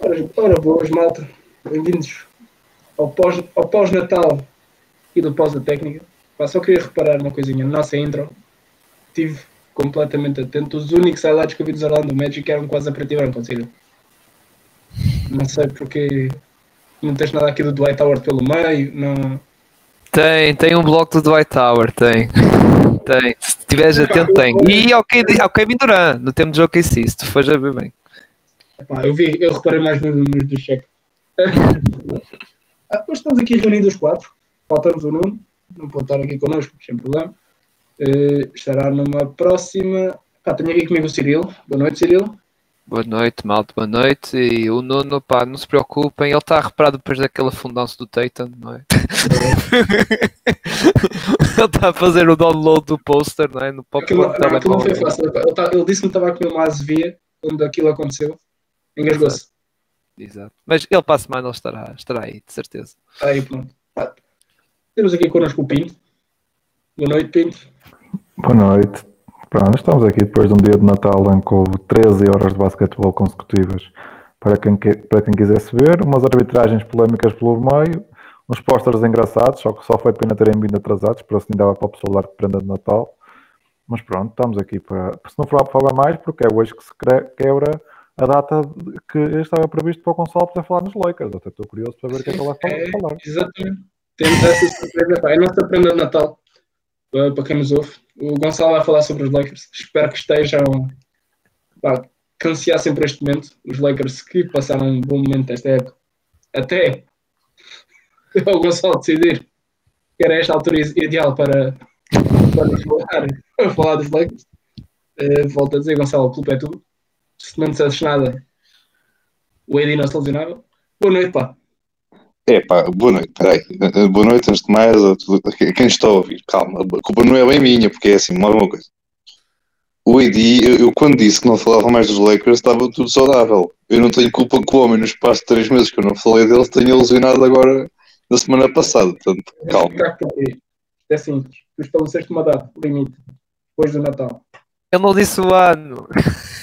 Ora, ora boas, malta. Bem-vindos ao pós- ao pós-natal e do pós da técnica. Pá, só queria reparar uma coisinha. Na nossa intro, estive completamente atento. Os únicos highlights que eu vi dos Orlando Magic eram quase a preto e branco. Não sei porque não tens nada aqui do Dwight Howard pelo meio. Não... Tem, tem um bloco do Dwight Tower, tem. Tem. Se estiveres atento, tem. E ao Kevin ao Kevin Durant, no tempo de jogo que se tu fores a ver bem. Pá, eu vi, eu reparei mais nos números do cheque. Ah, Hoje estamos aqui reunidos os quatro. Faltamos o Nuno, não pode estar aqui connosco, sem problema. Eh, estará numa próxima. Pá, tenho aqui comigo o Cirilo. Boa noite, Cirilo. Boa noite, malta, boa noite. E o Nuno, pá, não se preocupem, ele está reparado depois daquele afundão-se do Titan, não é? ele está a fazer o download do poster, não é? No pop Aquilo, não, aquilo não foi fácil. Ele, tá- ele disse que estava a comer uma azevia quando aquilo aconteceu. Engasgou-se. Exato. Mas ele para a semana ele estará, estará aí, de certeza. Aí pronto. Pá, Temos aqui connosco o Pinto. Boa noite, Pinto. Boa noite. Pronto, estamos aqui depois de um dia de Natal em que houve 13 horas de basquetebol consecutivas para quem, que- para quem quisesse ver, umas arbitragens polémicas pelo meio, uns posters engraçados, só que só foi pena terem vindo atrasados, para se ainda dava para o pessoal dar prenda de Natal. Mas pronto, estamos aqui para. Se não for para falar mais, porque é hoje que se quebra a data que estava previsto para o Gonçalo poder falar nos Lakers. Até estou curioso para ver o que é que ele vai É, falar. exatamente. Temos essa surpresa. Pá, é a nossa prenda de Natal. Para quem nos ouve. O Gonçalo vai falar sobre os Lakers. Espero que estejam. Pá, que ansiassem por este momento. Os Lakers que passaram um bom momento desta época. Até o Gonçalo decidir que era esta altura ideal para, para falar, falar dos Lakers. Eh, volto a dizer, Gonçalo, a culpa é tu. Se não dissesses nada, o AD não se lesionava. Boa noite, pá. É pá, boa noite, peraí. Eh, Boa noite, antes de mais, a quem está a ouvir, calma, a culpa não é bem minha, porque é assim, mais uma coisa. O AD, eu, eu quando disse que não falava mais dos Lakers, estava tudo saudável. Eu não tenho culpa que o homem, no espaço de três meses que eu não falei dele, tenha lesionado agora na semana passada. Portanto, Vou calma. explicar porquê. É simples. Tu estabeleceste uma data limite depois do Natal. Ele não disse o ano.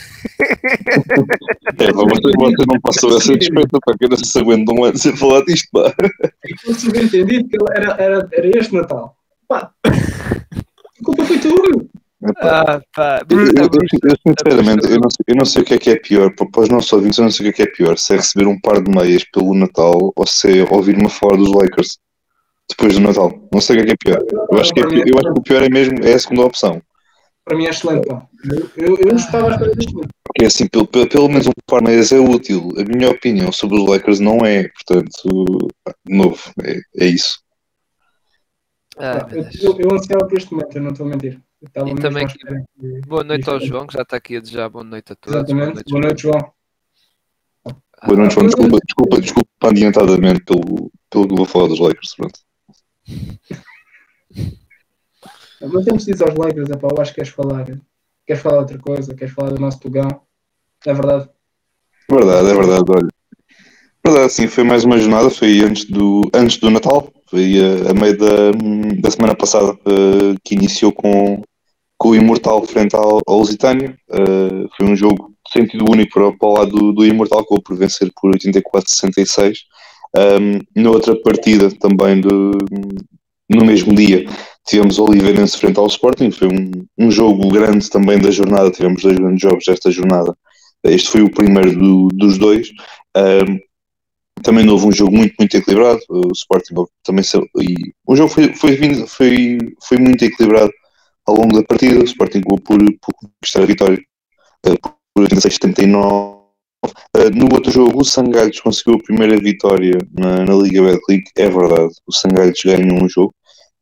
É, mas você, você não passou essa despeita para que eu não se aguenta um ano sem falar disto, pá. E foi subentendido que era, era, era este Natal. Pá, a culpa foi tua. Ah, pá. Eu, eu- eu, sinceramente, eu não, sei, eu não sei o que é que é pior, para, para os nossos ouvintes, eu não sei o que é que é pior, se é receber um par de meias pelo Natal ou se é ouvir uma fora dos Lakers depois do Natal. Não sei o que é que é pior. Eu acho que, é, eu acho que o pior é mesmo é a segunda opção. Para mim é excelente, pá. Eu, eu, eu não estava à espera disto. muito. Porque assim, pelo, pelo, pelo menos um par de meias é útil. A minha opinião sobre os Lakers não é, portanto, de novo, é, é isso. Meu eu, eu, eu ansiava por este momento, eu não estou a mentir. E também que- Boa noite ao. João, que já está aqui a desejar boa noite a todos. Exatamente. Boa noite, João. Boa noite, João. Desculpa, desculpa, desculpa adiantadamente pelo, pelo que eu vou falar dos Lakers. Pronto. Mas temos disso aos Lakers, é eu acho que queres falar. Queres falar outra coisa, queres falar do nosso Tugão. É verdade. Verdade, é verdade, olha. Verdade, sim, foi mais uma jornada, foi antes do, antes do Natal, foi eh, a meio da, da semana passada eh, que iniciou com, com o Imortal frente ao, ao Lusitânia. Eh, foi um jogo de sentido único para, para o lado do, do Imortal, que por vencer por 84-66. Um, na outra partida, também do, no mesmo dia, tivemos o Oliveirense frente ao Sporting, foi um, um jogo grande também da jornada, tivemos dois grandes jogos desta jornada. Este foi o primeiro do- dos dois. Um, também houve um jogo muito, muito equilibrado. O Sporting também e o jogo foi, foi, foi, foi muito equilibrado ao longo da partida. O Sporting por, por conquistar a vitória eh, por 86-79. Eh, no outro jogo, o Sangalhos conseguiu a primeira vitória na, na Liga Betclic. É verdade, o Sangalhos ganhou um jogo,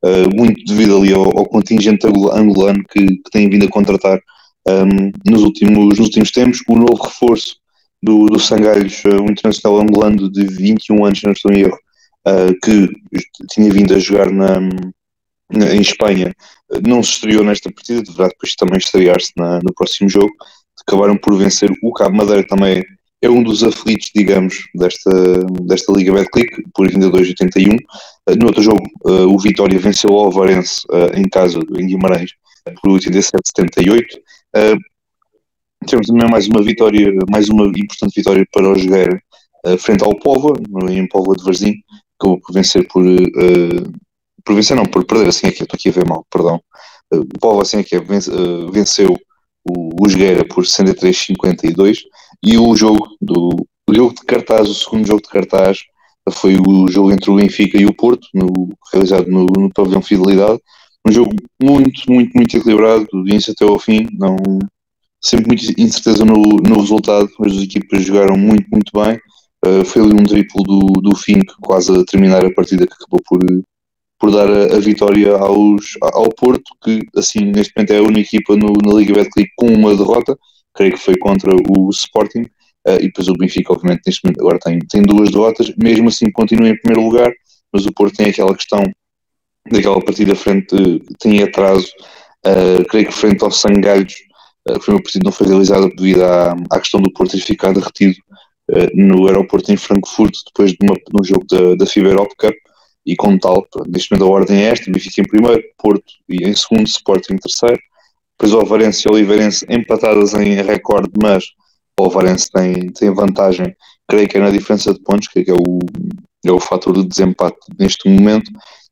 eh, muito devido ali ao, ao contingente angol- angolano que, que tem vindo a contratar um, nos, últimos, nos últimos tempos. O novo reforço do, do Sangalhos, um internacional angolano de 21 anos, se não estou em erro, uh, que tinha vindo a jogar na, na- em Espanha, não se estreou nesta partida, deverá depois também estrear-se no próximo jogo. Acabaram por vencer o Cabo Madeira também. É um dos aflitos, digamos, desta, desta Liga Betclic, por 22-81. Uh, no outro jogo, uh, o Vitória venceu o Alvarense uh, em casa, em Guimarães, por 87-78. Uh, tivemos também mais uma vitória, mais uma importante vitória para o Jogueira, frente ao Póvoa, em Póvoa de Varzim, acabou por vencer por, por vencer não, por perder assim aqui, estou aqui a ver mal, perdão. O Póvoa assim aqui venceu o, o Jogueira por 63-52 e o jogo do o jogo de cartaz, o segundo jogo de cartaz foi o jogo entre o Benfica e o Porto, no, realizado no, no pavilhão Fidelidade. Um jogo muito, muito, muito equilibrado, do início até ao fim. Não, sempre muita incerteza no, no resultado, mas as equipas jogaram muito, muito bem. Uh, foi ali um triplo do, do Fink, quase a terminar a partida, que acabou por, por dar a, a, vitória aos, ao Porto, que assim neste momento é a única equipa no, na Liga Betclic com uma derrota, creio que foi contra o Sporting, uh, e depois o Benfica, obviamente, neste momento agora tem, tem duas derrotas, mesmo assim continua em primeiro lugar, mas o Porto tem aquela questão daquela partida frente, tem atraso, uh, creio que frente aos Sangalhos, uh, foi uma partida não foi realizada devido à, à questão do Porto ter ficado retido no aeroporto em Frankfurt, depois de uma, no jogo da, da FIBA Europe Cup, e com tal, neste momento a ordem é esta, Benfica em primeiro, Porto e em segundo, Sporting em terceiro, depois o Alvarense e o Oliveirense empatadas em recorde, mas o Alvarense tem, tem vantagem, creio que é na diferença de pontos, creio que é o, é o fator de desempate neste momento,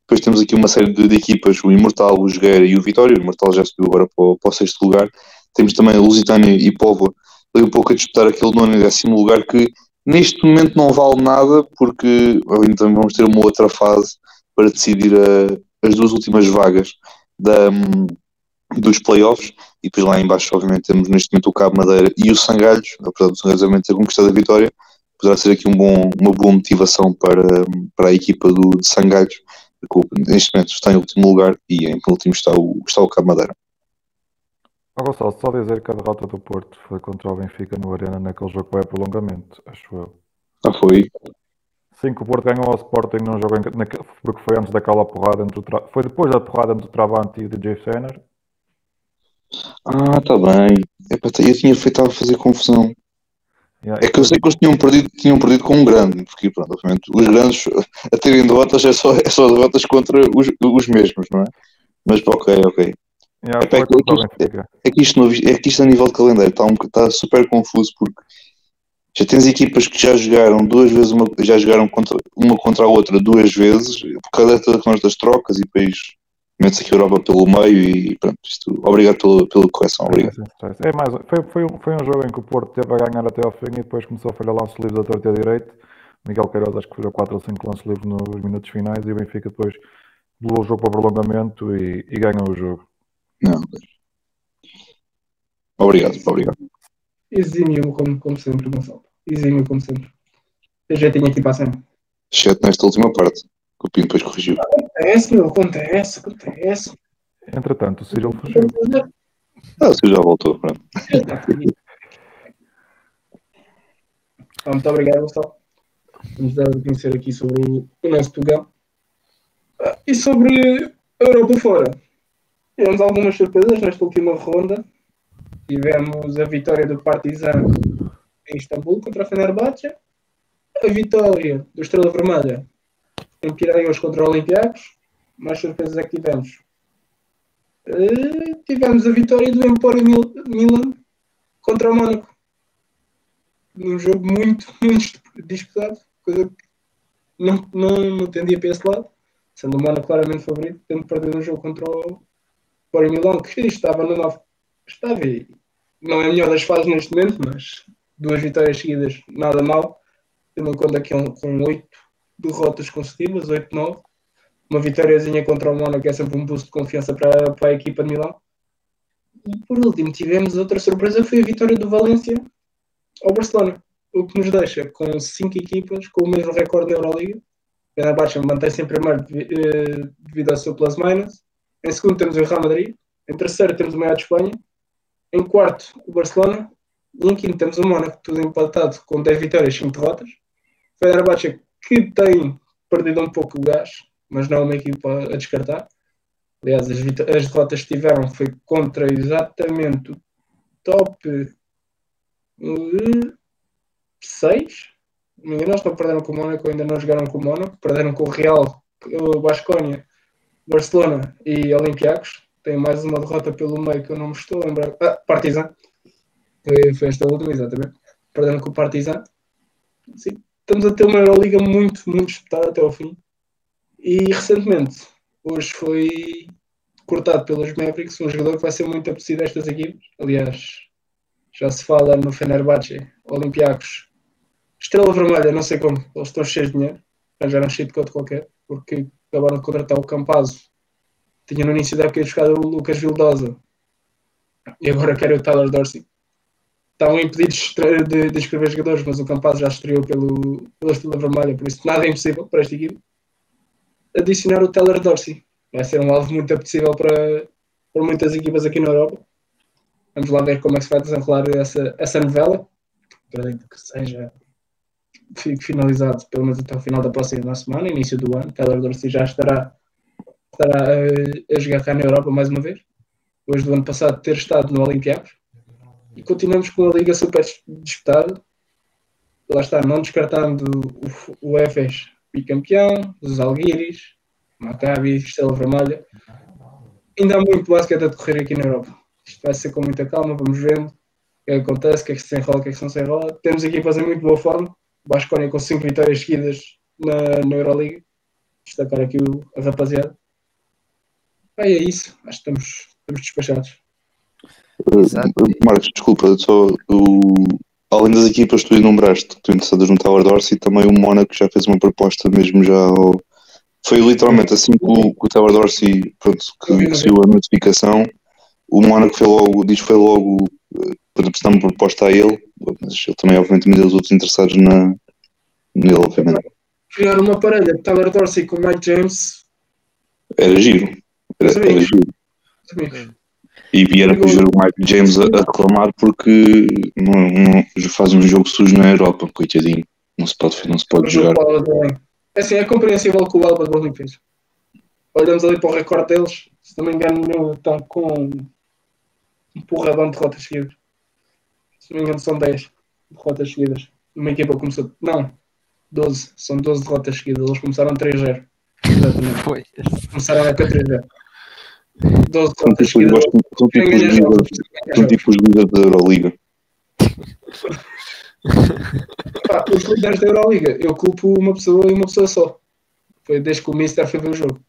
depois temos aqui uma série de, de equipas, o Imortal, o Jogueira e o Vitória. O Imortal já subiu agora para para o sexto lugar. Temos também o Lusitânia e Póvoa, ali um pouco a disputar aquele nono e décimo lugar que neste momento não vale nada porque então vamos ter uma outra fase para decidir a, as duas últimas vagas da, dos playoffs e depois lá embaixo obviamente temos neste momento o Cabo Madeira e o Sangalhos, apesar do Sangalhos ter conquistado a vitória, poderá ser aqui um bom, uma boa motivação para, para a equipa do, de Sangalhos neste momento está em último lugar e em último está o, está o Cabo Madeira. Oh, Gonçalo, só dizer que a derrota do Porto foi contra o Benfica no Arena naquele jogo que vai prolongamento, acho eu. Ah, foi? Sim, que o Porto ganhou ao Sporting num jogo em, naquele, porque foi antes daquela porrada entre tra... foi depois da porrada entre o Travante e o DJ Senner. Ah, tá bem. Eu tinha feito a fazer confusão. Yeah, é que eu sei que eles tinham perdido, tinham perdido com um grande, porque pronto, obviamente, os grandes a terem derrotas é só, é só derrotas contra os, os mesmos, não é? Mas ok, ok. Yeah, é, é, que isto, é, é, que isto, é que isto a nível de calendário está, um, está super confuso porque já tens equipas que já jogaram duas vezes, uma, já jogaram contra, uma contra a outra duas vezes, por causa das trocas e depois mete-se aqui a Europa pelo meio e pronto, isto, obrigado pela, pela correção, obrigado. É mais, foi, foi, um, foi um jogo em que o Porto teve a ganhar até ao fim e depois começou a falhar lances livres da torta direito. Miguel Queiroz acho que falhou 4 ou 5 lances livres nos minutos finais e o Benfica depois levou o jogo para o prolongamento e, e ganhou o jogo. Não, obrigado, obrigado. Exímio como, como sempre, Gonçalo. Exímio como sempre. Eu já tinha aqui para sempre. Exceto nesta última parte, que o Pino depois corrigiu. Acontece, meu, acontece, acontece. Entretanto, o Cyril fugiu. Ah, o Cyril já voltou. Pronto. Muito obrigado, Gustavo. Vamos dar a conhecer aqui sobre o, o nosso Portugal. Ah, e sobre a Europa fora. Tivemos algumas surpresas nesta última ronda. Tivemos a vitória do Partizan em Istambul contra a Fenerbahçe. A vitória do Estrela Vermelha em Piraeus contra o Olympiacos. Mais surpresas é que tivemos. Uh, tivemos a vitória do Empório Mil Milan contra o Mónaco. Num jogo muito, muito disputado, coisa que não, não, não tendia para esse lado, sendo o Mónaco claramente favorito, tendo perdido um jogo contra o Empório Milan, que estava 9. Estava e não é a melhor das fases neste momento, mas duas vitórias seguidas, nada mal, tendo em conta que é um, com 8 derrotas consecutivas, 8-9. Uma vitóriazinha contra o Mónaco é sempre um boost de confiança para, para a equipa de Milão. E por último, tivemos outra surpresa, foi a vitória do Valência ao Barcelona. O que nos deixa com 5 equipas com o mesmo recorde na Euroliga. Fenerbahçe mantém-se em primeiro eh, devido ao seu plus-minus. Em segundo temos o Real Madrid. Em terceiro temos o Maior de Espanha. Em quarto, o Barcelona. E em quinto temos o Mónaco, tudo empatado com 10 vitórias e 5 derrotas. Fenerbahçe que tem perdido um pouco o gás, mas não é uma equipa a descartar. Aliás, as, as derrotas que tiveram foi contra exatamente o top 6. Não me estão perdendo com o Mónaco, ainda não jogaram com o Mónaco, perderam com o Real, o Basconia, Barcelona e Olympiacos. Tem mais uma derrota pelo meio que eu não me estou a lembrar. Ah, Partizan. Foi, esta última, exatamente. Perderam com o Partizan. Sim, estamos a ter uma Euroliga muito, muito disputada até ao fim. E recentemente, hoje foi cortado pelos Mavericks um jogador que vai ser muito apetecido a estas equipes. Aliás, já se fala no Fenerbahçe, Olympiacos, Estrela Vermelha, não sei como, eles estão cheios de dinheiro, arranjaram um cheio de code qualquer, porque acabaram de contratar o Campazzo. Tinha no início da época buscado o Lucas Vildosa e agora querem o Tyler Dorsey. Estavam impedidos de, de, escrever jogadores, mas o Campazzo já estreou pelo, pela Estrela Vermelha, por isso nada é impossível para esta equipe. Adicionar o Tyler Dorsey vai ser um alvo muito apetecível para, para muitas equipas aqui na Europa. Vamos lá ver como é que se vai desenrolar essa, essa novela. Acredito que seja finalizado pelo menos até o final da próxima semana, início do ano. Taylor Dorsey já estará, estará a, a jogar cá na Europa mais uma vez. Depois do ano passado ter estado no Olympiacos. E continuamos com a liga super disputada. Lá está, não descartando o, o Efes bicampeão, os Alguiris, Maccabi, Estrela Vermelha. Ainda há muito basquete a decorrer aqui na Europa. Isto vai ser com muita calma, vamos vendo o que, é acontece, o que é que se enrola, o que é que não se enrola. Temos aqui a fazer muito boa forma. Basconia com 5 vitórias seguidas na, na Euroliga. Destacar aqui o, a rapaziada. É isso. Acho que estamos, estamos despachados. Exato. Marcos, desculpa, só o, além das equipas que tu enumeraste, que tu interessadas no Tower Dorsey, também o Mónaco já fez uma proposta mesmo já ao, foi literalmente assim que o, que o Tower Dorsey pronto, que, que saiu a notificação, o Mónaco foi logo, diz foi logo para apresentar uma proposta a ele, mas ele também obviamente me deu os outros interessados na, nele, obviamente. Criar uma parelha de Tyler Dorsey com o Mike James era giro. Era, era giro. E vieram depois o Mike James a, a reclamar porque não, não, faz um jogo sujo na Europa, coitadinho. Não se pode, não se pode jogar. É assim, é compreensível que o Alba Berlim fez. Olhamos ali para o recorde deles, se não me engano, estão com um porradão de derrotas seguidas. Se não me engano, são 10 derrotas seguidas. Uma equipa começou. Não, 12. São 12 derrotas seguidas. Eles começaram 3-0. Exatamente. Foi. Começaram a época 3-0. 12 derrotas seguidas. São tipo os líderes da Euroliga. Pá, os líderes da Euroliga, eu culpo uma pessoa e uma pessoa só. Foi desde que o Mister foi ver o jogo.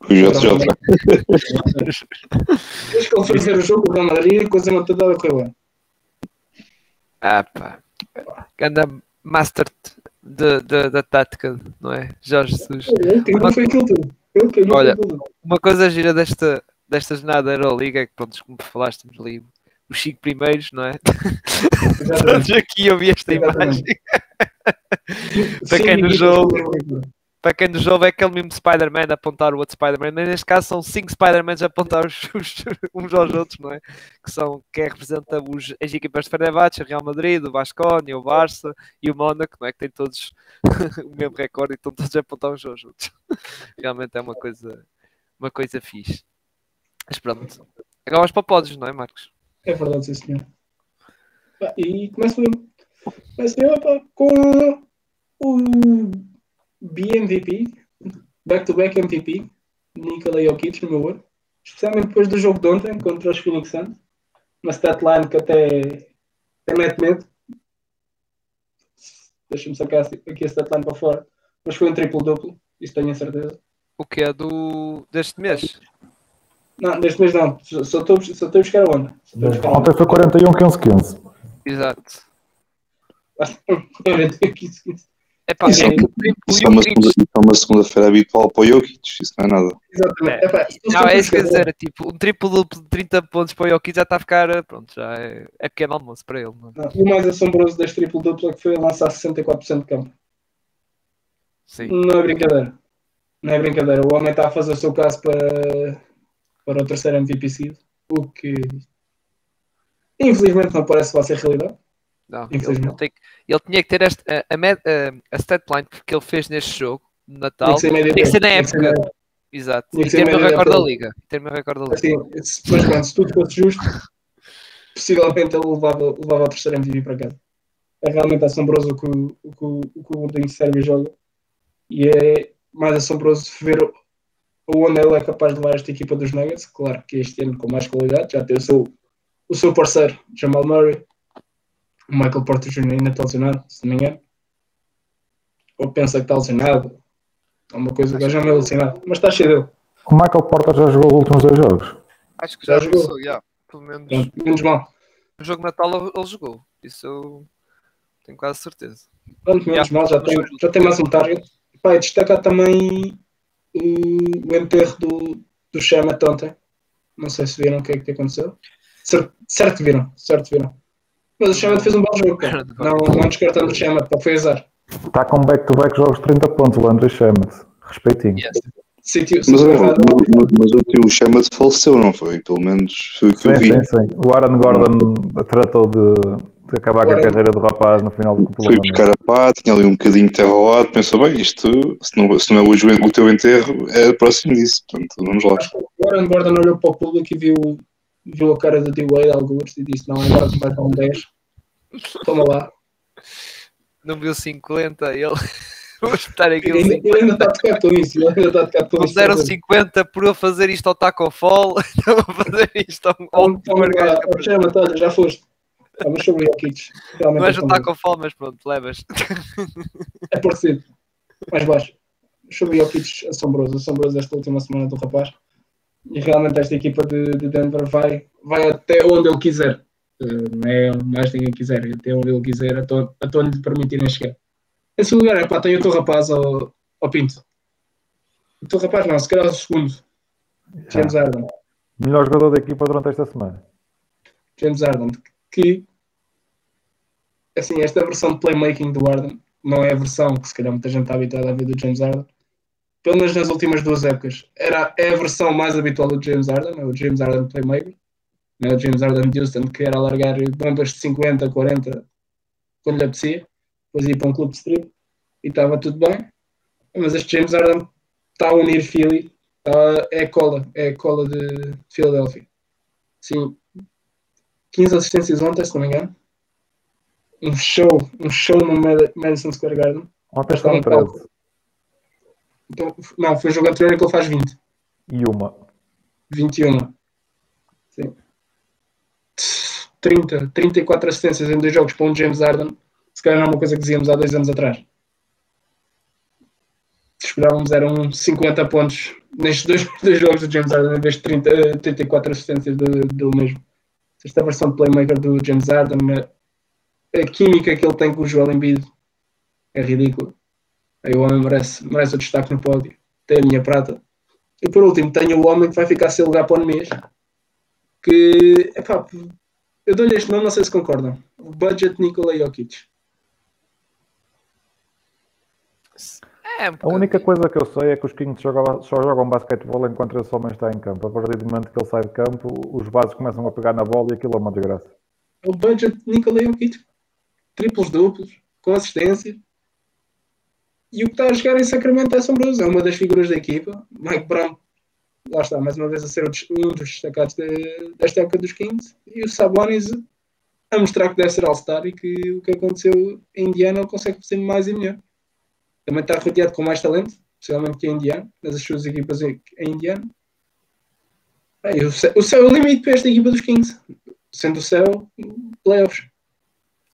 O JJ. Desde que ele foi ver o jogo, o Real Madrid, a coisa não está dada a correr bem. Ah pá. Ganda master da tática, não é? Jorge Jesus. Uma, foi aquilo tudo. Olha, uma coisa gira desta, desta jornada da Euroliga é que, pronto, como falaste, ali os cinco primeiros, não é? Todos aqui eu vi esta imagem. para quem no jogo. Para quem no jogo é aquele mesmo Spider-Man apontar o outro Spider-Man. Neste caso são cinco Spider-Mans a apontar os, os, uns aos outros, não é? Que são quem representa os, as equipas de Fenerbahçe, Real Madrid, o Vasconia, o Barça e o Mónaco, não é? Que têm todos o mesmo recorde e estão todos a apontar uns aos outros. Realmente é uma coisa, uma coisa fixe. Mas pronto. Agora os papodes, não é, Marcos? É verdade, sim, senhor. E começo eu. Começo eu com o BMVP, back-to-back MVP, Nikola Jokic, no meu olho. Especialmente depois do jogo de ontem contra os Phoenix Suns. Uma statline que até, até mete medo. Deixa-me sacar aqui a statline para fora. Mas foi um triplo-duplo, isso tenho a certeza. O que é do deste mês? Não, neste mês não. Só estou, só estou a buscar a onda. Ontem foi 41, 15, 15. Exato. 41, 15, 15. É pá, isso, é, isso, é uma segunda, é uma segunda-feira habitual para o Jokic, isso não é nada. Exatamente. É, não, é isso que quer dizer, tipo, um triplo duplo de 30 pontos para o Jokic já está a ficar, pronto, já é, é pequeno almoço para ele. Não? Não, e o mais assombroso deste triplo duplo é que foi lançar 64% de campo. Sim. Não é brincadeira. Não é brincadeira. O homem está a fazer o seu caso para, para o terceiro MVP seguido, o que infelizmente não parece que vai ser realidade. Não, ele, ele, tem, ele, tinha que ter este, a, a, a statline que ele fez neste jogo, no Natal, tinha que ser, que ser na época. Exato. E ter o recorde da Liga. Ter meu recorde da Liga. Assim, se, quando, se tudo fosse justo, possivelmente ele levava, levava o terceiro MVP para casa. É realmente assombroso o que o, o, o, o Golden Sérvia joga. E é mais assombroso ver onde ele é capaz de levar esta equipa dos Nuggets. Claro que este ano com mais qualidade, já tem o seu, o seu parceiro, Jamal Murray, o Michael Porter Jr. ainda está lesionado, se não me engano. ou pensa que está alucinado. É uma coisa que eu já me alucinado, mas está cheio dele. O Michael Porter já jogou os últimos dois jogos. Acho que já, Já jogou. jogou, já. Pelo menos Pronto, menos mal. no jogo de Natal ele- jogou. Isso eu tenho quase certeza. Pronto, menos Já. mal, já tem, já tem mais um target. Pá, e destacar também o, o enterro do, do Chama ontem. Não sei se viram o que é que aconteceu. Certo, certo viram, certo viram. Mas o Chama fez um bom jogo, pá. Não, não descartando o Chama, pá, foi azar. Está com back-to-back jogos de 30 pontos, o André Chama-se. Respeitinho. Yes. Sítio, Mas, mas, mas o tio chama-se faleceu, não foi? Pelo menos foi o que eu Sim, vi. sim, sim. O Aaron Gordon tratou de, de acabar com a carreira do rapaz no final do Foi campeonato. buscar a pá, tinha ali um bocadinho de terra ao lado, pensou, bem, isto, se não, se não é hoje o teu enterro, é próximo disso. Portanto, vamos lá. Acho que o Aaron Gordon olhou para o público e viu, viu a cara do D-Wade, alguns, e disse: Não, agora vai dar um 10. Toma lá. Não viu 50, ele. Vou Ele aquele ainda, 50. ele ainda está a tocar com isso. Ele ainda está a tocar com Não isso. deram 50 por eu fazer isto ao Taco Fall, então vou fazer isto ao Então, então, já foste. Mas sobre o. Realmente Não és famoso. Taco Fall, mas pronto, levas. É parecido. Mais baixo. Sobre o Jokic, assombroso. Assombroso esta última semana do rapaz. E realmente esta equipa de, de Denver vai, vai até onde ele quiser. Eh, Não é mais ninguém quiser. é Até onde ele quiser, até onde- até onde lhe permitirem chegar. Esse lugar é pá, tem o teu rapaz ao, ao Pinto. O teu rapaz não, se calhar o segundo. James Harden. Melhor jogador da equipa durante esta semana. James Harden, que assim, esta versão de playmaking do Harden não é a versão que se calhar muita gente está habituada a ver do James Harden. Pelo menos nas últimas duas épocas. Era, é a versão mais habitual do James Harden, é o James Harden playmaker. É o James Harden de Houston que era alargar bombas de 50, 40 quando lhe apetecia. Depois ia para um clube de strip e estava tudo bem. Mas este James Harden está a unir Philly. Está, é a cola, é a cola de Filadélfia. Sim, 15 assistências ontem, se não me engano. Um show, um show no Mad- Madison Square Garden. Ontem palco. 13. Então, não, foi o jogo anterior que ele faz 20. E uma. 21. Sim. 30, 34 assistências em dois jogos para um James Harden. Se calhar não é uma coisa que dizíamos há dois anos atrás. Esperávamos eram 50 pontos nestes dois, dois jogos do James Harden em vez de 30, eh, 34 assistências dele mesmo. Esta versão de playmaker do James Harden, a, a química que ele tem com o Joel Embiid é ridícula. Aí o homem merece, merece o destaque no pódio. Tem a minha prata. E por último, tenho o homem que vai ficar sem lugar para o mês. Que, epá, eu dou-lhe este nome, não sei se concordam. O Budget Nikola Jokic. É, um A única coisa que eu sei é que os Kings jogam, só jogam basquetebol enquanto esse homem está em campo. A partir do momento que ele sai de campo, os bases começam a pegar na bola e aquilo é uma desgraça. O Budget Nikola Jokic. Triplos duplos, com assistência. E o que está a jogar em Sacramento é assombroso. É uma das figuras da equipa. Mike Brown, lá está, mais uma vez a ser um dos destacados de- desta época dos Kings. E o Sabonis a mostrar que deve ser All-Star e que o que aconteceu em Indiana ele consegue fazer mais e melhor. Também está rodeado com mais talento, especialmente que em Indiana, nas suas equipas em em Indiana. Bem, o, céu, o céu é o limite para esta equipa dos Kings. Sendo o céu, playoffs.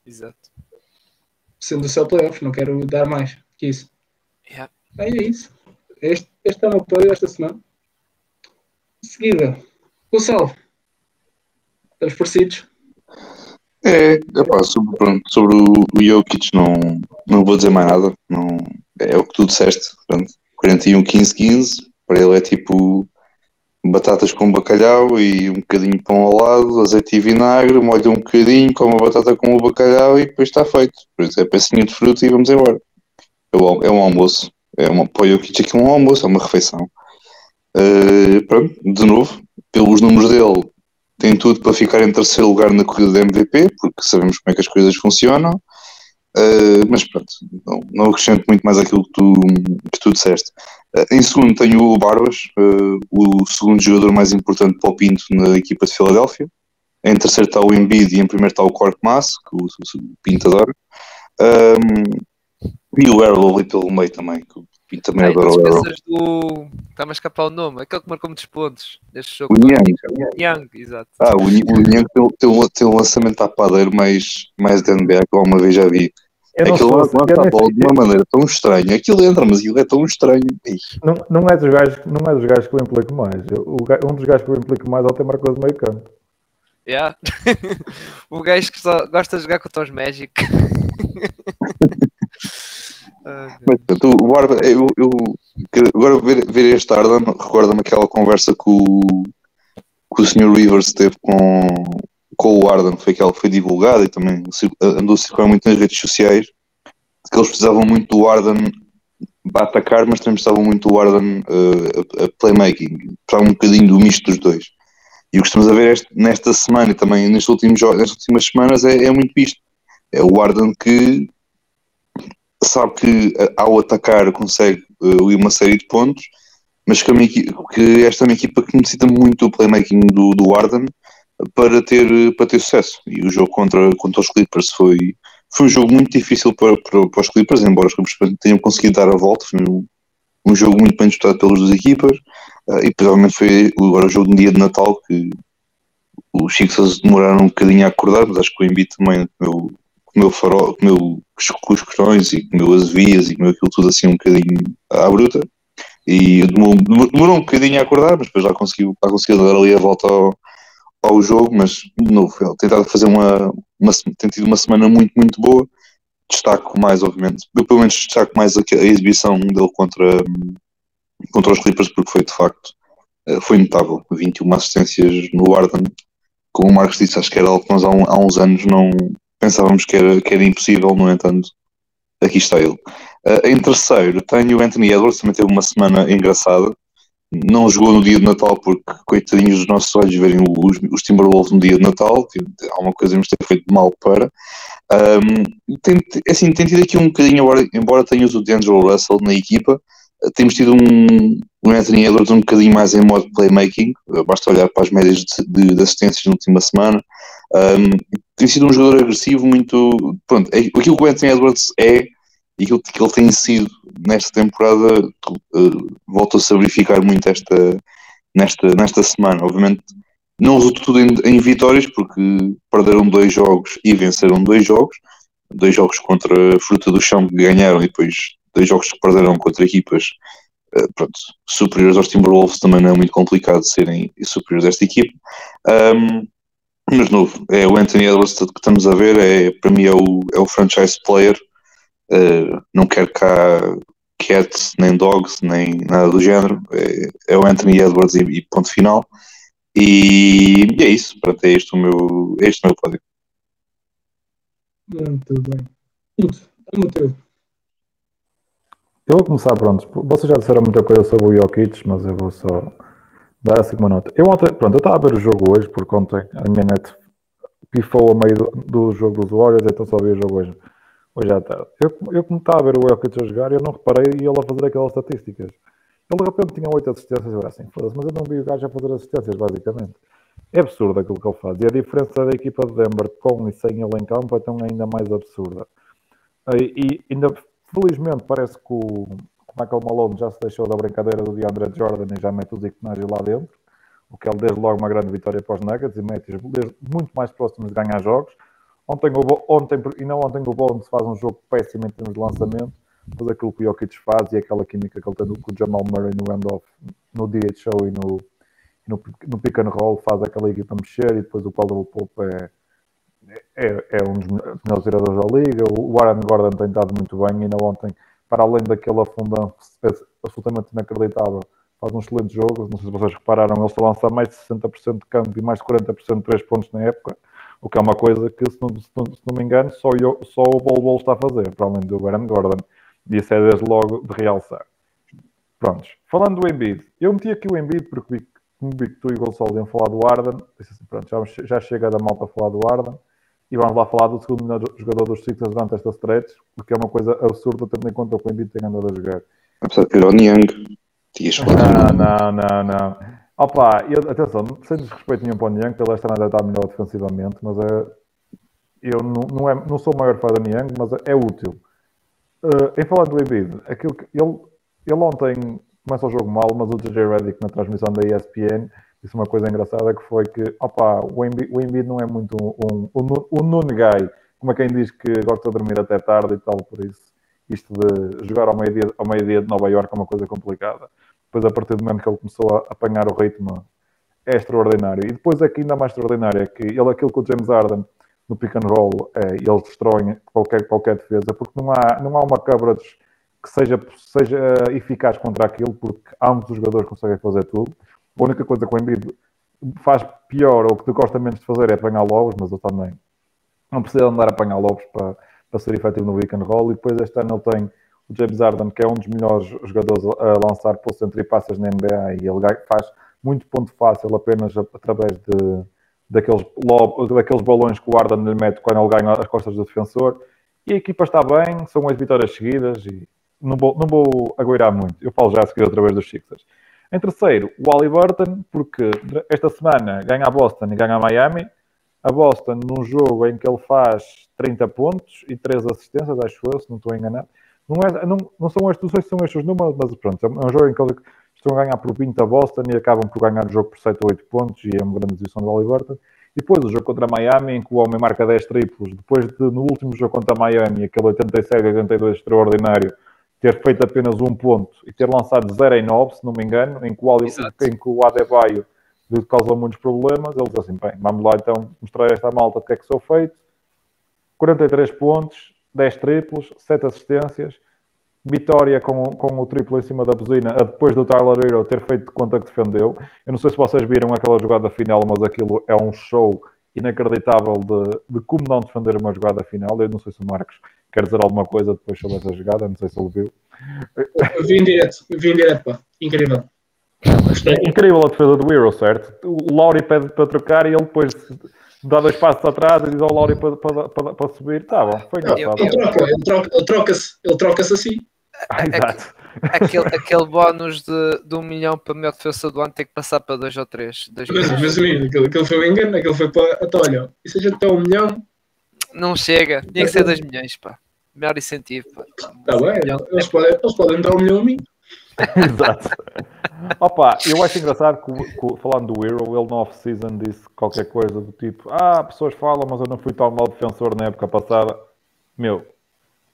Exato. Sendo o céu, playoffs. Não quero dar mais que isso. Bem, é isso. Este, este é o meu pódio esta semana. Em seguida, Gonçalo. Estamos parecidos. É, epá, sobre, pronto, sobre o, o Jokic não, não vou dizer mais nada. Não, é o que tu disseste. Pronto, 41, 15, 15. Para ele é tipo batatas com bacalhau e um bocadinho de pão ao lado, azeite e vinagre, molha um bocadinho, come a batata com o bacalhau e depois está feito. Por isso é pecinha de fruta e vamos embora. É, o, é um almoço. É uma, para o Jokic aqui um almoço, é uma refeição. Eh, pronto, de novo, pelos números dele, tem tudo para ficar em terceiro lugar na corrida da MVP, porque sabemos como é que as coisas funcionam. Uh, mas pronto, não, não acrescento muito mais aquilo que tu, que tu disseste. Uh, em segundo tenho o Barbas, uh, o segundo jogador mais importante para o Pinto na equipa de Filadélfia. Em terceiro está o Embiid e em primeiro está o Cork Mass, que o, o Pinto adora. Um, e o Arrow ali pelo meio também, que o também Ai, adora o esqueças do. Está-me a escapar o nome, aquele que marcou muitos pontos neste jogo. O Niang. Young, exato. Ah, o o Niang tem, tem, um, tem um lançamento à padeiro mais, mais de NBA que eu uma vez já vi. Eu aquilo lança a bola de uma maneira tão estranha. Aquilo entra, mas aquilo é tão estranho. Não, não, é dos gajos, não é dos gajos que eu implico mais. O, um dos gajos que eu implico mais é o ter marcado meio campo. Yeah. o gajo que só gosta de jogar contra os Magic. Mas, tu, o eu, eu, agora ver, ver este Arden recorda-me aquela conversa que o, que o Sr. Rivers teve com, com o Arden, foi que foi divulgada e também andou a circular muito nas redes sociais, que eles precisavam muito do Arden para atacar, mas também precisavam muito do Arden uh, a, a playmaking, precisavam um bocadinho do misto dos dois. E o que estamos a ver este, nesta semana e também nestes últimos, nestas últimas semanas é, é muito isto. É o Arden que sabe que eh, ao atacar consegue uh, uma série de pontos, mas que, que, esta é uma equipa que necessita muito do playmaking do, do Arden para ter, para ter sucesso. E o jogo contra, contra os Clippers foi, foi um jogo muito difícil para, para, para os Clippers, embora os Clippers tenham conseguido dar a volta. Foi um, um jogo muito bem disputado pelas duas equipas. Uh, e provavelmente foi agora o jogo no dia de Natal que os Sixers demoraram um bocadinho a acordar, mas acho que o Embiid também comeu farol, comeu questões e comeu as vias e comeu aquilo tudo assim um bocadinho à bruta. E demorou, demorou um bocadinho a acordar, mas depois já conseguiu, conseguiu dar ali a volta ao, ao jogo, mas de novo, tentado fazer uma, uma, tem tido uma semana muito, muito boa. Destaco mais, obviamente, eu pelo menos destaco mais a, a exibição dele contra, contra os Clippers, porque foi de facto eh, foi notável. 21 assistências no Arden, como o Marcos disse, acho que era algo que nós há, um, há uns anos não pensávamos que era, que era impossível, no entanto, aqui está ele. Uh, em terceiro, tenho o Anthony Edwards, também teve uma semana engraçada. Não jogou no dia de Natal porque, coitadinhos dos nossos olhos, verem os, os Timberwolves no dia de Natal, que alguma coisa nos ter feito mal para. Um, tem, assim, tem tido aqui um bocadinho, embora, tenhas o D'Angelo Russell na equipa, temos tido um, um Anthony Edwards um bocadinho mais em modo playmaking, basta olhar para as médias de, de, de assistências na última semana. Um, tem sido um jogador agressivo, muito. Pronto, é, aquilo que o Anthony Edwards é e aquilo que ele tem sido nesta temporada uh, voltou-se a verificar muito esta, nesta, nesta semana. Obviamente, não resultou tudo em, em, vitórias, porque perderam dois jogos e venceram dois jogos. Dois jogos contra a fruta do chão que ganharam e depois dois jogos que perderam contra equipas uh, pronto, superiores aos Timberwolves. Também não é muito complicado serem superiores a esta equipa. Um, mas novo, é o Anthony Edwards que estamos a ver, é, para mim é o, é o franchise player. Uh, não quero cá cats, nem dogs, nem nada do género. É, é o Anthony Edwards e, e, ponto final. E, e é isso, pronto, é este o meu, é este o meu pódio. Muito bem. Muito. Eu vou começar, pronto. Vocês já disseram muita coisa sobre o Jokic, mas eu vou só dar assim uma nota. Eu ontem, pronto, eu estava a ver o jogo hoje, porque ontem a minha net pifou a meio do, do jogo dos Warriors, então só vi o jogo hoje, hoje à tarde. Eu, eu como estava a ver o Jokic a jogar, eu não reparei ele a fazer aquelas estatísticas. Ele de repente tinha 8 assistências, eu era assim, mas eu não vi o gajo a fazer assistências, basicamente. É absurdo aquilo que ele faz. E a diferença da equipa de Denver com e sem ele em campo é tão ainda mais absurda. E, e ainda, felizmente, parece que o Michael Malone já se deixou da brincadeira do DeAndre Jordan e já mete os Ignacio lá dentro, o que é desde logo uma grande vitória para os Nuggets e mete-os muito mais próximos de ganhar jogos. Ontem, ontem e não ontem o Bones faz um jogo péssimo em termos de lançamento, tudo aquilo que o Jokic faz e aquela química que ele tem com o Jamal Murray no handoff, no DHO e no, no, no pick and roll, faz aquela equipa mexer e depois o Caldwell Pope é, é, é um dos melhores tiradores da liga. O Aaron Gordon tem estado muito bem e ainda ontem para além daquele afundão absolutamente inacreditável, faz um excelente jogo. Não sei se vocês repararam, ele só lança mais de 60% de campo e mais de 40% de 3 pontos na época, o que é uma coisa que, se não, se não, se não me engano, só, eu, só o Bol Bol está a fazer, para além do Baron Gordon. E isso é desde logo de realçar. Prontos. Falando do Embiid, eu meti aqui o Embiid porque vi, vi que tu e o Gonçalo iam falar do Arden, disse assim, pronto, já, já chega da malta a falar do Arden e vamos lá falar do segundo melhor jogador dos Sixers durante esta stretch, porque é uma coisa absurda tendo em conta o que o Embiid tem andado a jogar. Apesar de ter o Niang, não, não, não, não. Opa, eu, atenção, sem desrespeito nenhum para o Niang, ele esta nada está melhor defensivamente, mas é, eu não, não, é, não sou o maior fã do Niang, mas é, é útil. Uh, em falar do Embiid, aquilo que ele, ele ontem começa o jogo mal, mas o DJ Redick na transmissão da ESPN disse uma coisa engraçada que foi que opa, o, Embiid, o Embiid não é muito um, um, um, um como é quem diz que gosta de dormir até tarde e tal, por isso isto de jogar ao meio-dia ao meio-dia de Nova York é uma coisa complicada. Depois, a partir do momento que ele começou a apanhar o ritmo, é extraordinário. E depois é que ainda mais extraordinário é que ele, aquilo que o James Harden no pick and roll, é, eles destroem qualquer, qualquer defesa, porque não há, não há uma coverage que seja, seja eficaz contra aquilo, porque ambos os jogadores conseguem fazer tudo. A única coisa que o Embiid faz pior ou que tu gosta menos de fazer é apanhar lobos, mas eu também não precisa andar a apanhar lobos para, para ser efetivo no and roll. E depois este ano ele tem o James Harden, que é um dos melhores jogadores a lançar post entre passas na NBA e ele faz muito ponto fácil apenas através de daqueles, daqueles balões que o Arden lhe mete quando ele ganha as costas do defensor. E a equipa está bem, são as vitórias seguidas e não vou, não vou agoirar muito. Eu falo já a seguir outra vez dos Sixers. Em terceiro, o Ali Burton, porque esta semana ganha a Boston e ganha a Miami. A Boston, num jogo em que ele faz 30 pontos e 3 assistências, acho eu, se não estou enganado. Não, é, não, não são estes, são estes os números, mas pronto, é um jogo em que ele estão a ganhar por 20 a Boston e acabam por ganhar o jogo por 7 ou 8 pontos e é uma grande posição do Halliburton. E depois o jogo contra Miami, em que o homem marca 10 triplos, depois de, no último jogo contra Miami, aquele 87-82 extraordinário, ter feito apenas um ponto e ter lançado 0 em 9, se não me engano, em que o, em que o Adebayo lhe causou muitos problemas, ele diz assim, bem, vamos lá então mostrar esta malta o que é que sou feito. 43 pontos, 10 triplos, 7 assistências, vitória com, com o triplo em cima da buzina, depois do Tyler Hero ter feito de conta que defendeu. Eu não sei se vocês viram aquela jogada final, mas aquilo é um show inacreditável de, de como não defender uma jogada final. Eu não sei se o Marcos quer dizer alguma coisa depois sobre essa jogada, não sei se ele viu. Eu vi em direto, vi em direto, pá. Incrível. É incrível a defesa do Hero, certo? O Lauri pede para trocar e ele depois dá dois passos atrás e diz ao Lauri para, para, para, para subir. Tá bom, foi engraçado. Ele troca-se ele troca, ele troca ele troca assim. Ah, exato. Aquele, aquele bónus de, de um milhão para a melhor defesa do ano tem que passar para dois ou três. Dois mas, mas amigo, aquele, aquele foi um engano, aquele foi para. Então, olha, e se a gente tem um milhão. Não chega, tinha que ser dois milhões, pá. Melhor incentivo, pá. Está bem, eles podem, eles podem dar um milhão a mim. Exato. Opa, eu acho engraçado que, que, falando do Hero, ele no off-season disse qualquer coisa do tipo: Ah, pessoas falam, mas eu não fui tão mal defensor na época passada. Meu,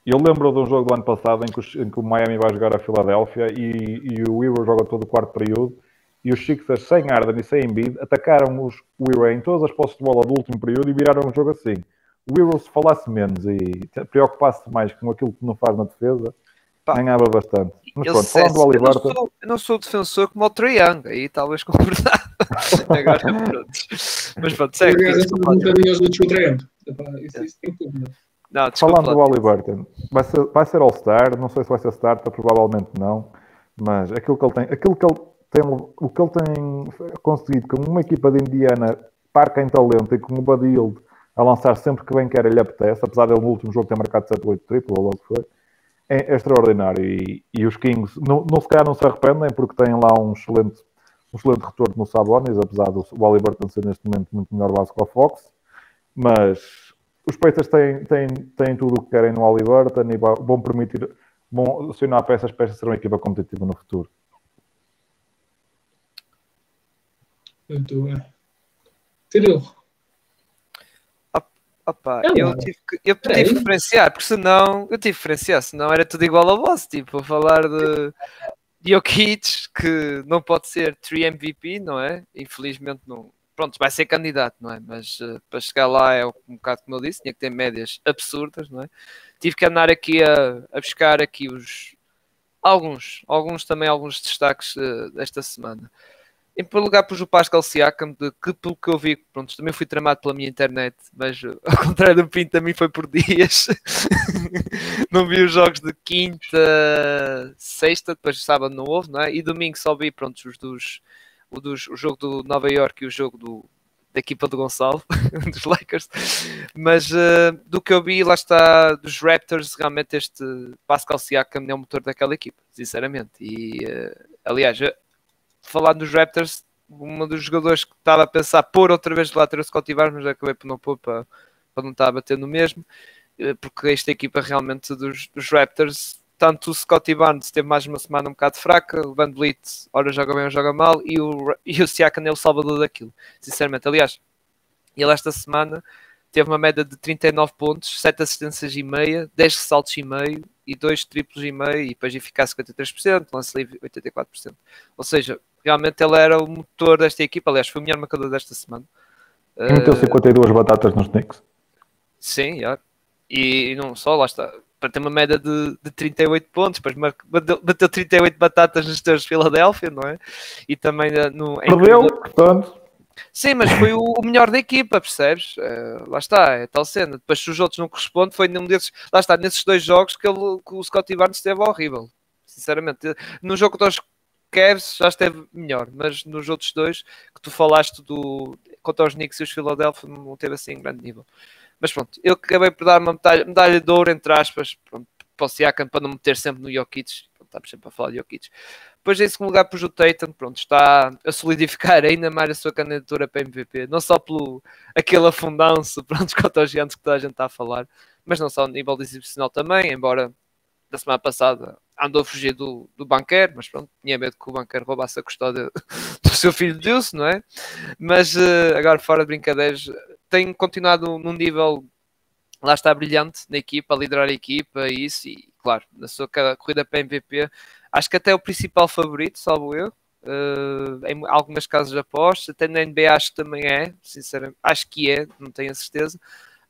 eu lembro de um jogo do ano passado em que, o, em que o Miami vai jogar a Filadélfia e, e, o Hero joga todo o quarto período e os Sixers sem Arden e sem Embiid atacaram os, o Hero em todas as posses de bola do último período e viraram o jogo assim. O Hero se falasse menos e preocupasse mais com aquilo que não faz na defesa, Pá, ganhava bastante. Mas pronto, falando do Oliver... Eu, não eu não sou defensor como o Trae Young, aí talvez com verdade. Agora pronto. Mas pronto, segue. Isso, isso, isso tem que não, Falando do Halliburton, vai ser, vai ser All-Star, não sei se vai ser starter, provavelmente não, mas aquilo que ele tem, aquilo que ele tem, o que ele tem conseguido com uma equipa de Indiana parca em talento e com o Badild a lançar sempre que bem quer ele apetece, apesar dele no último jogo ter marcado 7-8 triplo, ou logo foi, é, é extraordinário. E, e, os Kings, não, não, se calhar não se arrependem, porque têm lá um excelente, um excelente retorno no Sabonis, apesar do Halliburton ser neste momento muito melhor base que o Fox, mas os Pacers têm, têm, têm tudo o que querem no Halliburton e vão permitir, vão acionar peças para ser uma equipa competitiva no futuro. Muito bem. Tirou. Opa, eu, tive que, eu tive que diferenciar, porque senão eu tive que diferenciar, senão era tudo igual ao vosso. Tipo, a falar de Jokic, que não pode ser 3 MVP, não é? Infelizmente não, pronto, vai ser candidato, não é? Mas uh, para chegar lá é um bocado como eu disse, tinha que ter médias absurdas, não é? Tive que andar aqui a, a buscar aqui os alguns, alguns também alguns destaques uh, desta semana. Em primeiro lugar pus o Pascal Siakam, de que pelo que eu vi, pronto, também fui tramado pela minha internet, mas ao contrário do Pinto também foi por dias. não vi os jogos de quinta, sexta, depois sábado não houve, não é? E domingo só vi, pronto, os dos o, dos, o jogo do Nova York e o jogo do, da equipa do Gonçalo, dos Lakers, mas uh, do que eu vi, lá está, dos Raptors, realmente este Pascal Siakam é o motor daquela equipa, sinceramente. E, uh, aliás, falando dos Raptors, um dos jogadores que estava a pensar pôr outra vez de lá ter o Scottie Barnes, mas acabei por não pôr para, para não estar a bater no mesmo, eh, porque esta equipa realmente dos, dos Raptors tanto o Scottie Barnes teve mais uma semana um bocado fraca, o Van Vliet, ora joga bem ou joga mal, e o, e o Siakam é o salvador daquilo, sinceramente. Aliás, ele esta semana teve uma média de 39 pontos, 7 assistências e meia, 10 ressaltos e meio e 2 triplos e meio, e depois eficácia 53%, lance livre 84%. Ou seja, realmente ele era o motor desta equipa, aliás, foi o melhor marcador desta semana. E meteu 52 uh, batatas nos Knicks. Sim, yeah. e, e não só, lá está para ter uma média de, de 38 pontos, depois bateu, bateu 38 batatas nos teus de Filadélfia, não é? E também eh, no. Perdeu, portanto. Sim, mas foi o, o melhor da equipa, percebes? Uh, lá está, é tal cena. Depois, se os outros não correspondem, foi num desses. Lá está, nesses dois jogos que, ele, que o Scottie Barnes esteve horrível. Sinceramente, no jogo contra os Cavs já esteve melhor, mas nos outros dois que tu falaste do contra os Knicks e os Philadelphia não teve assim em grande nível. Mas pronto, eu acabei por dar uma medalha, medalha de ouro, entre aspas, para o Siakam, para não meter sempre no Jokic. Estamos sempre a falar de Jokic. Depois, em segundo lugar, para o Tatum, pronto, está a solidificar ainda mais a sua candidatura para MVP. Não só pelo aquele afundanço, pronto, contra os gigantes que toda a gente está a falar, mas não só a nível exibicional também, embora da semana passada andou a fugir do, do banqueiro, mas pronto, tinha medo que o banqueiro roubasse a custódia do seu filho Deus, não é? Mas uh, agora, fora de brincadeiras, tem continuado num nível, lá está, brilhante na equipa, a liderar a equipa e isso, e claro, na sua corrida para MVP, acho que até é o principal favorito, salvo eu. Uh, em algumas casas de apostas, até na NBA acho que também é, sinceramente, acho que é, não tenho a certeza,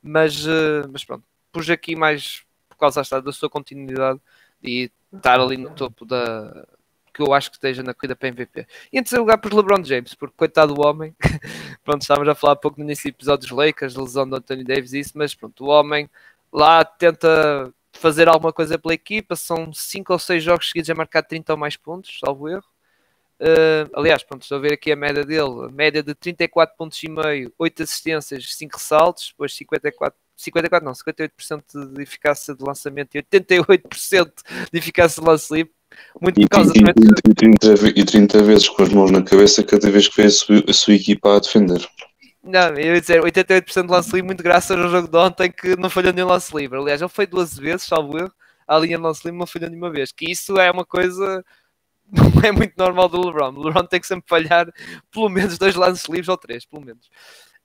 mas, uh, mas pronto, pus aqui mais por causa da sua continuidade e estar ali no topo da, que eu acho que esteja na corrida para MVP. E em terceiro lugar, por LeBron James, porque coitado do homem, pronto, estávamos a falar um pouco no início do episódio dos Lakers, lesão do Anthony Davis isso, mas pronto, o homem lá tenta fazer alguma coisa pela equipa, são 5 ou 6 jogos seguidos a marcar 30 ou mais pontos, salvo erro. Uh, aliás, pronto, estou a ver aqui a média dele, média de 34 pontos e meio, 8 assistências, 5 ressaltos, depois 54 54 não, 58% de eficácia de lançamento e 88% de eficácia de lance livre. Muito e, por causa e, e, 30, e 30 vezes com as mãos na cabeça cada vez que vem a sua, a sua equipa a defender. Não, eu ia dizer 88% de lance livre, muito graças ao jogo de ontem que não falhou nenhum lance livre. Aliás, ele foi duas vezes, salvo erro, a linha de lance livre não falhou nenhuma vez. Que isso é uma coisa não é muito normal do LeBron. O LeBron tem que sempre falhar pelo menos dois lances livres ou três, pelo menos.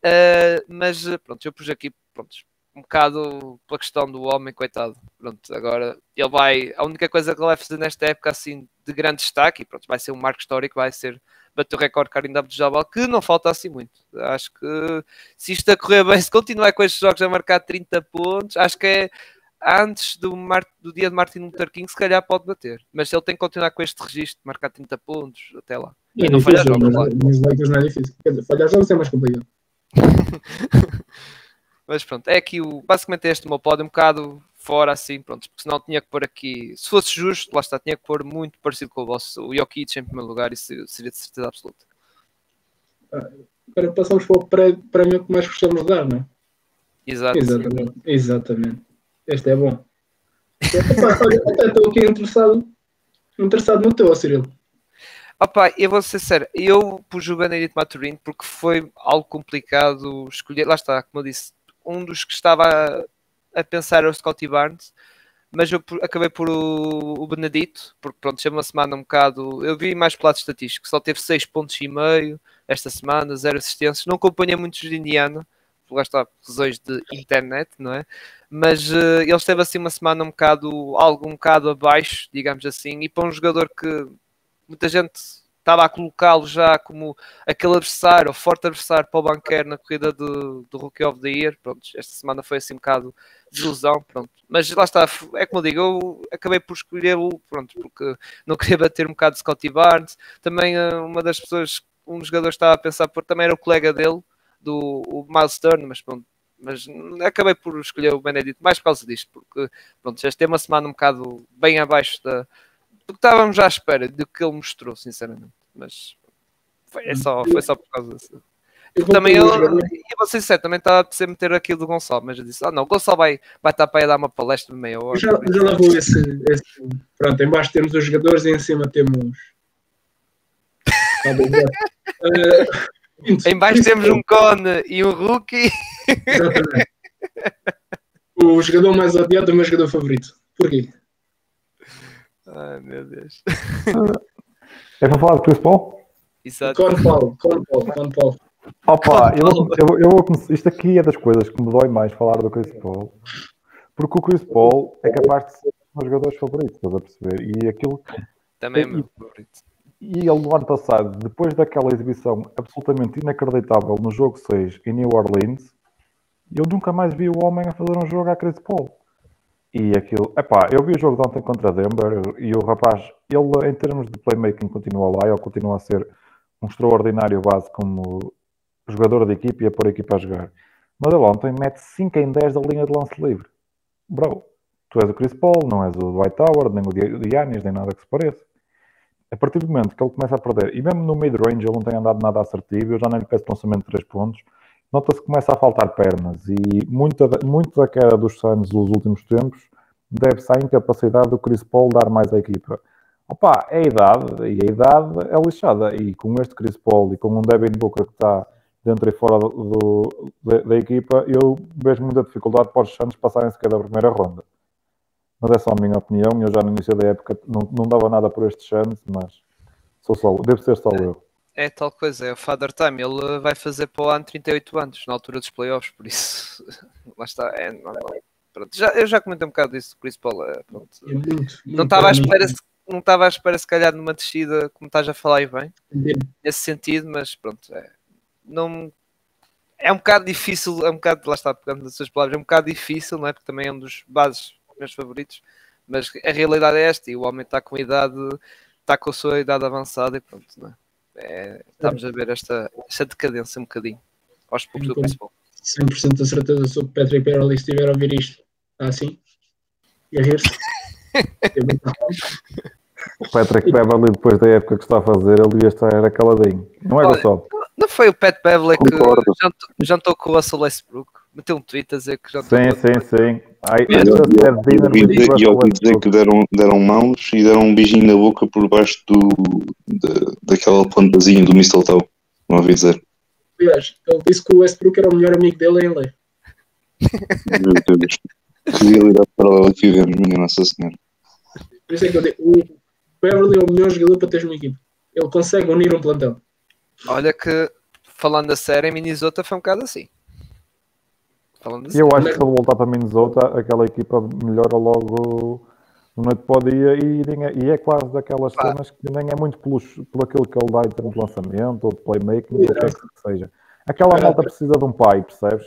Uh, mas pronto, eu pus aqui pronto, um bocado pela questão do homem, coitado. Pronto, agora ele vai. A única coisa que ele vai fazer nesta época assim de grande destaque, e pronto, vai ser um marco histórico, vai ser bater o recorde Karim Abdul-Jabbar, que não falta assim muito. Acho que se isto a correr bem, se continuar com estes jogos a marcar 30 pontos, acho que é antes do, Mar... do dia de Martin Luther King, se calhar pode bater. Mas ele tem que continuar com este registro de marcar 30 pontos até lá. E, e não falhar jogos. Lakers não é difícil. Quer dizer, falhar jogos é mais complicado. Mas pronto, é aqui o, basicamente este o meu pódio, um bocado fora assim, pronto, porque senão tinha que pôr aqui, se fosse justo, lá está, tinha que pôr muito parecido com o vosso, o Jokic em primeiro lugar, isso seria de certeza absoluta. Ah, agora passamos para o prémio que mais gostamos de dar, não é? Exato. Exatamente. Exatamente. Este é bom. até estou aqui interessado, interessado no teu, Cirilo. Opa, eu vou ser sério, eu pus o Benedito Maturin porque foi algo complicado escolher, lá está, como eu disse, um dos que estava a, a pensar era o Scotty Barnes, mas eu acabei por o, o Benedito, porque pronto, chama uma semana um bocado. Eu vi mais pelo lado estatístico, só teve 6 pontos e meio esta semana, zero assistências. Não acompanha muitos de Indiana, por está, razões de internet, não é? Mas uh, ele esteve assim uma semana um bocado, algo um bocado abaixo, digamos assim, e para um jogador que muita gente estava a colocá-lo já como aquele adversário, forte adversário para o banqueiro na corrida do, do Rookie of the Year. Pronto, esta semana foi assim um bocado de ilusão, pronto. Mas lá está, é como eu digo, eu acabei por escolhê-lo, pronto, porque não queria bater um bocado de Scotty Barnes. Também eh, uma das pessoas, um dos jogadores estava a pensar por também era o colega dele, do o Miles Turner, mas pronto, mas acabei por escolher o Benedito mais por causa disto, porque pronto, já tem uma semana um bocado bem abaixo da, do que estávamos à espera do que ele mostrou, sinceramente. Mas foi, é só, foi só por causa disso. Também eu, e você sincero, também está a ser meter aquilo do Gonçalo, mas eu disse: Ah, não, o Gonçalo vai, vai estar para ir dar uma palestra de meia hora. Já, já lá vou esse, esse. Pronto, em baixo temos os jogadores e em cima temos. uh, em baixo temos um cone e um rookie. Exatamente. O jogador mais odiado é o meu jogador favorito. Porquê? Ai meu Deus. É para falar do Chris Paul? Exato. Con Paul, Con Paul, Con Paul. Opa, eu, eu, eu, vou isto aqui é das coisas que me dói mais falar do Chris Paul, porque o Chris Paul é capaz de ser um dos jogadores favoritos, estás a perceber? E aquilo. Também é meu favorito. E ele no ano passado, depois daquela exibição absolutamente inacreditável no jogo 6 em New Orleans, eu nunca mais vi o homem a fazer um jogo a Chris Paul. E aquilo, epá, eu vi o jogo de ontem contra Denver e o rapaz, ele em termos de playmaking continua lá, ele continua a ser um extraordinário base como jogador de equipe e a pôr a equipa a jogar. Mas ele ontem mete 5 em 10 da linha de lance livre. Bro, tu és o Chris Paul, não és o Dwight Howard, nem o Giannis, nem nada que se pareça. A partir do momento que ele começa a perder, e mesmo no mid-range ele não tem andado nada assertivo, eu já nem lhe peço lançamento de 3 pontos, nota-se que começa a faltar pernas e muita, muito da queda dos Suns nos últimos tempos deve-se à incapacidade do Chris Paul dar mais à equipa. Opa, é a idade, e a idade é lixada. E com este Chris Paul e com um Devin Booker que está dentro e fora do, da, da, equipa, eu vejo muita dificuldade para os Suns passarem sequer da primeira ronda. Mas é só a minha opinião. Eu já no início da época não, não dava nada por estes Suns, mas sou só, devo ser só eu é tal coisa, é o Father Time. Ele vai fazer para o ano 38 anos, na altura dos playoffs, por isso lá está. É, pronto, já, eu já comentei um bocado disso, Chris Paul. É, pronto. É muito, não estava à espera, se, não estava à espera se calhar numa descida, como estás a falar e bem, nesse sentido, mas pronto, é, não é um bocado difícil, é um bocado, lá está, pegando as suas palavras, é um bocado difícil, não é? Porque também é um dos bases meus favoritos, mas a realidade é esta, e o homem está com idade, está com a sua idade avançada e pronto, não é? É, estamos a ver esta, esta decadência um bocadinho aos poucos do principal. 100% da certeza se o Patrick Beverly estiver a ouvir isto. Está assim? E a rir-se. o Patrick Beverly, depois da época que está a fazer, ele devia estar era caladinho. Não é, só. Não foi o Pat Beverly que jantou, jantou com o Russell Westbrook? Meteu um tweet a dizer que jantou Sim, sim, sim. Ai, eu, eu, ouvi dizer que deram, deram mãos e deram um beijinho na boca por baixo do, da, daquela plantazinha do mistletoe. Não ouvi dizer. Aliás, ele disse que o Westbrook era o melhor amigo dele em LA. Meu Deus. Que realidade paralela que vivemos, minha Nossa Senhora. Por isso é que eu digo, o Beverly é o melhor jogador para teres uma equipe. Ele consegue unir um plantão. Olha que, falando a sério, em Minnesota foi um bocado assim. Falando eu acho que se ele voltar para Minnesota, aquela equipa melhora logo no noite para o dia e, e é quase daquelas cenas que nem é muito pelo, pelo aquilo que ele dá em termos de lançamento ou de playmaking, ou o que é que seja. Aquela malta precisa de um pai, percebes?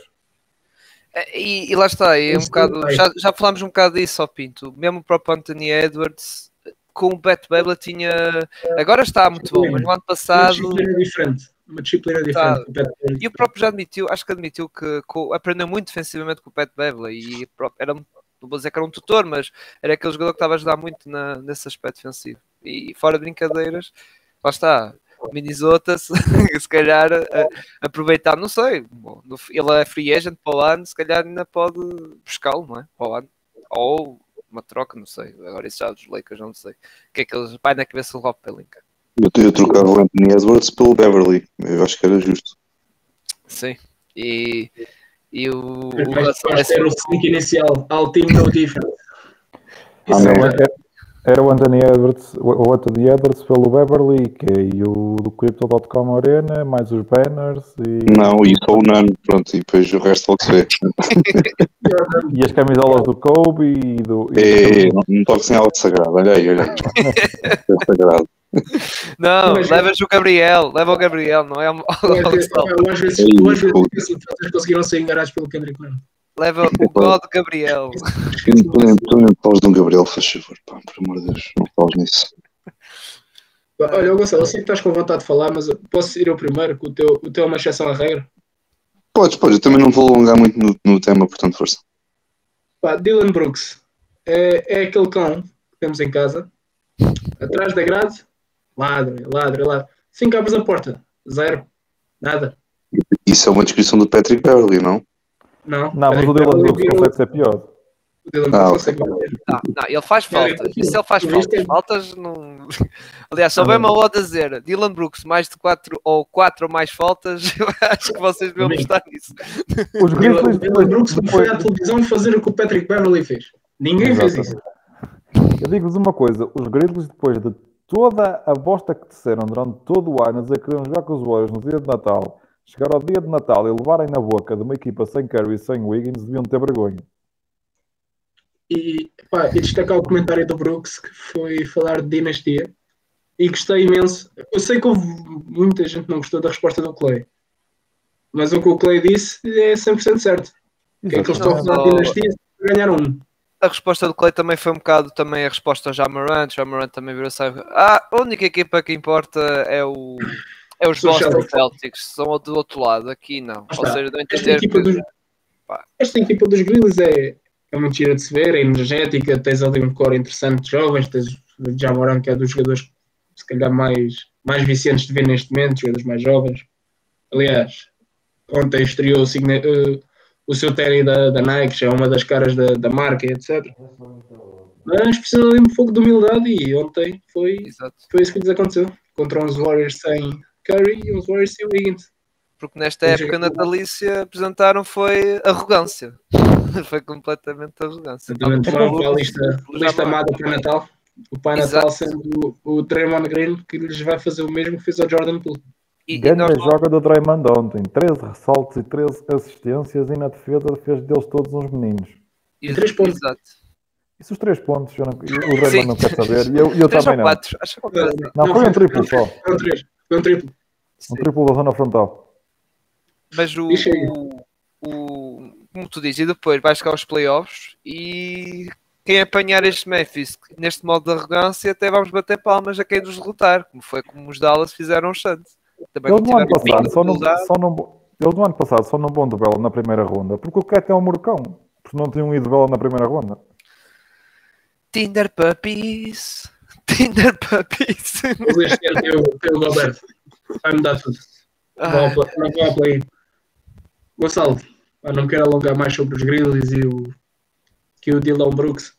É, e, e lá está, é um bocado, já, já falámos um bocado disso ao Pinto. Mesmo o próprio Anthony Edwards com o Bat Babla tinha. Agora está muito bom, mas no ano passado. Uma diferente. Uma disciplina diferente. E o próprio já admitiu, acho que admitiu que, que aprendeu muito defensivamente com o Pat Babla e era, não vou dizer que era um tutor, mas era aquele jogador que estava a ajudar muito na, nesse aspecto defensivo. E fora de brincadeiras, lá está. Minnesota, se, se calhar aproveitar, não sei, bom, ele é free agent para o ano, se calhar ainda pode buscá-lo, não é? Para o ano. Ou uma troca, não sei. Agora isso já dos Lakers, não sei. O que é que eles. Pai na cabeça do Rob Pelinka. Eu, eu trocava o Anthony Edwards pelo Beverly. Eu acho que era justo. Sim. E, e o. Vai ser o 5 inicial. All team no defense. Isso é, era o Anthony Edwards, o Anthony Edwards pelo Beverly, que é, e o do Crypto.com Arena, mais os banners e. Não, e só o Nano, pronto, e depois o resto logo se vê. e as camisolas do Kobe e do. E é, não, não toque sem algo sagrado, olha aí, olha aí. é sagrado. Não, levas o Gabriel, leva o Gabriel, não é o. Às vezes, às vezes conseguiram ser enganados pelo Kendrick Lamar. Leva o God Gabriel. Tu nem falas de um Gabriel, faz favor, pá, por amor de Deus, não falas nisso. Olha, Gonçalo, eu sei que estás com vontade de falar, mas posso ir ao primeiro, que o teu, o teu é uma exceção à regra? Podes, podes, eu também não vou alongar muito no, no tema, portanto, força. Pá, Dylan Brooks é, é aquele cão que temos em casa, atrás da grade, ladra, ladra, ladra. Cinco abres a porta, zero, nada. Isso é uma descrição do Patrick Beverly, não? Não, não mas o Dylan Brooks consegue ser pior. O Dylan Brooks consegue não, não, ele faz faltas. E se ele faz faltas, faltas não. Aliás, só bem mal a dizer Dylan Brooks mais de 4 ou 4 ou mais faltas, eu acho que vocês deviam gostar nisso. Os Grizzlies. Dylan Brooks foi à televisão fazer o que o Patrick Beverly fez. Ninguém fez isso. Eu digo-vos uma coisa: os Grizzlies, depois de toda a bosta que disseram durante todo o ano, a dizer que queriam jogar com os Warriors no dia de Natal, chegar ao dia de Natal e levarem na boca de uma equipa sem Curry e sem Wiggins, deviam ter vergonha. E, pá, e destacar o comentário do Brooks, que foi falar de dinastia. E gostei imenso. Eu sei que houve muita gente não gostou da resposta do Clay. Mas o que o Clay disse é 100% certo. O que é que eles estão a falar de dinastia se ganharam um? A resposta do Clay também foi um bocado também a resposta ao Jamarant. Jamarant também virou sabe. Ah, a única equipa que importa é o é os Boston Celtics. Celtics, são do outro lado, aqui não. Ou está. seja, deu a Esta entender equipa, que dos, esta equipa dos Grizzlies é, é muito gira de se ver, é energética, tens ali um core interessante de jovens, tens o Jamoran, que é dos jogadores se calhar mais, mais viciantes de ver neste momento, jogadores mais jovens. Aliás, ontem estreou o, signa- eh, o seu Terry da, da Nike, já é uma das caras da, da marca, etc. Mas precisa ali um pouco de humildade e ontem foi, Exato. foi isso que lhes aconteceu. Contra uns Warriors sem Curry e uns Warriors sem Wiggins. Porque nesta é. época natalícia apresentaram foi arrogância. foi completamente arrogância. Exatamente, Estavam foram para a lista, lista amada para Natal. O Pai Exato. Natal sendo o, o Draymond Green, que lhes vai fazer o mesmo que fez ao Jordan Poole. E, e Grande nós joga do Draymond ontem. 13 ressaltos e 13 assistências e na defesa fez deles todos uns meninos. e- três pontos. Exato. Isso os três pontos, eu não- o Draymond Sim. não quer saber. E eu, e eu também não. quatro, acho que é quatro. Não, foi um triplo só. Foi um três. Foi um triplo. Um triplo da zona frontal. Mas o, o, o- Como tu dizes, e depois vai chegar aos playoffs e quem apanhar este Memphis neste modo de arrogância, até vamos bater palmas a quem nos derrotar, como foi como os Dallas fizeram os Santos. Também Ele não do ano passado só de não, só não, ele do ano passado só não bom duelo na primeira ronda, porque o Cat é um morcão. Porque não tinham ido duelo na primeira ronda. Tinder Puppies. Tinder Puppies. Este ano o, Gilberto. Vai mudar tudo. Não vou Ah, vou ao play. Gonçalo, não me quero alongar mais sobre os Grizzlies e o, que o Dylan Brooks.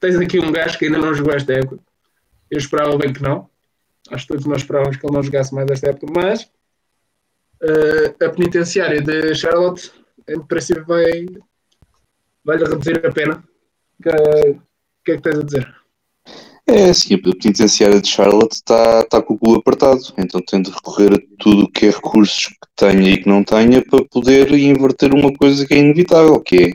Tens aqui um gajo que ainda não jogou esta época. Eu esperava bem que não. Acho que todos nós esperávamos que ele não jogasse mais esta época, mas eh, a penitenciária de Charlotte, em princípio, vai, vai lhe reduzir a pena. O que é que tens a dizer? É a penitenciária de Charlotte está tá com o cu apertado, então tem de recorrer a tudo o que é recursos que tenha e que não tenha para poder inverter uma coisa que é inevitável, que é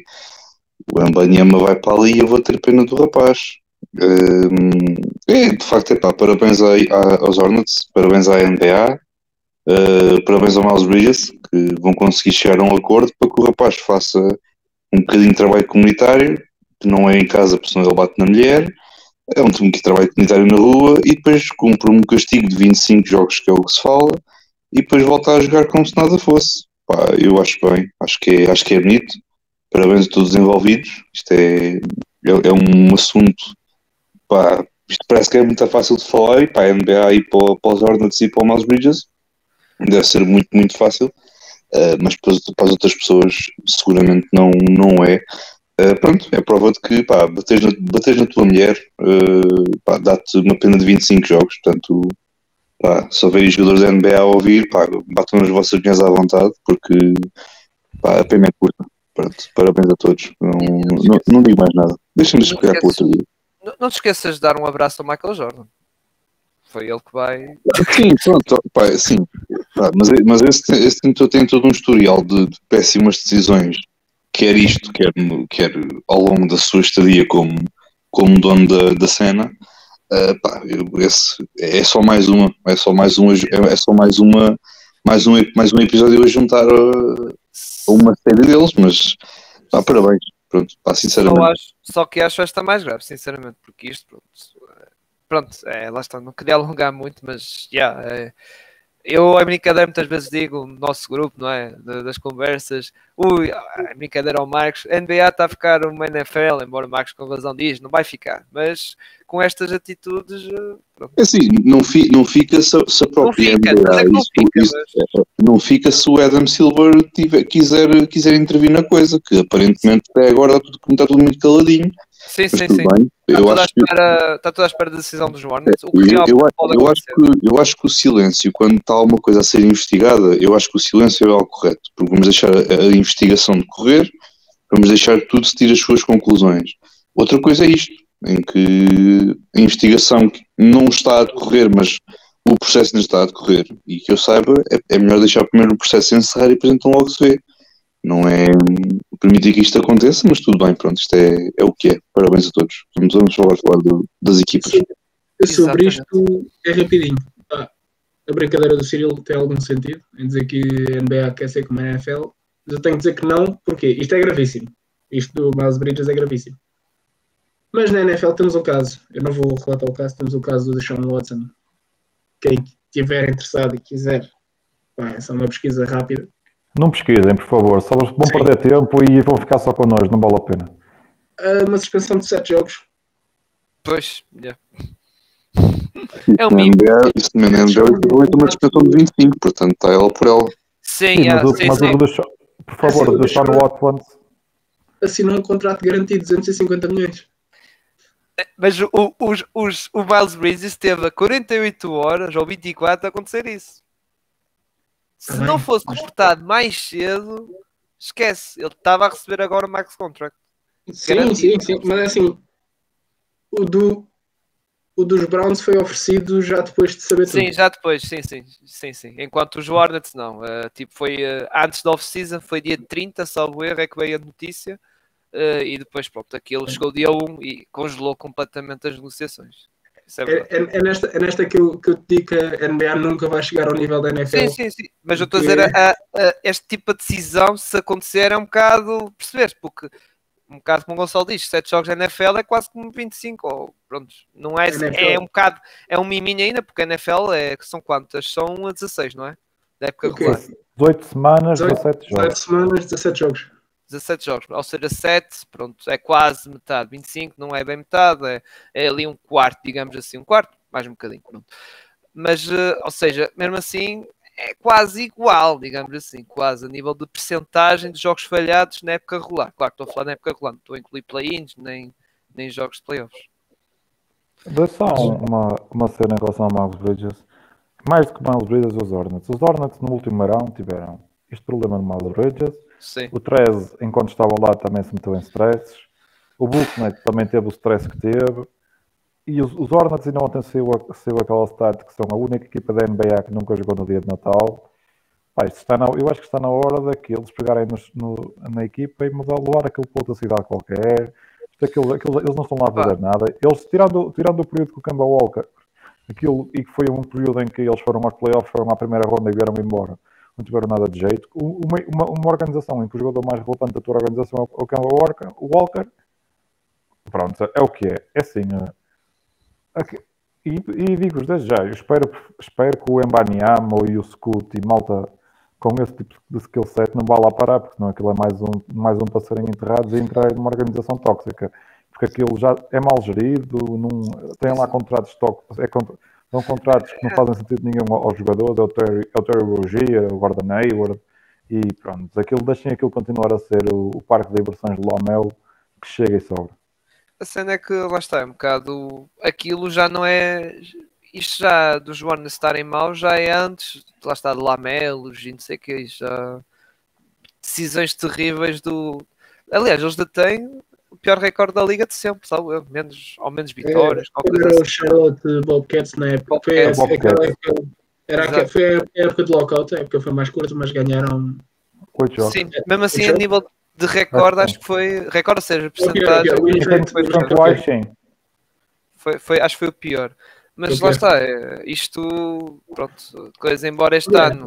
o Ambanyama vai para ali e eu vou ter pena do rapaz. Hum, é, de facto, é pá, parabéns aí aos Hornets, parabéns à NBA, eh, parabéns ao Miles Bridges, que vão conseguir chegar a um acordo para que o rapaz faça um bocadinho de trabalho comunitário, que não é em casa, porque senão ele bate na mulher, é um time que trabalha comunitário na rua e depois cumpre um castigo de 25 jogos, que é o que se fala, e depois volta a jogar como se nada fosse. Pá, eu acho bem, acho que é, acho que é bonito. Parabéns a todos os envolvidos. Isto é, é, é um assunto, pá, isto parece que é muito fácil de falar e para a NBA e para, para os Hornets e para o Miles Bridges deve ser muito, muito fácil, eh, mas para, as- para as outras pessoas seguramente não, não é. Uh, pronto, é prova de que pá, bateres, na, bateres na tua mulher uh, dá-te uma pena de 25 jogos. Portanto, pá, se houver jogadores da NBA a ouvir, pá, batam as vossas mulheres à vontade, porque pá, a pena é curta. Pronto, parabéns a todos. Não, não, não digo mais nada. Deixa-me escolher para outro dia. Não, não te esqueças de dar um abraço ao Michael Jordan. Foi ele que vai. Sim, pronto, pá, sim. Pá, mas mas esse, esse tem, tem todo um historial de, de péssimas decisões, quer isto, quer, quer ao longo da sua estadia como, como dono da, da cena. Ah, pá, esse, é só mais uma, é só mais uma, é, é só mais uma, mais um, mais um episódio a juntar a, a uma série deles, mas pá, parabéns, pronto, pá, Só, sinceramente. acho, só que acho esta mais grave, sinceramente, porque isto, pronto, eh, pronto é, lá está, não queria alongar muito, mas já, é, eu a brincadeira muitas vezes digo no nosso grupo, não é? Da- Das conversas, ui, a brincadeira ao Marcos, a NBA está a ficar uma NFL, embora o Marcos com razão diz, não vai ficar, mas com estas atitudes, eh, pronto, É assim, não, fi, não fica se, a- se a própria fica, NBA, mas é não isso- fica, isso- não fica se o Adam Silver tiver, quiser, quiser intervir na coisa, que aparentemente até agora está tudo, está tudo muito caladinho, sim, sim, sim. bem. Está Eu toda, à acho, que, espera, está toda à espera da decisão dos Hornets. O que eu, eu, eu acho que, eu acho que o silêncio, quando está alguma coisa a ser investigada, eu acho que o silêncio é algo correto, porque vamos deixar a, a investigação decorrer, vamos deixar que tudo se tire as suas conclusões. Outra coisa é isto, em que a investigação que não está a decorrer, mas o processo ainda está a decorrer e que eu saiba, é, é melhor deixar primeiro o processo encerrar e depois então logo se vê. Não é permitir que isto aconteça, mas tudo bem, pronto, isto é, é o que é. Parabéns a todos. Vamos, vamos falar, falar do, das equipas. Sim. Sobre isto é rapidinho. Ah, a brincadeira do Cyril tem algum sentido em dizer que a NBA quer ser como a NFL, mas eu tenho que dizer que não, porque isto é gravíssimo. Isto do Miles Bridges é gravíssimo. Mas na NFL temos um caso, eu não vou relatar o caso, temos o caso do Deshaun Watson. Quem estiver interessado e quiser, pá, é só uma pesquisa rápida. Não pesquisem, por favor, só vão Sim. perder tempo e vão ficar só connosco, não vale a pena. Uh, uma suspensão de 7 jogos. Pois, yeah. É um mimo. Isso também é uma suspensão de 25, portanto está ela por ela. Sim, sim, yeah, mas, sim, mas sim. Deixo, por favor, assim, deixar no Watson. Assinou um contrato garantido de 250 milhões. Mas o, os, os, o Miles Bridges esteve a 48 horas ou 24 a acontecer isso. Se não fosse cortado mais cedo, esquece. Ele estava a receber agora o max contract. Sim, sim, sim. Mas é assim, o, do, o dos Browns foi oferecido já depois de saber sim, tudo. Sim, já depois, sim, sim, sim, sim. Enquanto os Hornets não. Uh, tipo, foi uh, antes da off-season, foi dia 30, salvo erro, é que veio a notícia. Uh, e depois, pronto, aquilo chegou dia 1 e congelou completamente as negociações. É, é, é, é, nesta, é nesta que eu, que eu te digo que a NBA nunca vai chegar ao nível da NFL. Sim, sim, sim. Mas eu estou a dizer, a, a, este tipo de decisão, se acontecer, é um bocado, perceberes, porque um bocado como o Gonçalo diz, 7 jogos da NFL é quase como 25, ou pronto, não é, é um bocado, é um miminho ainda, porque a NFL é, são quantas? São 16, não é? Da época okay. regular. 18 semanas, 18, 17 jogos. 18 semanas, 17 jogos. 17 jogos, ou seja, 7, pronto, é quase metade, 25 não é bem metade, é, é ali um quarto, digamos assim, um quarto, mais um bocadinho, pronto. Mas, uh, ou seja, mesmo assim, é quase igual, digamos assim, quase a nível de percentagem de jogos falhados na época regular. Claro, estou a falar na época regular, não estou a incluir play-ins nem, nem jogos de playoffs. Dá só uma, uma cena em relação ao Miles Bridges. Mais do que Miles Bridges, os Hornets. Os Hornets no último verão tiveram este problema de Miles Bridges. Sim. O Trez, enquanto estava lá, também se meteu em stresses. O Booknet também teve o stress que teve. E os, os Hornets ainda ontem saiu, saiu aquela start que são a única equipa da NBA que nunca jogou no dia de Natal. Pai, está na, eu acho que está na hora daqueles pegarem no, no, na equipa e mudar, levar aquilo para outra cidade qualquer. Aquilo, aquilo, eles não estão lá a fazer nada. Eles, tirando, tirando o período com o Kemba Walker, aquilo, e que foi um período em que eles foram aos playoffs, foram à primeira ronda e vieram embora, não tiveram nada de jeito. Uma, uma, uma organização em que o jogador mais relevante da tua organização é o Kemba Walker, Walker pronto, é o que é. É assim, eh, e, e digo-vos desde já, eu espero, espero que o Embanyama e o Scoot e malta com esse tipo de skill set não vá lá parar, porque senão aquilo é mais um, mais um serem enterrados e entrar numa organização tóxica. Porque aquilo já é mal gerido, não, tem lá contratos tóxicos, é, são contratos que não fazem sentido nenhum aos jogadores, é o Terry, é o Terry Rogier, é o Gordon Hayward, e pronto, aquilo, deixem aquilo continuar a ser o, o parque de diversões de Lomel que chega e sobra. A cena é que lá está, é um bocado aquilo já não é isto já dos Warners estarem maus já é antes, lá está de Lamelos e não sei o que, já decisões terríveis do aliás, eles detêm o pior recorde da liga de sempre, sabe? Menos, ou menos vitórias. É, era o assim. Charlotte Bobcats na época. Foi, é, aquela época, era, foi a época de lockout, a época foi mais curta, mas ganharam. Sim, mesmo assim, a nível de recorde, acho que foi. Recorde, ou seja, porcentagem. Foi, foi, acho que foi o pior. Mas lá está, é, isto, pronto, coisa, embora este ano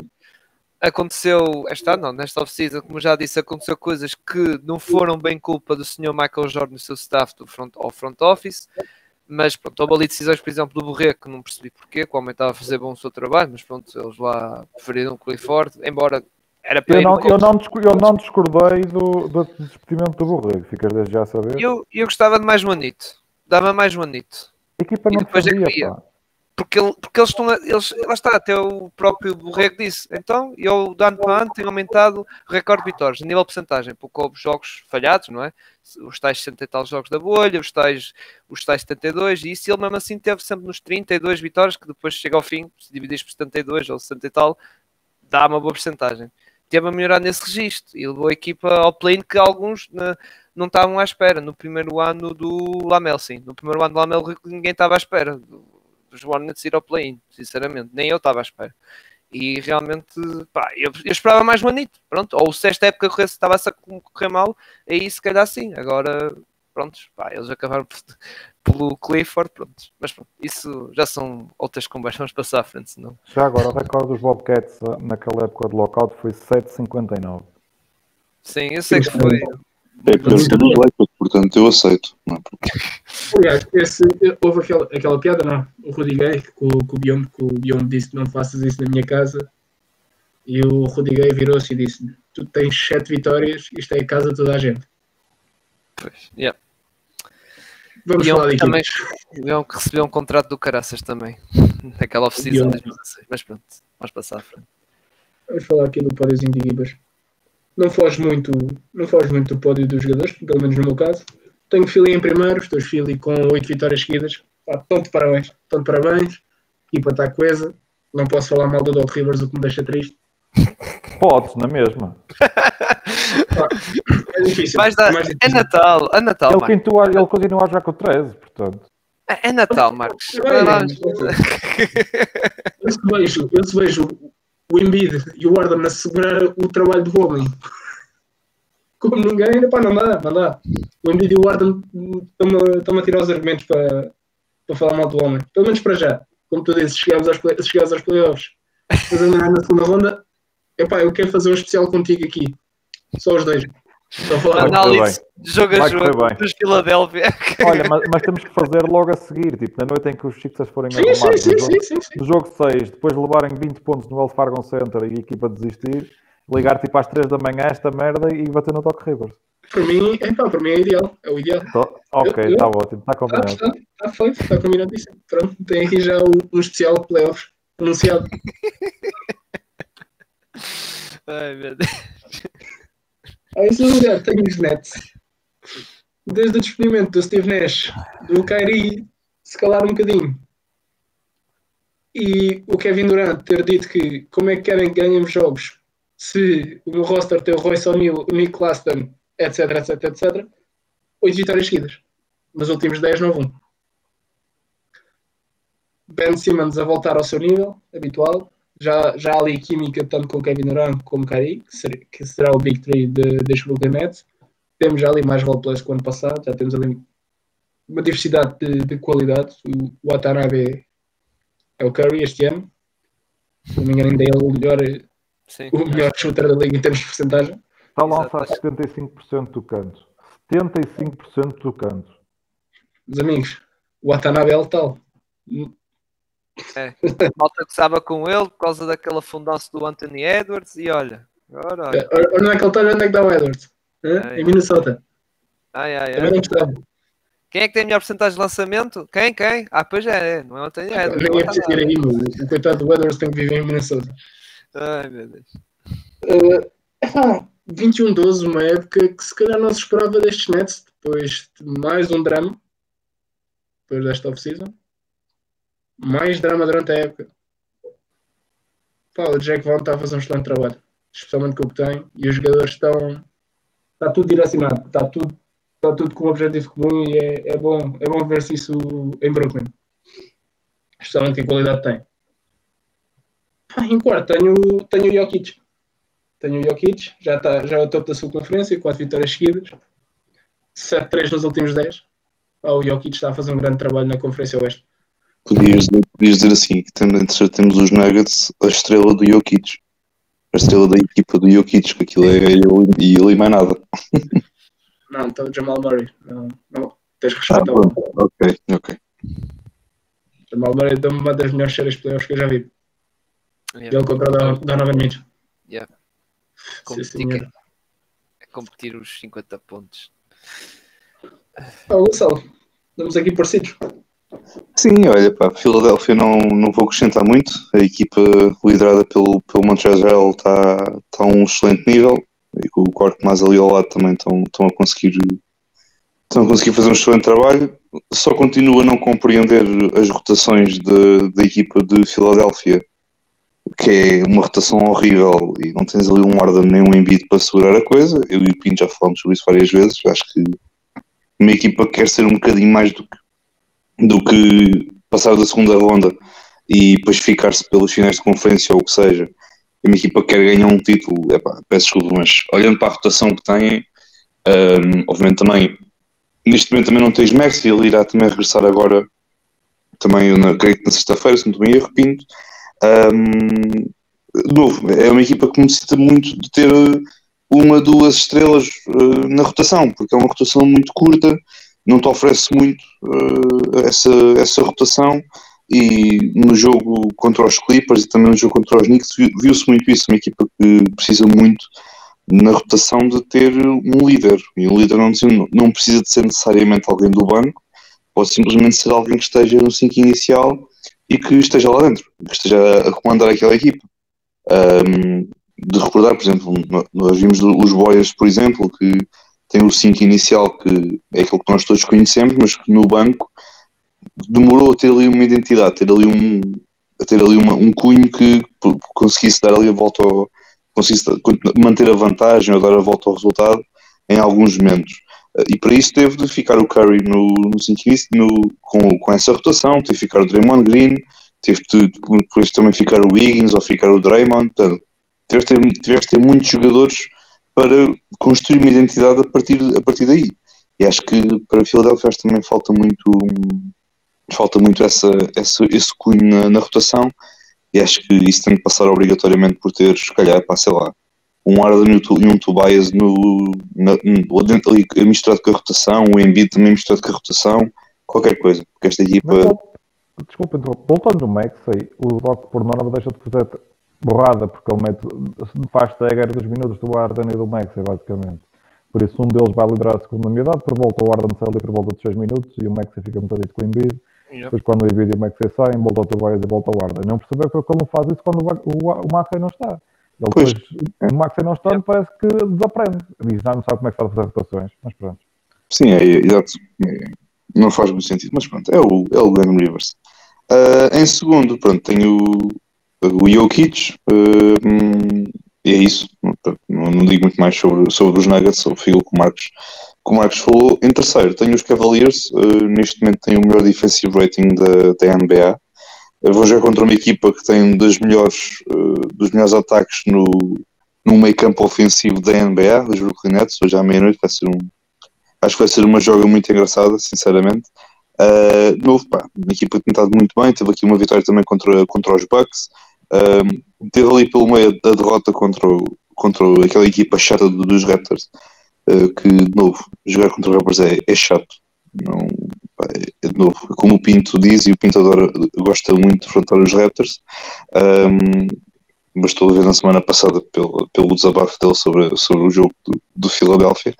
aconteceu, este ano não, nesta off-season, como já disse, aconteceu coisas que não foram bem culpa do senhor Michael Jordan e do seu staff do front, ao front office, mas pronto, houve ali decisões, por exemplo, do Borré, que não percebi porquê, que o homem estava a fazer bom o seu trabalho, mas pronto, eles lá preferiram o Clifford, embora era para eu, não, eu, não, eu não discordei do, do despedimento do Borrego, ficas desde já a saber. Eu, eu gostava de mais um anito, dava mais um anito. A equipa não depois fazia, é. Porque, ele, porque eles estão, eles, lá está, até o próprio Borrego disse. Então, eu, de ano para ano, tenho aumentado o recorde de vitórias, a nível de porcentagem, porque houve jogos falhados, não é? Os tais 60 e tal jogos da bolha, os tais, os tais 72, e isso ele mesmo assim teve sempre nos 32 vitórias, que depois chega ao fim, se dividir por 72 ou 60 e tal, dá uma boa porcentagem teve a melhorar nesse registro e levou a equipa ao plane que alguns né, não estavam à espera. No primeiro ano do Lamel, sim. No primeiro ano do Lamel, ninguém estava à espera os Hornets ir ao play-in, sinceramente. Nem eu estava à espera. E realmente, pá, eu, eu esperava mais um anito, pronto. Ou se esta época estava-se a correr mal, aí se calhar sim. Agora, pronto, pá, eles acabaram por, pelo Clifford, pronto. Mas pronto, isso já são outras conversas, vamos passar à frente, senão. Já agora, o recorde dos Bobcats naquela época de lockout foi 7,59. Sim, eu sei que foi. É portanto, portanto eu aceito. Não é Aliás, esse, houve aquela, aquela piada, não? O Rudy Gay, com, com o Beyond, que o Beyond disse não faças isso na minha casa. E o Rudy Gay virou-se e disse: Tu tens sete vitórias, isto é a casa de toda a gente. Pois, yeah. Vamos falar de também um que recebeu um contrato do Caraças também, naquela oficina de 2016. Mas pronto, vamos passar à frente. Vamos falar aqui do pódiozinho de equipas não foge muito, não foge muito do pódio dos jogadores, pelo menos no meu caso. Tenho Philly em primeiro, estou Philly com oito vitórias seguidas. Ah, tanto parabéns, tanto parabéns. Equipa está coesa. Não posso falar mal do Doc Rivers, o que me deixa triste. Podes, na mesma. é difícil. Mas dá, é, difícil. é Natal, é Natal. Ele, quintua, ele continua a jogar com o 13, portanto. É, é Natal, Marcos. Eu, se vejo, eu se vejo o Embiid e o Warden segurar o trabalho do homem. Como ninguém, pá, não dá, não dá. O Embiid e o Warden estão a tirar os argumentos para, para falar mal do homem. Pelo menos para já. Como tu dizes, chegamos aos, chegamos aos playoffs. Mas na segunda ronda, epá, eu quero fazer um especial contigo aqui. Só os dois. Análise de jogo a jogo dos Filadélfia. Olha, mas, mas, temos que fazer logo a seguir, tipo, na noite em que os Sixers forem sim, sim, sim, sim, sim, sim. no jogo 6, depois de levarem 20 pontos no Wells Fargo Center e a equipa desistir, ligar tipo às 3 da manhã esta merda e bater no Doc Rivers. Para mim, é pá, para mim é ideal, é o ideal. Tô, ok, está ótimo, está combinado. Está tá, tá feito, está combinadíssimo. Pronto, tem aqui já um, um especial playoffs anunciado. Ai meu Deus. Aí, se lugar, tenho os Nets. Desde o despedimento do Steve Nash, do Kyrie, se calar um bocadinho. E o Kevin Durant ter dito que como é que querem que ganhemos jogos se o meu roster tem o Royce O'Neal, o Nick Claston, etc, etc, etc. Oito vitórias seguidas. Nos últimos 10 não vão. Ben Simmons a voltar ao seu nível habitual já, já há ali química tanto com Kevin Durant como Kyrie, que, ser, que será o Big Three de, deste Brooklyn Nets. Temos já ali mais roleplayers que o ano passado, já temos ali uma diversidade de, de qualidade. O, o Watanabe é o Curry este ano. Se não me engano, ainda é o melhor, Sim. o melhor shooter da liga em termos de porcentagem. Está lá a 75% do canto. 75% do canto. Meus amigos, o Watanabe é letal. É. Malta que estava com ele por causa daquela fundança do Anthony Edwards e olha. Agora, olha. Onde é que ele está? Onde é que está o Edwards? É, em Minnesota. Ai, ai, ai. Quem é que tem a melhor porcentagem de lançamento? Quem? Quem? Ah, pois é, não é o Anthony Edwards. Nem é preciso ir aí, mas o coitado do Edwards tem que viver em Minnesota. Ai, meu Deus. Uh, ah, 21-12, uma época que se calhar não se esperava destes Nets, depois de mais um drama, depois desta off-season mais drama durante a época. Pá, o Jack Vaughn está a fazer um excelente trabalho, especialmente com o que tem, e os jogadores estão. Está tudo direcionado, está tudo, está tudo com um objetivo comum e é, é, bom, é bom ver se isso em Brooklyn. Especialmente em qualidade tem. Em quarto, tenho, tenho o Jokic. Tenho o Jokic, já, está, já é o topo da sua conferência, quatro vitórias seguidas, 7-3 nos últimos 10. Pá, o Jokic está a fazer um grande trabalho na Conferência Oeste. Podias, podias dizer assim, que temos, temos os Nuggets, a estrela do Jokic. A estrela da equipa do Jokic, que aquilo é ele e ele e mais nada. Não, então Jamal Murray. Não, não tens que respeitar. Ah, ok, ok. Jamal Murray deu uma das melhores séries de playoffs que eu já vi. Yeah. Ele contra o Donovan Mitchell. Yeah. Competir, é competir os 50 pontos. Oh, Gonçalo, estamos aqui parecidos. Sim, olha, pá, Filadélfia não, não vou acrescentar muito. A equipa liderada pelo, pelo Montreal está tá a um excelente nível e o corpo mais ali ao lado também estão, estão a conseguir estão a conseguir fazer um excelente trabalho. Só continuo a não compreender as rotações da equipa de Filadélfia, que é uma rotação horrível e não tens ali um Arden nem um Embiid para segurar a coisa. Eu e o Pinto já falamos sobre isso várias vezes. Acho que uma equipa que quer ser um bocadinho mais do que do que passar da segunda ronda e depois ficar-se pelos finais de conferência ou o que seja, e uma equipa quer ganhar um título, epá, peço desculpa, mas olhando para a rotação que têm, um, obviamente também, neste momento também não tens Messi, ele irá também regressar agora, também na, na sexta-feira, se não bem erro. Um, de novo, é uma equipa que necessita muito de ter uma, duas estrelas uh, na rotação, porque é uma rotação muito curta, não te oferece muito uh, essa, essa rotação e no jogo contra os Clippers e também no jogo contra os Knicks viu-se muito isso, uma equipa que precisa muito na rotação de ter um líder, e um líder não, não precisa de ser necessariamente alguém do banco, pode simplesmente ser alguém que esteja no 5 inicial e que esteja lá dentro, que esteja a comandar aquela equipa. Um, de recordar, por exemplo, nós vimos os Boyas, por exemplo, que tem o 5 inicial, que é aquilo que nós todos conhecemos, mas que no banco demorou a ter ali uma identidade, ter ali um, a ter ali uma, um cunho que conseguisse dar ali a volta ao, conseguisse manter a vantagem ou dar a volta ao resultado em alguns momentos. E para isso teve de ficar o Curry no, no, no com, com essa rotação, teve de ficar o Draymond Green, teve de depois também ficar o Wiggins ou ficar o Draymond. Portanto, tiveste, tiveste ter muitos jogadores para construir uma identidade a partir, a partir daí. E acho que para Philadelphia também falta muito falta muito essa, essa, esse cunho na, na, rotação e acho que isso tem que passar obrigatoriamente por ter, se calhar, pá, sei lá, um Arden e um Tobias no, na, ali misturado com a rotação, o Embiid também misturado com a rotação, qualquer coisa, porque esta equipa... Mas, desculpa, voltando no Max, o Doc por norma deixa de fazer borrada, porque ele mete, faz stagger dos minutos do Arden e do Max, basicamente. Por isso, um deles vai liderar a segunda unidade, por volta o Arden sai ali por volta de 6 minutos e o Max fica metadito com o Embiid. Yep. Depois, quando o Embiid e o Max saem, volta o Tobias e volta o Arden. Não perceber ele não faz isso quando o, o, o Maxey não está. Ele depois, o Maxey não está, parece que desaprende. E já não sabe como é que está a fazer rotações, mas pronto. Sim, é, exato. É, não faz muito sentido, mas pronto, é o, é o Glenn Rivers. Uh, em segundo, pronto, tenho o Jokic, uh, é isso. Não, não, digo muito mais sobre, sobre os Nuggets, ou fico com o Marcos, com o Marcos falou. Em terceiro, tenho os Cavaliers, uh, neste momento tem o melhor defensive rating da, da NBA. Eu vou jogar contra uma equipa que tem um dos melhores, uh, dos melhores ataques no, no meio campo ofensivo da NBA, os Brooklyn Nets, hoje à meia-noite vai ser um. Acho que vai ser uma joga muito engraçada, sinceramente. Uh, novo, pá, uma equipa que tem estado muito bem, teve aqui uma vitória também contra, contra os Bucks. Um, teve ali pelo meio da derrota contra, contra aquela equipa chata dos Raptors, uh, que de novo, jogar contra os Raptors é, é chato. Não, é, de novo, como o Pinto diz, e o Pinto adora, gosta muito de enfrentar os Raptors. Um, bastou ver na semana passada pelo, pelo desabafo dele sobre, sobre o jogo do, do Philadelphia.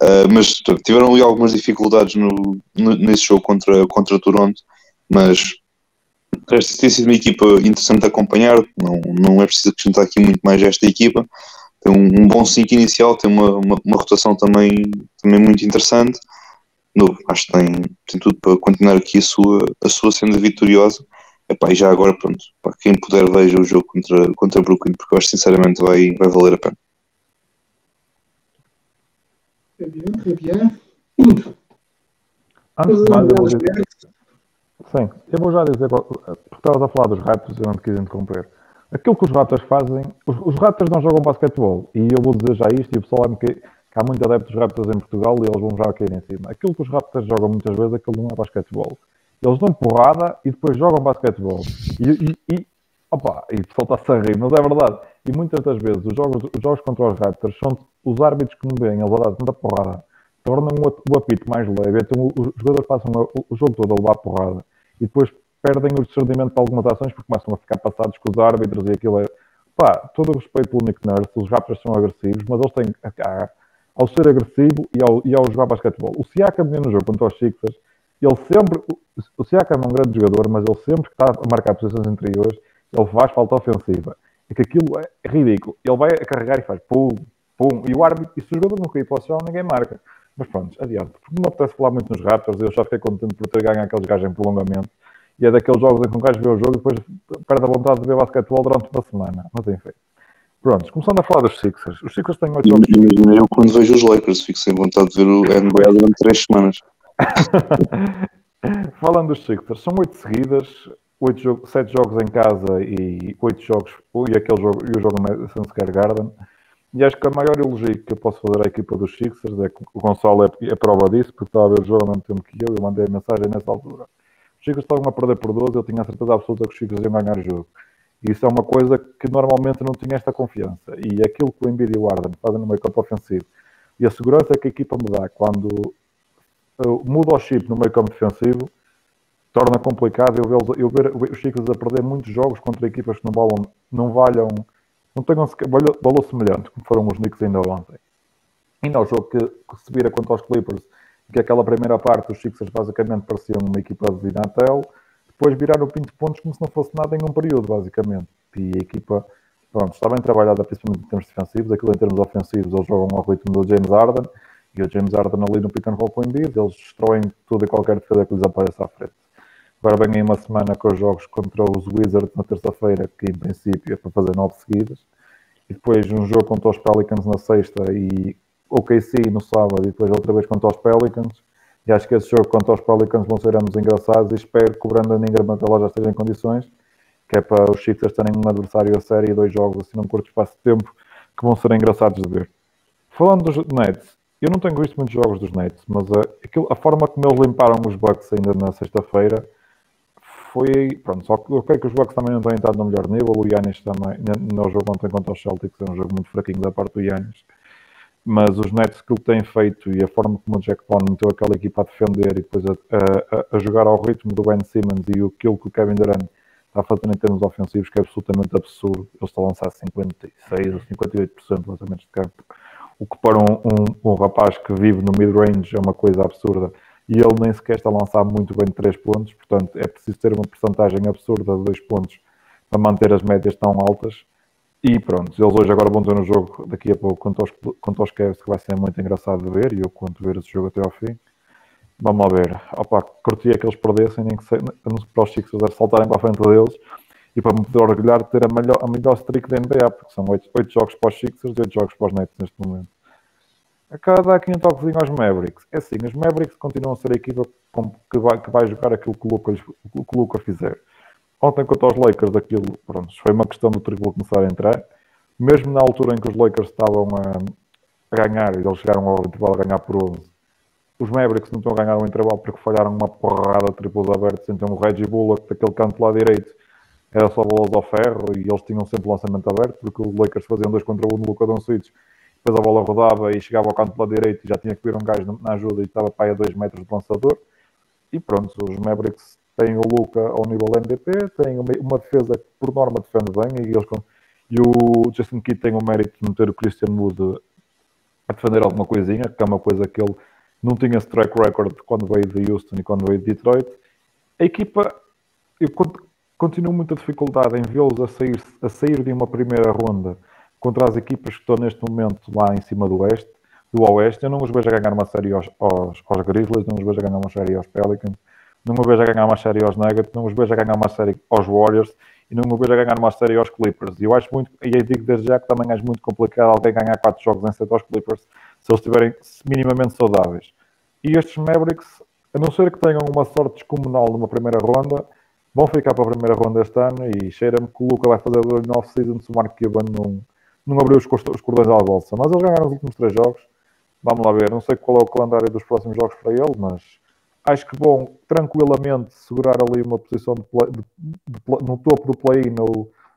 Uh, mas tiveram ali algumas dificuldades no, no, nesse jogo contra, contra Toronto, mas esta tem sido uma equipa interessante de acompanhar, não, não é preciso acrescentar aqui muito mais a esta equipa. Tem um, um bom 5 inicial, tem uma, uma, uma, rotação também, também muito interessante. Novo, acho que tem, tem tudo para continuar aqui a sua, a sua senda vitoriosa. Epá, e já agora, pronto, para quem puder veja o jogo contra, contra Brooklyn, porque eu acho sinceramente vai, vai valer a pena. É bem, é bem. Antes de mais, Sim, eu vou já dizer, porque estavas a falar dos Raptors eu não te quis interromper. Aquilo que os Raptors fazem, os, os Raptors não jogam basquetebol, e eu vou dizer já isto, e o pessoal que, que há muitos adeptos Raptors em Portugal e eles vão já cair em cima. Aquilo que os Raptors jogam muitas vezes, aquilo não é basquetebol. Eles dão porrada e depois jogam basquetebol. E, e, e opa, e o pessoal está-se a rir, mas é verdade. E muitas das vezes os jogos, os jogos contra os Raptors são os árbitros que não veem, eles a dar tanta porrada, tornam o, o apito mais leve, então os jogadores passam o, o jogo todo a levar porrada e depois perdem o discernimento para algumas ações porque começam a ficar passados com os árbitros e aquilo é. Pá, todo o respeito pelo Nick Nurse, os Raptors são agressivos, mas eles têm. Ao ser agressivo e ao, e ao jogar basquetebol. O Siakam no jogo contra os Sixers, ele sempre. O Siakam é um grande jogador, mas ele sempre que está a marcar posições interiores, ele faz falta ofensiva. É que aquilo é ridículo. Ele vai a carregar e faz pum, pum, e o árbitro, e se o jogador não cair para o chão, ninguém marca. Mas pronto, adiante. Porque não me apetece falar muito nos Raptors, eu já fiquei contente por ter ganho aqueles gajos em prolongamento. E é daqueles jogos em que um gajo vê o jogo e depois perde a vontade de ver basquetebol durante uma semana. Mas enfim. Pronto, começando a falar dos Sixers. Os Sixers têm 8 jogos. Imagina eu quando vejo os Lakers, fico sem vontade de ver o NBA durante 3 semanas. Falando dos Sixers, são oito seguidas, oito jogo, sete jogos em casa e oito jogos, e aquele jogo, e o jogo no Square Garden. E acho que a maior elogio que eu posso fazer à equipa dos Sixers é que o Gonçalo é, é prova disso, porque estava a ver o jogo ao mesmo tempo que eu, eu mandei a mensagem nessa altura. Os Sixers estavam a perder por 12, eu tinha a certeza absoluta que os Sixers iam ganhar o jogo. E isso é uma coisa que normalmente não tinha esta confiança. E aquilo que o Embiid e o Arden fazem no meio campo ofensivo e a segurança que a equipa me dá quando uh, muda o chip no meio campo defensivo torna complicado eu ver, eu ver os Chicos a perder muitos jogos contra equipas que não, não valham, não tenham valor, semelhante, como foram os Knicks ainda ontem. Ainda o jogo que, que se vira contra os Clippers, que aquela primeira parte os Sixers basicamente pareciam uma equipa de Vinatel, depois viraram 20 pontos como se não fosse nada em um período, basicamente. E a equipa pronto, está bem trabalhada, principalmente em termos defensivos. Aquilo em termos ofensivos, eles jogam ao ritmo do James Harden. E o James Harden ali no pick and roll com o Embiid, eles destroem tudo e qualquer defesa que lhes apareça à frente. Agora vem aí uma semana com os jogos contra os Wizards na terça-feira, que em princípio é para fazer nove seguidas. E depois um jogo contra os Pelicans na sexta e o KC no sábado e depois outra vez contra os Pelicans. E acho que esse jogo contra os Pelicans vão ser ambos engraçados e espero que o Brandon Ingram até lá já esteja em condições, que é para os Sixers terem um adversário a série e dois jogos assim num curto espaço de tempo que vão ser engraçados de ver. Falando dos Nets, eu não tenho visto muitos jogos dos Nets, mas a, aquilo, a forma como eles limparam os Bucks ainda na sexta-feira foi. Pronto, só que eu creio que os Bucks também não têm estado no melhor nível. O Yannis também, no jogo ontem contra os Celtics, é um jogo muito fraquinho da parte do Yannis mas os Nets que o têm feito e a forma como o Jack Bond meteu aquela equipa a defender e depois a, a, a jogar ao ritmo do Ben Simmons e aquilo que o Kevin Durant está fazer em termos ofensivos que é absolutamente absurdo. Ele está a lançar 56 ou 58% de lançamentos de campo, o que para um, um, um rapaz que vive no mid-range é uma coisa absurda. E ele nem sequer está a lançar muito bem de 3 pontos, portanto é preciso ter uma porcentagem absurda de 2 pontos para manter as médias tão altas. E pronto, eles hoje agora vão ter um jogo daqui a pouco contra os, contra Cavs que vai ser muito engraçado de ver e eu conto ver esse jogo até ao fim. Vamos lá ver. Opa, curtia que eles perdessem, nem que para os Sixers saltarem para a frente deles e para me poder orgulhar de ter a melhor, a melhor streak da NBA, porque são 8, 8 jogos para os Sixers e 8 jogos para os Nets neste momento. Dar aqui um toquezinho aos Mavericks. É assim, os Mavericks continuam a ser a equipa que vai, que vai jogar aquilo que o Luca, que o Luca fizer. Ontem, quanto aos Lakers, aquilo pronto, foi uma questão do triplo começar a entrar. Mesmo na altura em que os Lakers estavam a, a ganhar, e eles chegaram ao intervalo a ganhar por 11, os Mavericks não estão a ganhar o intervalo porque falharam uma porrada de triplos abertos. Então o Reggie Bullock, daquele canto lá direito, era só bolas ao ferro e eles tinham sempre o lançamento aberto porque os Lakers faziam dois contra um no Luka Doncic. Depois a bola rodava e chegava ao canto lá direito e já tinha que vir um gajo na ajuda e estava para aí a 2 metros de lançador. E pronto, os Mavericks tem o Luca ao nível MVP, tem uma, defesa que por norma defende bem e, eles, e o Justin Kidd tem o mérito de meter o Christian Wood a defender alguma coisinha, que é uma coisa que ele não tinha esse track record quando veio de Houston e quando veio de Detroit. A equipa, eu continuo muita dificuldade em vê-los a sair, a sair de uma primeira ronda contra as equipas que estão neste momento lá em cima do Oeste, do Oeste. Eu não os vejo a ganhar uma série aos, aos, aos Grizzlies, não os vejo a ganhar uma série aos Pelicans não me vejo a ganhar uma série aos Nuggets, não me vejo a ganhar uma série aos Warriors e não me vejo a ganhar uma série aos Clippers. E eu acho muito, e eu digo desde já que também acho muito complicado alguém ganhar 4 jogos em 7 aos Clippers se eles estiverem minimamente saudáveis. E estes Mavericks, a não ser que tenham uma sorte descomunal numa primeira ronda, vão ficar para a primeira ronda este ano e cheira-me que o Luca vai fazer o off-season se o Mark Cuban não, não abriu os, cordões à bolsa. Mas eles ganharam os últimos 3 jogos. Vamos lá ver. Não sei qual é o calendário dos próximos jogos para ele, mas acho que vão tranquilamente segurar ali uma posição de play, de, de, no topo do play-in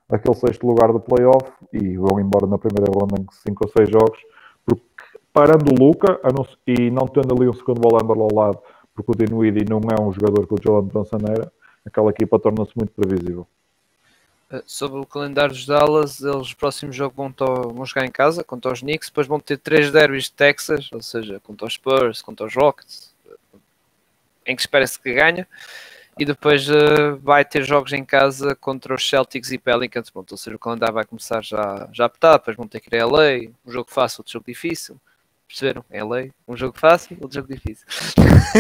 aquele sexto lugar do playoff e vão embora na primeira ronda em 5 ou 6 jogos, porque parando o Luca não, e não tendo ali um segundo volandro ao lado, porque o Dinwiddie não é um jogador que o Jalen Brunson era, aquela equipa torna-se muito previsível. Eh, sobre o calendário dos Dallas, eles no próximo jogo vão, vão jogar em casa contra os Knicks, depois vão ter três derbys de Texas, ou seja, contra os Spurs, contra os Rockets, em que espera-se que ganhe. E depois uh, vai ter jogos em casa contra os Celtics e Pelicans. Bom, ou seja, o calendário vai começar já, já a petar, depois vão ter que ir a LA, um jogo fácil, outro jogo difícil. Perceberam? Em LA, um jogo fácil, outro jogo difícil.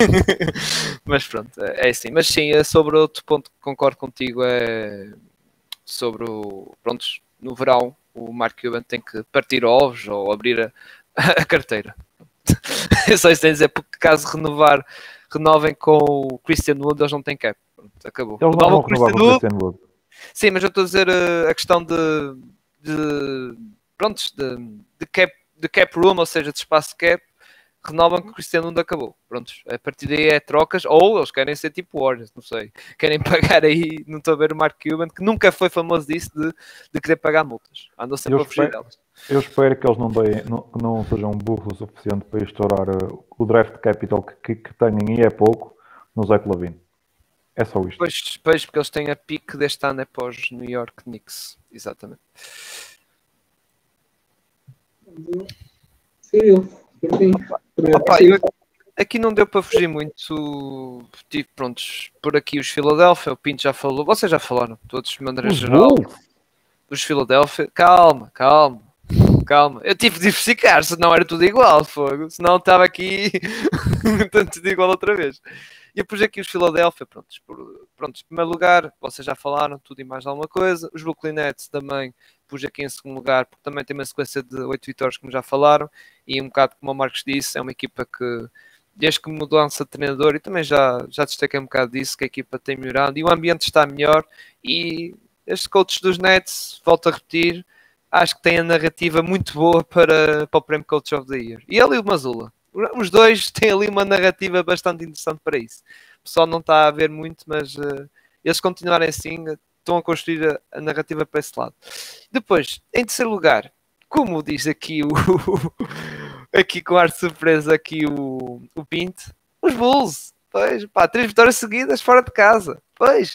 Mas pronto, é, é assim. Mas sim, é sobre outro ponto que concordo contigo, é sobre o. Prontos, no verão, o Mark Cuban tem que partir ovos ou abrir a, a carteira. É só isso a dizer, porque caso renovar renovem com o Christian Wood, eles não têm cap. Acabou. Eles não vão com o Christian Wood. Sim, mas eu estou a dizer uh, a questão de, de prontos, de, de, cap, de cap room, ou seja, de espaço cap, renovam que o Cristiano Nuno acabou. Prontos, a partir daí é trocas, ou eles querem ser tipo Warriors, não sei. Querem pagar aí, não estou a ver o Mark Cuban, que nunca foi famoso disso de, de querer pagar multas. Andam sempre eu a fugir delas. Eu espero que eles não, deem, não, não sejam burros o suficiente para estourar uh, o draft capital que, que, que têm, e é pouco, no Zé Lavine. É só isto. Pois, pois, porque eles têm a pique deste ano após é New York Knicks. Exatamente. Sim, Opa, aqui não deu para fugir muito. Tipo, prontos, por aqui os Philadelphia, o Pinto já falou, vocês já falaram, todos de maneira os geral. Os Philadelphia, calma, calma, calma. Eu tive de diversificar, senão era tudo igual, fogo. Senão estava aqui tanto de igual outra vez. E eu aqui os Philadelphia, prontos, por, em primeiro lugar, vocês já falaram tudo e mais alguma coisa. Os Brooklyn Nets também pus aqui em segundo lugar, porque também tem uma sequência de oito vitórias, como já falaram, e um bocado como o Marcos disse, é uma equipa que desde que mudança de treinador, e também já, já destaquei um bocado disso, que a equipa tem melhorado e o ambiente está melhor. E este coach dos Nets, volto a repetir, acho que tem a narrativa muito boa para, para o Prêmio Coach of the Year. E ele e o Mazula. Os dois têm ali uma narrativa bastante interessante para isso. O pessoal não está a ver muito, mas uh, eles continuarem assim, estão a construir a, a, narrativa para esse lado. Depois, em terceiro lugar, como diz aqui o aqui com ar de surpresa aqui o, o Pinto, os Bulls. Pois, pá, três vitórias seguidas fora de casa. Pois.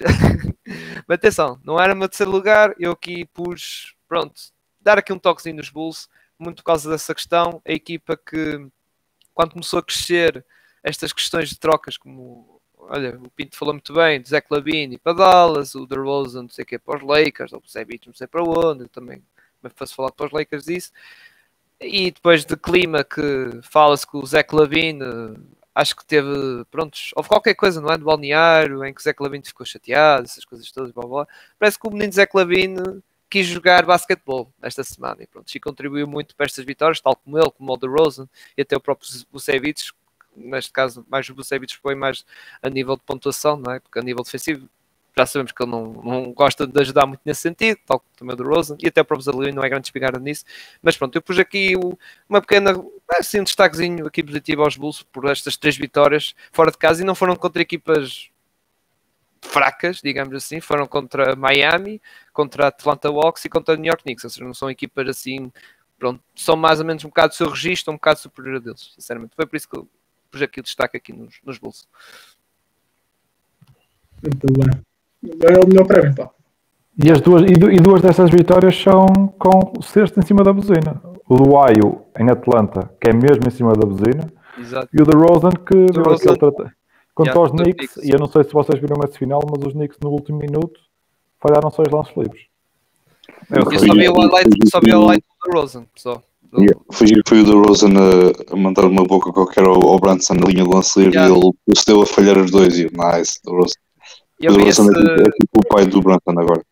Mas atenção, não era o meu terceiro lugar. Eu aqui pus, pronto, dar aqui um toquezinho nos Bulls, muito por causa dessa questão. A equipa que quando começou a crescer estas questões de trocas, como olha, o Pinto falou muito bem, de Zach Lavine para Dallas, o DeRozan, não sei o que, para os Lakers, ou o Zebit, não sei para onde, eu também me faço falar para os Lakers disso. E depois de clima que fala-se que o Zach Lavine acho que teve, prontos, houve qualquer coisa, não é? Do balneário, em que o Zé Lavine ficou chateado, essas coisas todas, blá, blá. Parece que o menino Zé Lavine quis jogar basquetebol esta semana e pronto, e contribuiu muito para estas vitórias, tal como ele, como o DeRozan e até o próprio Vucevic, neste caso mais o Vucevic foi mais a nível de pontuação, não é? Porque a nível defensivo já sabemos que ele não, não gosta de ajudar muito nesse sentido, tal como também o DeRozan e até o próprio Zalewin não é grande espingarda nisso, mas pronto, eu pus aqui uma pequena, assim um destaquezinho aqui positivo aos Bulls por estas três vitórias fora de casa e não foram contra equipas fracas, digamos assim, foram contra Miami, contra Atlanta Hawks e contra New York Knicks, ou seja, não são equipas assim, pronto, são mais ou menos um bocado do seu registro, um bocado superior a deles, sinceramente. Foi por isso que eu pus aqui o destaque aqui nos, nos bolsos. Muito bem. Agora é o melhor prémio, pá. E, as duas, e, duas dessas vitórias são com o sexto em cima da buzina. O do Ohio em Atlanta, que é mesmo em cima da buzina. Exato. E o da Rosen, que deu aquele Quanto yeah, aos Knicks, e eu não sei se vocês viram esse final, mas os Knicks no último minuto falharam só os lances livres. Eu, eu só vi o highlight, só vi o highlight do Rosen, só. Yeah. Foi, foi o do Rosen a, a, mandar uma boca qualquer ao, ao Branson na linha do lance livre yeah. e ele procedeu a falhar os dois. E nice, do Rosen. Eu o Rosen esse... é, tipo o pai do Branson agora.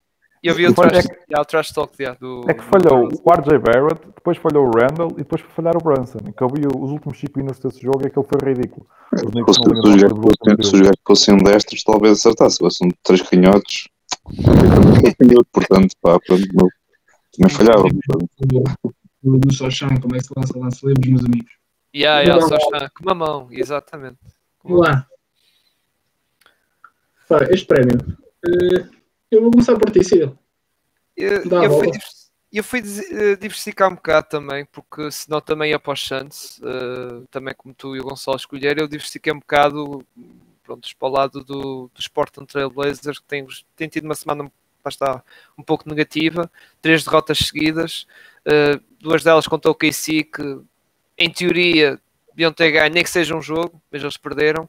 E eu vi o trash, é que, yeah, o trash talk yeah, do. É que falhou o RJ Barrett, depois falhou o Randall e depois foi falhar o Brunson. Que eu vi os últimos 5 minutos desse jogo e aquele foi ridículo. Os se os gajos fossem destros, talvez acertasse. Se são três canhotos, portanto, pá, pronto, não, também falhava. O do Sochan, como é que se lança lance livres, meus amigos? Yeah, yeah, o Sochan, com uma mão, exatamente. Vamos lá. este prémio. Uh, eu vou começar por ti, Ciro. Eu, eu fui, eu fui eh, diversificar um bocado também, porque senão também ia para os Santos, uh, também como tu e o Gonçalo escolheram, eu diversifiquei um bocado pronto, para o lado do, do Portland Trail Blazers, que tem, tem tido uma semana está um pouco negativa, três derrotas seguidas, uh, duas delas contra o KC, que em teoria deviam ter ganho, nem que seja um jogo, mas eles perderam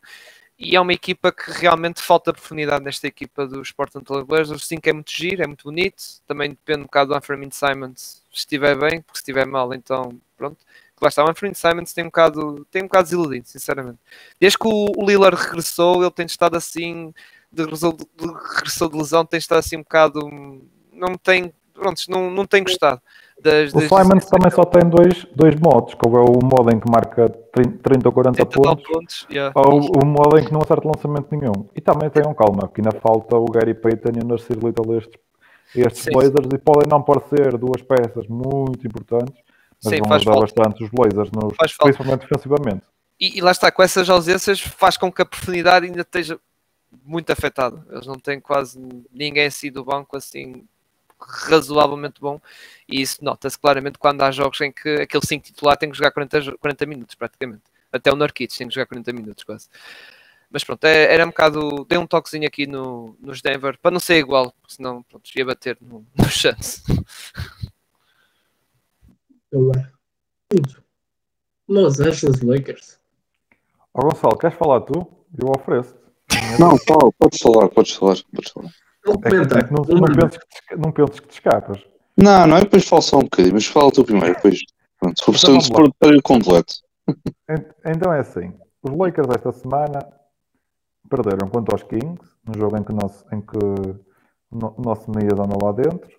e é uma equipa que realmente falta profundidade nesta equipa dos Portland Trail Blazers. Sim que é muito giro, é muito bonito, também depende um bocado do Anthony Simons se estiver bem, porque se estiver mal, então pronto. Lá está, o Anthony Simons tem um bocado, tem um bocado desiludido, sinceramente. Desde que o, Lillard regressou, ele tem estado assim, de, de, regressou de lesão, tem estado assim um bocado, não tem, pronto, não, não tem gostado. Das, o Simons também só tem dois, dois modos, que é o modo em que marca 30 ou 40 pontos, pontos yeah. ou o modo em que não acerta lançamento nenhum. E também tenham calma, porque ainda falta o Gary Payton e o Narciso Little estes, estes sim, Blazers sim. e podem não parecer duas peças muito importantes, mas sim, vão ajudar falta. bastante os Blazers, nos, principalmente defensivamente. E, e, lá está, com essas ausências faz com que a profundidade ainda esteja muito afetada. Eles não têm quase ninguém assim do banco assim razoavelmente bom e isso nota-se claramente quando há jogos em que aquele 5 titular tem que jogar 40, 40 minutos praticamente. Até o Norkic tem que jogar 40 minutos quase. Mas pronto, é, era um bocado. Dei um toquezinho aqui no, nos Denver para não ser igual, senão pronto, ia bater no, no chance. Los Angeles Lakers. Ó Gonçalo, queres falar tu? Eu ofereço. Não, Paulo, podes falar, podes falar, podes falar. É, é que não, não, penses que te, não penses que te escapas. Não, não, depois falo só um bocadinho, mas fala tu primeiro, depois. Pronto, se for então, se completo. Então é assim, os Lakers esta semana perderam contra os Kings, no jogo em que, nosso, em que o nosso Mias anda lá dentro.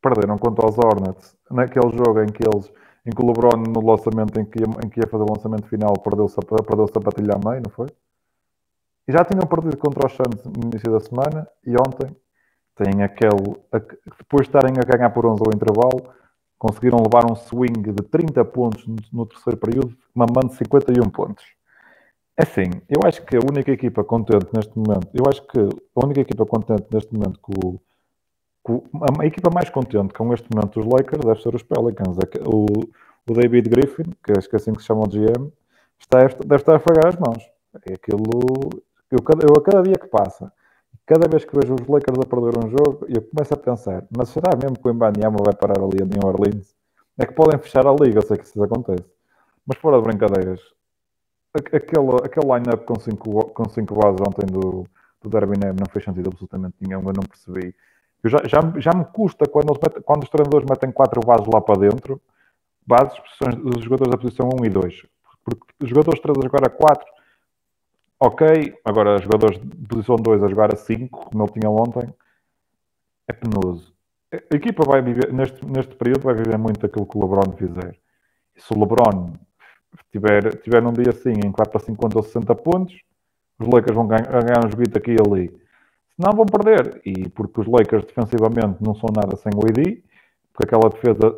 Perderam contra os Hornets, naquele jogo em que eles em que o LeBron no lançamento em que ia, em que ia fazer o lançamento final perdeu-se perdeu a sapatilha a meio, não foi? E já tinham perdido contra os Suns no início da semana e ontem têm aquele. Depois de estarem a ganhar por 11 ao intervalo, conseguiram levar um swing de 30 pontos no, terceiro período, mamando 51 pontos. É assim, eu acho que a única equipa contente neste momento, eu acho que a única equipa contente neste momento com, a equipa mais contente com este momento dos Lakers deve ser os Pelicans. O, o David Griffin, que acho que é assim que se chama o GM, está, deve estar a afagar as mãos. É aquilo, eu, eu a cada dia que passa, cada vez que vejo os Lakers a perder um jogo, eu começo a pensar, mas será mesmo que o Embanyama vai parar ali em New Orleans? É que podem fechar a liga, eu sei que isso acontece. Mas fora de brincadeiras, aquele, aquele line-up com 5 com cinco bases ontem do, do Derby não fez sentido absolutamente nenhum, eu não percebi. Eu já, já, já me custa quando, metem, quando os treinadores metem quatro bases lá para dentro, bases, os jogadores da posição 1 e 2. Porque os jogadores trazem agora 4 ok, agora jogadores de posição 2 a jogar a 5, como ele tinha ontem, é penoso. A equipa vai viver, neste, neste período, vai viver muito aquilo que o LeBron fizer. E se o LeBron tiver, tiver num dia assim em que vai para 50 ou 60 pontos, os Lakers vão ganhar, ganhar uns beats aqui e ali. Senão vão perder. E porque os Lakers defensivamente não são nada sem o ID, porque aquela defesa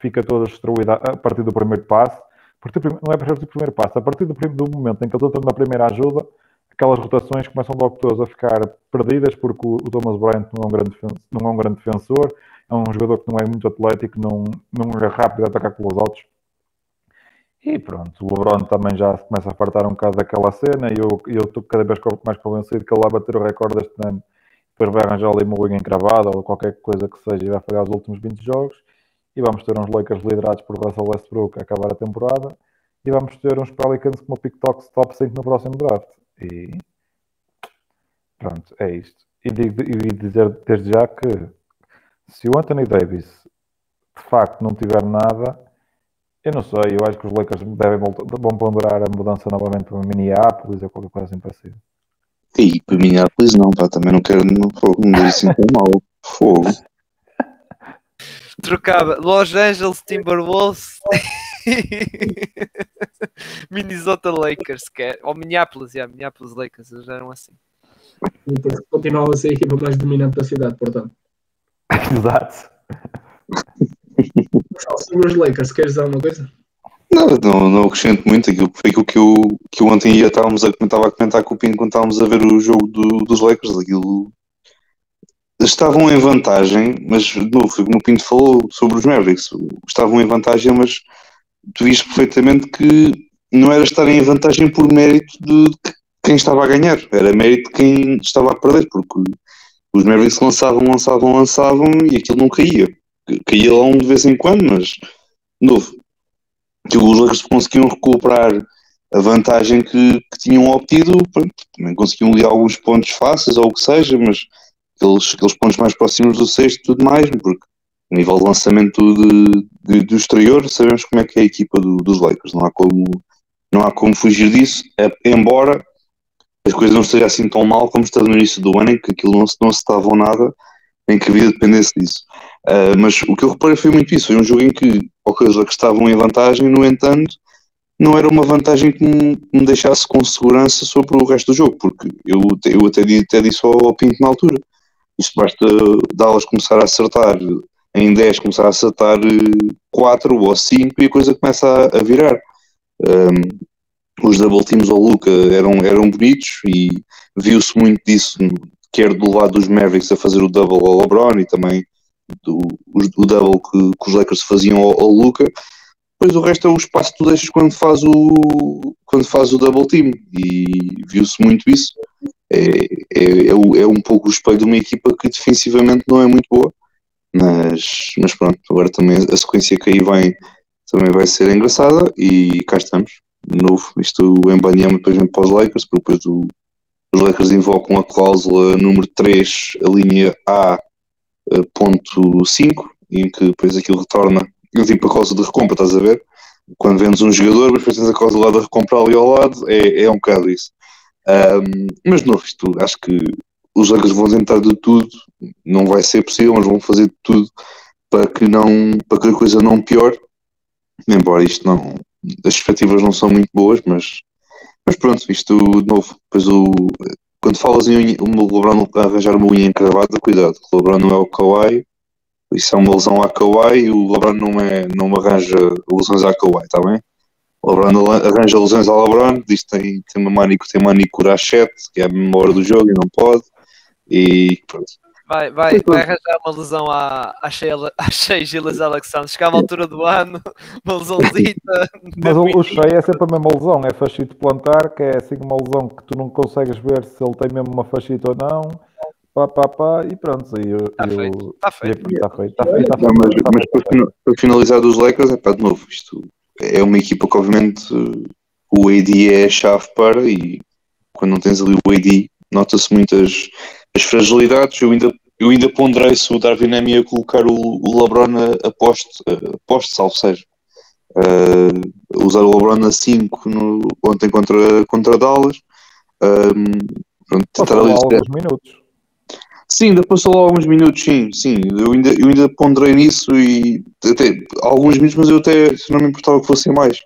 fica toda destruída a partir do primeiro passo partir, não é partir do primeiro passo, a partir do, do momento em que eles entram na primeira ajuda, aquelas rotações começam logo todas a ficar perdidas porque o, o Thomas Bryant não é, um grande, não é um grande defensor, é um jogador que não é muito atlético, não, não é rápido a atacar com os altos. E pronto, o LeBron também já começa a fartar um bocado daquela cena e eu estou cada vez mais convencido que ele vai bater o recorde deste ano. Depois vai arranjar ali uma linha encravada ou qualquer coisa que seja e vai falhar os últimos 20 jogos e vamos ter uns Lakers liderados por Russell Westbrook a acabar a temporada e vamos ter uns Pelicans como o PickTox top 5 no próximo draft. E pronto, é isto. E, digo, e dizer desde já que se o Anthony Davis de facto não tiver nada, eu não sei, eu acho que os Lakers devem vão ponderar a mudança novamente para Minneapolis ou qualquer coisa assim parecida. E para Minneapolis não, pá, também não quero não, não dizer assim tão mal. Fogo trocava Los Angeles Timberwolves Minnesota Lakers, que é, ou Minneapolis, yeah, Minneapolis Lakers, eles eram assim. continuava a ser a equipa mais dominante da cidade, portanto. Exato. Sobre os Lakers, queres dizer alguma coisa? Não, não, não acrescento muito. Aquilo foi aquilo que eu, que eu ontem ia, estávamos a, estava a comentar com o Pinto quando estávamos a ver o jogo do, dos Lakers. Aquilo estavam em vantagem, mas novo, foi como o Pinto falou sobre os Mavericks, estavam em vantagem, mas tu viste perfeitamente que não era estarem em vantagem por mérito de quem estava a ganhar, era mérito de quem estava a perder, porque os Mavericks lançavam, lançavam, lançavam e aquilo não caía. Caía lá um de vez em quando, mas novo. Que os Lakers conseguiam recuperar a vantagem que, que tinham obtido, pronto, também conseguiam ali alguns pontos fáceis ou o que seja, mas aqueles, aqueles pontos mais próximos do sexto e tudo mais, porque a nível de lançamento de, de, do exterior sabemos como é que é a equipa do, dos Lakers, não há como, não há como fugir disso, é, embora as coisas não estejam assim tão mal como estava no início do ano, em que aquilo não se, não se estava nada, em que a vida dependesse disso. Uh, mas o que eu reparei foi muito isso. Foi um jogo em que, ok, os estavam em vantagem, no entanto, não era uma vantagem que me, me, deixasse com segurança sobre o resto do jogo, porque eu, eu até, até disse ao, Pinto na altura. Isto basta Dallas começar a acertar em 10, começar a acertar 4 eh, ou 5 e a coisa começa a, virar. Um, os double teams ao Luca eram, eram bonitos e viu-se muito disso, quer do lado dos Mavericks a fazer o double ao LeBron e também do, o, o double que, que, os Lakers faziam ao, ao Luca depois o resto é o espaço que tu deixas quando faz o, quando faz o double team e viu-se muito isso. É, é, é, é, um pouco o espelho de uma equipa que defensivamente não é muito boa, mas, mas pronto, agora também a sequência que aí vem também vai ser engraçada e cá estamos. De novo, isto o Embanyama depois vem para os Lakers, porque depois o, os Lakers invocam a cláusula número 3, a linha A eh, ponto 5, em que depois aquilo retorna tipo a cláusula de recompra, estás a ver? Quando vendes um jogador, mas depois tens a cláusula de recompra ali ao lado, é, é um bocado isso. Um, mas de novo, isto, acho que os Lakers vão tentar de tudo, não vai ser possível, mas vão fazer de tudo para que, não, para que a coisa não piore. Embora isto não, as expectativas não são muito boas, mas, mas pronto, isto de novo, depois o, quando falas em o LeBron arranjar uma unha encravada, cuidado, o LeBron não é o Kawhi, isso é uma lesão à Kawhi e o LeBron não, é, não arranja lesões à Kawhi, está bem? O LeBron arranja lesões ao LeBron, diz que tem, tem uma manicura, tem manicura às 7, que é a mesma hora do jogo e não pode. E pronto. Vai, vai, vai arranjar uma lesão à, à, Sheila, à Shea Gilles Alexander. Chegava à altura do ano, uma lesãozita. Mas o, o Shea é sempre a mesma lesão, é fascite plantar, que é assim uma lesão que tu não consegues ver se ele tem mesmo uma fascite ou não pá, pá, pá, e pronto. Está feito. Está feito. Está feito. Está feito. Tá feito, tá feito mas, mas para, para, finalizar dos Lakers, é pá, de novo, isto é uma equipa que obviamente o AD é a chave para e quando não tens ali o AD nota-se muitas as fragilidades. Eu ainda, eu ainda ponderei se o Darwin Ham ia colocar o, o LeBron a, a poste, a poste, salvo seja. Uh, usar o LeBron a 5 ontem contra, contra Dallas. Um, pronto, tentar ali alguns minutos. Sim, ainda passou lá alguns minutos, sim, sim. Eu ainda, eu ainda ponderei nisso e até alguns minutos, mas eu até não me importava que fossem mais.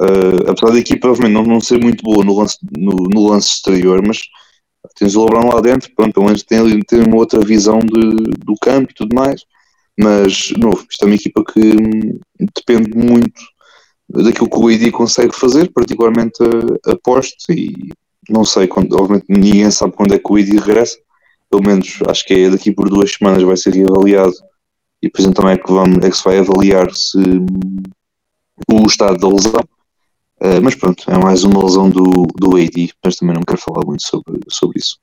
Uh, apesar da equipa não, não ser muito boa no lance, no, no, lance exterior, mas tens o LeBron lá dentro, pronto, pelo menos tem, tem uma outra visão de, do campo e tudo mais. Mas, novo, isto é uma equipa que hum, depende muito daquilo que o AD consegue fazer, particularmente a, a poste, e não sei, quando, obviamente ninguém sabe quando é que o AD regressa pelo menos acho que é daqui por duas semanas vai ser reavaliado e depois então é que, vamos, é que se vai avaliar se o estado da lesão. Uh, mas pronto, é mais uma lesão do, do AD, mas também não quero falar muito sobre, sobre isso.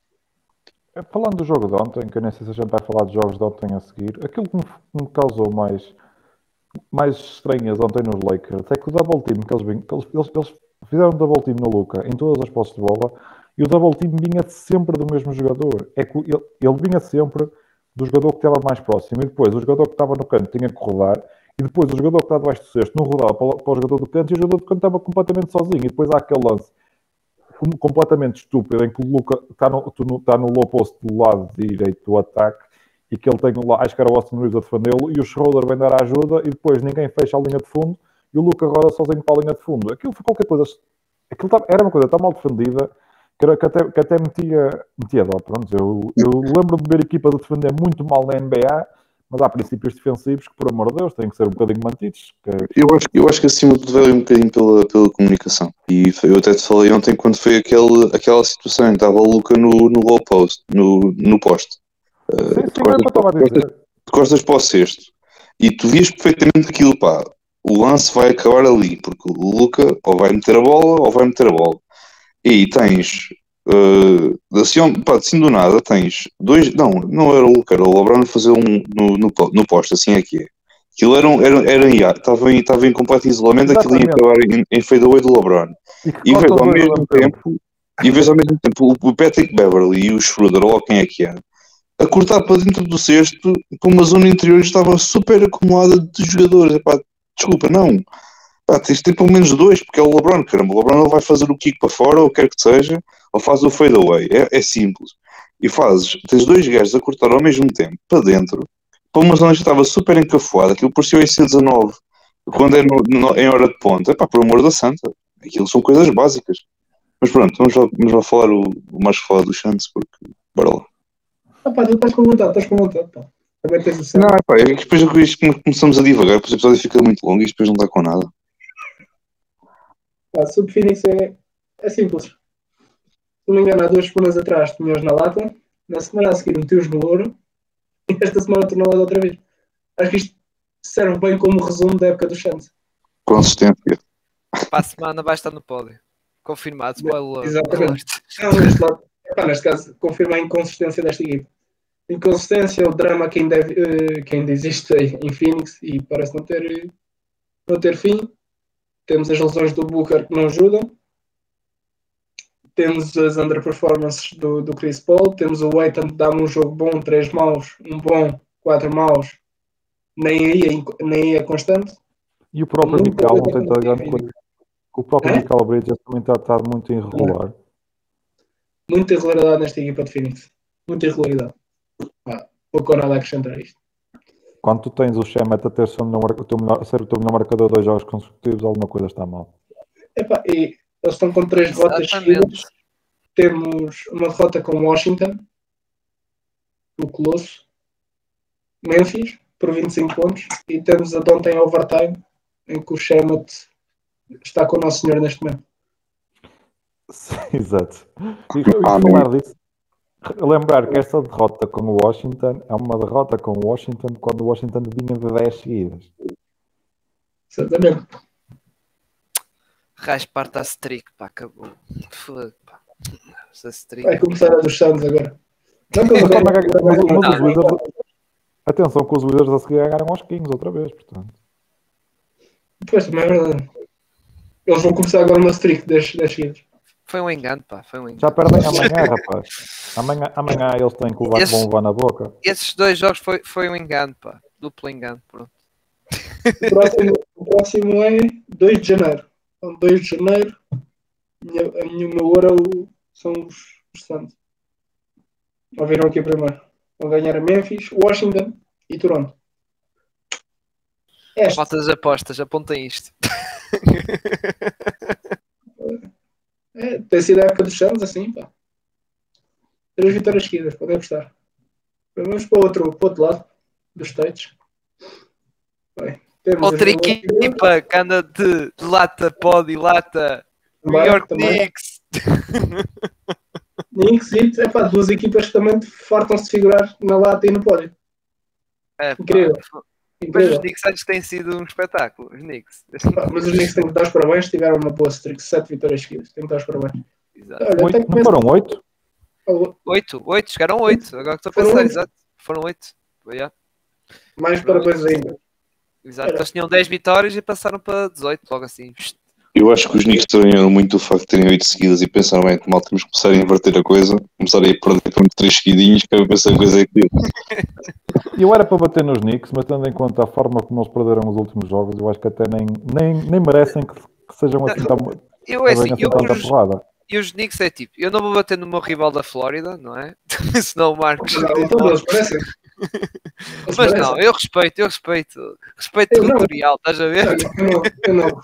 É, falando do jogo de ontem, que eu nem sei se a gente vai falar de jogos de ontem a seguir, aquilo que me, me causou mais, mais estranhas ontem nos Lakers é que o double team que eles, eles, eles, fizeram double team no Luca em todas as posses de bola e o double team vinha sempre do mesmo jogador. É que ele, ele vinha sempre do jogador que estava mais próximo e depois o jogador que estava no canto tinha que rodar e depois o jogador que está debaixo do cesto não rodava para, para o jogador do canto e o jogador do canto estava completamente sozinho e depois há aquele lance completamente estúpido em que o Luca está no, está no low post do lado direito do ataque e que ele tem lá, acho que era o Austin Reeves a defendê-lo e o Schroeder vem dar ajuda e depois ninguém fecha a linha de fundo e o Luca roda sozinho para a linha de fundo. Aquilo foi qualquer coisa, aquilo era uma coisa tão mal defendida que, até, que até metia, metia dó. Pronto, eu, eu lembro de ver equipas a defender muito mal na NBA, mas há princípios defensivos que, por amor de Deus, têm que ser um bocadinho mantidos. Que... Eu, acho, eu acho que acima de tudo veio um bocadinho pela, pela comunicação. E eu até te falei ontem quando foi aquele, aquela situação em que estava a Luca no, no low post, no, no poste. Sim, sim, uh, costas, para, costas, costas para o sexto. E tu vias perfeitamente aquilo, pá, o lance vai acabar ali, porque o Luca ou vai meter a bola ou vai meter a bola. E tens, uh, assim, pá, assim do nada, tens dois, não, não era o Luca, era o LeBron fazer um no, no, no posto, assim é que é. Aquilo era, era, era em estava em, estava em completo isolamento, aquilo ia acabar em, em fadeaway do LeBron. E, e vês ao mesmo tempo, e vês ao mesmo tempo o Patrick Beverly e o Schroeder, ou quem é que era, a cortar para dentro do cesto, com uma zona interior estava super acumulada de jogadores. Epá, desculpa, não. Pá, tens de ter pelo menos dois, porque é o LeBron, caramba. O LeBron ele vai fazer o kick para fora, ou quer que seja, ou faz o fadeaway. É, é simples. e fazes, tens dois gajos a cortar ao mesmo tempo, para dentro, para uma zona que estava super encafuada, aquilo parecia o IC19, quando é no, no, em hora de ponta, é pá, por amor da santa, aquilo são coisas básicas. Mas pronto, vamos lá, vamos lá falar o, o mais falar do Santos, porque bora lá. Ah pá, tu estás com vontade, estás com vontade, pá. Também tens o Não, é pá, é que depois começamos a divagar, depois o episódio fica muito longo e depois não dá com nada. Sobre Phoenix é, é simples. Se não me engano, há duas semanas atrás tinha-os na lata, na semana a seguir meti-os no ouro e esta semana tornou lá outra vez. Acho que isto serve bem como resumo da época do Santos. Consistência. Para a semana vai estar no pódio. Confirmado, spoiler. Exatamente. Não, neste, lado, epá, neste caso, confirma a inconsistência desta equipe. Inconsistência, o drama que ainda, uh, que ainda existe em Phoenix e parece não ter, não ter fim. Temos as lesões do Booker que não ajudam. Temos as underperformances do, do Chris Paul. Temos o Aiton que dá-me um jogo bom, três maus, um bom, quatro maus. Nem aí, é nem aí é constante. E o próprio Mical não tem estado grande coisa. O próprio é? Michael Bridges também está, está muito irregular. Muita irregularidade nesta equipa de Phoenix. Muita irregularidade. Ah, pouco ou nada a acrescentar isto. Quando tu tens o Shemet a ter o, o teu melhor, ser o teu melhor marcador dois jogos consecutivos, alguma coisa está mal. Epá, e eles estão com três derrotas seguidas. Temos uma derrota com Washington, o Colosso, Memphis, por 25 pontos, e temos a de ontem overtime, em que o Shemet está com o Nosso Senhor neste momento. Exato. E, e falar disso, lembrar que esta derrota com o Washington é uma derrota com o Washington quando o Washington vinha de 10 seguidas. Exatamente. Raspar-te a streak, pá, acabou. Foda, pá. Vai começar a dos Santos agora. Não, não, Atenção que os Wizards a seguir ganharam aos Kings outra vez, portanto. Pois, também é verdade. Eles vão começar agora uma streak 10 seguidas. Foi um engano, pá. Foi um engano. Já perdem amanhã, rapaz. Amanhã, amanhã eles têm que levar, Esse, vão levar na boca. Esses dois jogos foi, foi um engano, pá. Duplo engano, pronto. O próximo, o próximo é 2 de janeiro. Então, 2 de janeiro, minha, a minha, o meu ouro são os, os Santos. Ouviram aqui primeiro. Vão ganhar a Memphis, Washington e Toronto. Este. Faltas apostas, apontem isto. É, tem sido a época dos Santos assim, pá. Três vitórias seguidas, podem apostar. Vamos para o outro, para o outro lado dos States. Bem, Outra equipa que anda de lata, pode e lata. New York Knicks. Knicks e é pá, duas equipas que também fartam-se de figurar na lata e no pódio. É, Incrível. Pá, mas os Knicks acho que têm sido um espetáculo. Os Knicks. mas os Knicks têm que dar os parabéns. Tiveram uma boa streak, 7 vitórias seguidas. Têm que dar os parabéns. Exato. Olha, oito, não foram 8? 8, 8, chegaram 8. Agora que estou a pensar, exato. Foram 8. Yeah. Mais parabéns ainda. Exato, eles tinham 10 vitórias e passaram para 18, logo assim. Eu acho que os Knicks estranharam muito o facto de terem 8 seguidas e pensaram, bem, mal temos que começar a inverter a coisa, começar a ir perder por 3 seguidinhos, que eu pensei a coisa é aquilo. Eu era para bater nos Knicks, mas tendo em conta a forma como eles perderam os últimos jogos, eu acho que até nem, nem, nem merecem que, que sejam assim tão. Eu, é assim, assim eu, tanta porrada. E os Knicks é tipo, eu não vou bater no meu rival da Flórida, não é? Senão o Marcos. Não, então eles parecem. Mas não, eu respeito, eu respeito. Respeito territorial, estás a ver? Eu não, eu não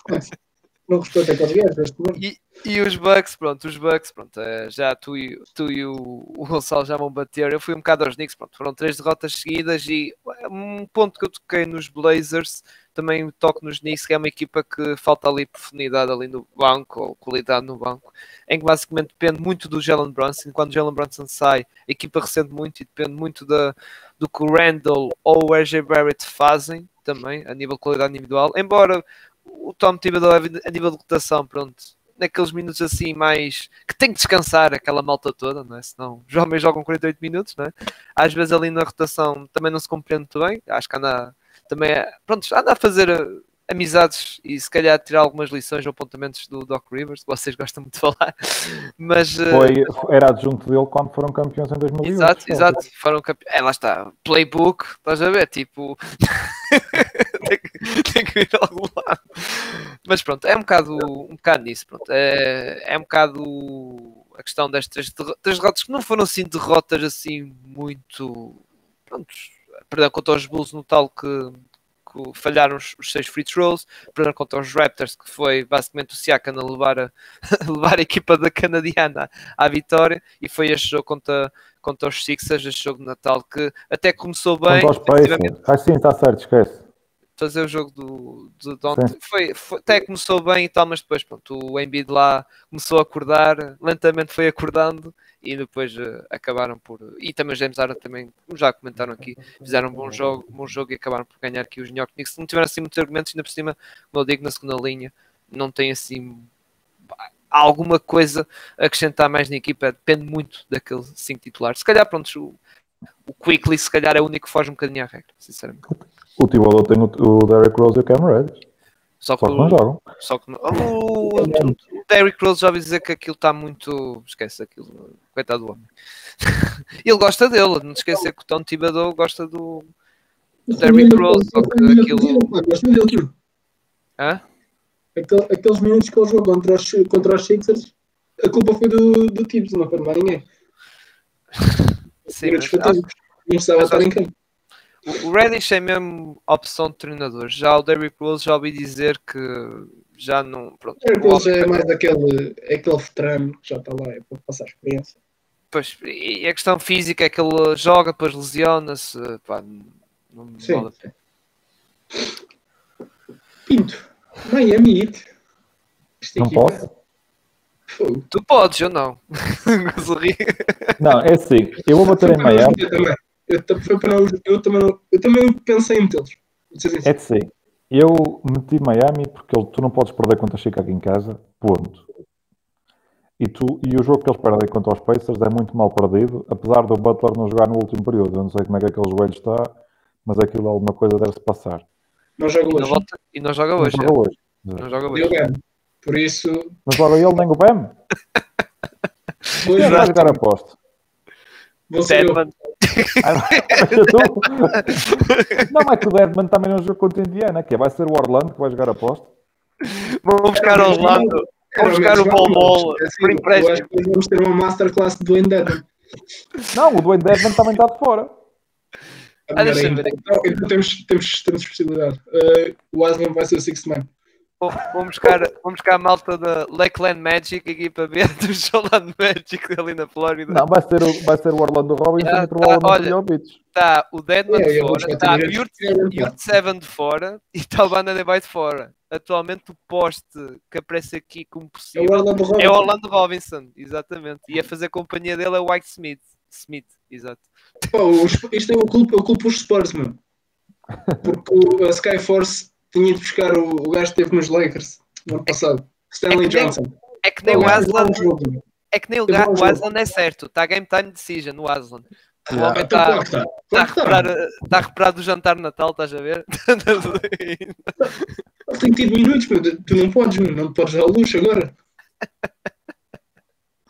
não respeito aqueles gajos e, e os Bucks, pronto, os Bucks, pronto, é, já tu e, tu e o, o Gonçalo já vão bater. Eu fui um bocado aos Knicks, pronto, foram três derrotas seguidas e um ponto que eu toquei nos Blazers, também toco nos Knicks, que é uma equipa que falta ali profundidade ali no banco, ou qualidade no banco, em que basicamente depende muito do Jalen Brunson. Quando o Jalen Brunson sai, a equipa recebe muito e depende muito da, do que o Randall ou o RJ Barrett fazem também, a nível de qualidade individual. Embora o Tom Thibodeau a nível de rotação, pronto, naqueles minutos assim mais que tem que descansar aquela malta toda, não é? Senão os homens jogam 48 minutos, não é? Às vezes ali na rotação também não se compreende muito bem, acho que anda também, é, pronto, anda a fazer amizades e se calhar tirar algumas lições ou apontamentos do Doc Rivers, que vocês gostam muito de falar. Mas eh, foi, era adjunto dele quando foram campeões em 2008. Exato, exato, foram campeões. É, lá está, playbook, estás a ver? Tipo, tem, que, tem que ir a algum lado. Mas pronto, é um bocado, um bocado nisso, pronto. É, é um bocado a questão destas três derrotas que não foram assim derrotas assim muito. Pronto, perdão, contra os Bulls no tal que, que falharam os, os, seis free throws, perderam contra os Raptors, que foi basicamente o Siakam a levar a, a levar a equipa da canadiana à vitória, e foi este jogo contra, contra os Sixers, este jogo de Natal, que até começou bem. Ah, sim, está certo, esquece fazer o jogo do, do, de ontem. Foi, foi, até começou bem e tal, mas depois pronto, o Embiid lá começou a acordar, lentamente foi acordando e depois uh, acabaram por. E também os James Harden também, como já comentaram aqui, fizeram um bom jogo, bom jogo e acabaram por ganhar aqui os New York Knicks. Não tiveram assim muitos argumentos, ainda por cima, como eu digo, na segunda linha, não tem assim alguma coisa a acrescentar mais na equipa, depende muito daquele 5 titular. Se calhar, pronto, o, o Quickly se calhar é o único que foge um bocadinho à regra, sinceramente. O Thibodeau tem o, o Derrick Rose e o Cam Reddish. Só que, só que não jogam. Só que não, o, Derrick Rose já ouvi dizer que aquilo está muito. Esquece aquilo. Coitado do homem. Ele gosta dele. Não esquecer que o Tom Thibodeau gosta do, do Derrick Rose. Só que aquilo. Gosta dele, aquilo. Hã? Aqueles minutos que ele jogou contra os, contra os Sixers, a culpa foi do, do Tibbs, não foi mais ninguém. Sim, mas, não precisava estar em campo. O Reddish é mesmo opção de treinador. Já o Derrick Rose já ouvi dizer que já não. Pronto, o Derrick Rose é mais aquele, aquele veterano que já está lá, é para passar experiência. Pois, e a questão física é que ele joga, depois lesiona-se. Não sim, vale sim. Pinto, Miami Heat. Não posso? Tu podes, eu não. não, é assim. Eu vou bater em Miami. Eu, foi para, eu, também, eu também pensei em metê-los. É de ser. Eu meti Miami porque ele, tu não podes perder contra Chicago em casa, ponto. E, tu, e o jogo que eles perdem contra os Pacers é muito mal perdido, apesar do Butler não jogar no último período. Eu não sei como é que aquele joelho está, mas aquilo alguma coisa deve-se passar. Não joga hoje. E não joga hoje. Não joga hoje. Não joga hoje. Por isso. Não joga ele nem o Bam? Quem vai jogar a posto? Deadman. Não, mas que o Deadman também não jogou contra a Indiana, que é, vai ser o Orlando que vai jogar a posto. Vamos buscar o Orlando. Vamos buscar o Bol é assim, por empréstimo. Vamos ter uma masterclass do Dwayne Deadman. Não, o Dwayne Deadman também está de fora. Ah, então, então, temos, temos, temos possibilidade. Uh, o Aslan vai ser o Sixth Man. Vamos buscar, vamos buscar a malta da Lakeland Magic, equipa B do Showland Magic ali na Flórida. Não, vai ser o, vai ser o Orlando Robinson ah, e provavelmente olha, o Está o Deadman é, de fora, está o Yurt 7 de fora e está o Banana Bay de fora. Atualmente o poste que aparece aqui como possível é o Orlando Robinson. É o Orlando Robinson, exatamente. E a fazer companhia dele é o White Smith. Smith, exato. Pô, isto é o culpa, eu culpo os Spurs, mano. Porque a Skyforce tinha de buscar o, o gajo que esteve nos Lakers no ano passado, Stanley é Johnson. Nem, é que nem o Aslan. É que nem o, o Aslan é certo, está game time decision no Aslan. O homem está então, tá, tá a, recuperar, tá a recuperar do jantar de Natal, estás a ver? Ele tem tido minutos, meu. tu não podes, meu. não podes dar luxo agora.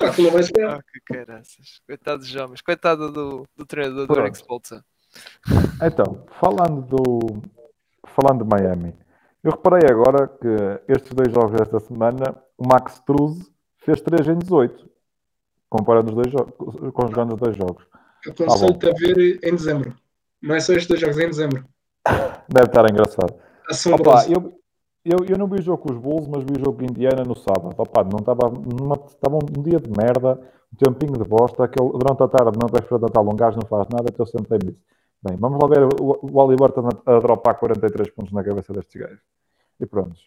Claro que não vais jogar. Oh, que caraças. Coitado dos homens, coitado do, do treinador do Eric Spolza. Então, falando do, falando de Miami, eu reparei agora que estes dois jogos desta semana, o Max Struz fez 3 em 18, comparando os dois jogos, conjugando os dois jogos. Aconselho-te ah, a ver em dezembro. Não é só estes dois jogos, é em dezembro. Deve estar engraçado. Opa, eu, eu, eu não vi o jogo com os Bulls, mas vi o jogo com Indiana no sábado. Opa, não estava, um dia de merda, um tempinho de bosta, aquele, durante a tarde, não vais para um gajo não faz nada, então nisso. Bem, vamos lá ver o, o Oliver a, a dropar 43 pontos na cabeça destes gajos. E pronto.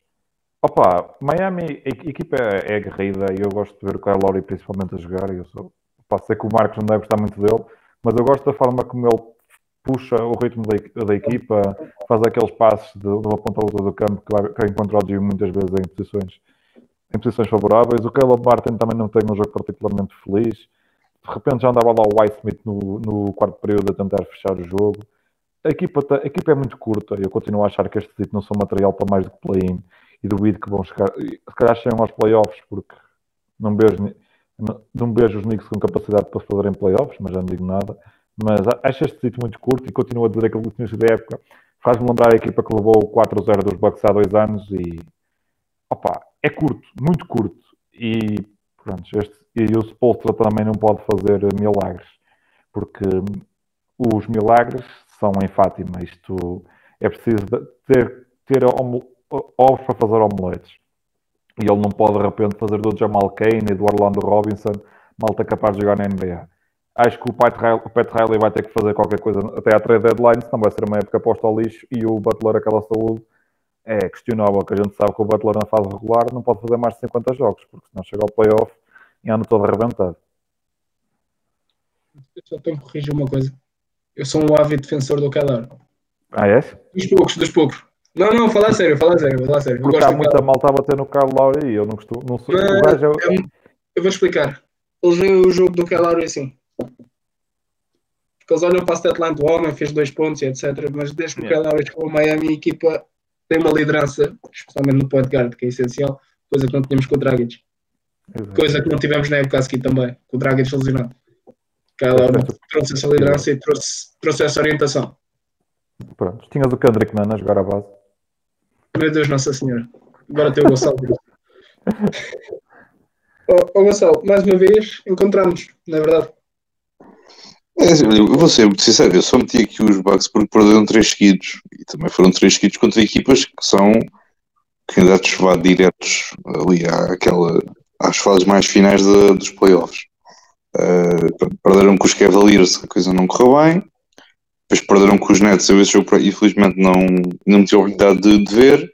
Opa, Miami, a equipa é, aguerrida e eu gosto de ver o Kyle Lowry principalmente a jogar. Eu sou, opa, sei que o Marcos não deve gostar muito dele, mas eu gosto da forma como ele puxa o ritmo da, da equipa, faz aqueles passos de, de uma ponta a outra do campo que, vai, que encontra o Gio muitas vezes em posições, em posições favoráveis. O Caleb Martin também não tem um jogo particularmente feliz de repente já andava lá o Whitesmith no, no quarto período a tentar fechar o jogo. A equipa, tá, a equipa é muito curta. Eu continuo a achar que este título não são material para mais do que play-in e duvido que vão chegar. Se calhar chegam aos playoffs porque não vejo, não vejo os Knicks com capacidade para fazerem playoffs, mas já não digo nada. Mas acho este título muito curto e continuo a dizer aquele início da época. Faz-me lembrar a equipa que levou o 4-0 dos Bucks há dois anos e opa, é curto, muito curto. E pronto, este, E o Spolstra também não pode fazer milagres, porque os milagres são em Fátima. Isto é preciso ter, ter ovos para fazer omeletes. E ele não pode de repente fazer do Jamal Kane e do Orlando Robinson, malta capaz de jogar na NBA. Acho que o Pat, Riley, o Pat Riley vai ter que fazer qualquer coisa até à trade deadline, senão vai ser uma época posta ao lixo e o Butler, aquela saúde, é questionável, que a gente sabe que o Butler na fase regular não pode fazer mais de 50 jogos, porque senão chega ao playoff e anda todo arrebentado. Eu só tenho que corrigir uma coisa. Eu sou um ávido defensor do Keller. Ah, é? Dos poucos, dos poucos. Não, não, fala sério, fala sério, fala sério. Porque há muita malta a bater no Carlos Lauri e eu não costumo. Não sou, não, gajo, eu... É eu vou explicar. Eles veem o jogo do Keller assim. Porque eles olham para a statline do homem, fez dois pontos e etc. Mas desde que yeah. o Keller chegou ao Miami, a equipa tem uma liderança, especialmente no point guard, que é essencial, coisa que não tínhamos com o Dragic. Exato. Coisa que não tivemos na época a seguir também, com o Dragic lesionado. Keller trouxe essa liderança e trouxe, trouxe essa orientação. Pronto, tinhas o Kendrick Nana a jogar a base. Meu Deus, Nossa Senhora. Agora tem o Gonçalo. Ô oh, oh, Gonçalo, mais uma vez encontramos, não é verdade? É, eu vou ser muito sincero, eu só meti aqui os Bucks porque perderam três seguidos e também foram três seguidos contra equipas que são candidatos vá diretos ali àquela, às fases mais finais de, dos playoffs. Uh, perderam com os Cavaliers, a coisa não correu bem. Depois perderam com os Nets, eu esse jogo infelizmente não, não tive a oportunidade de, de, ver.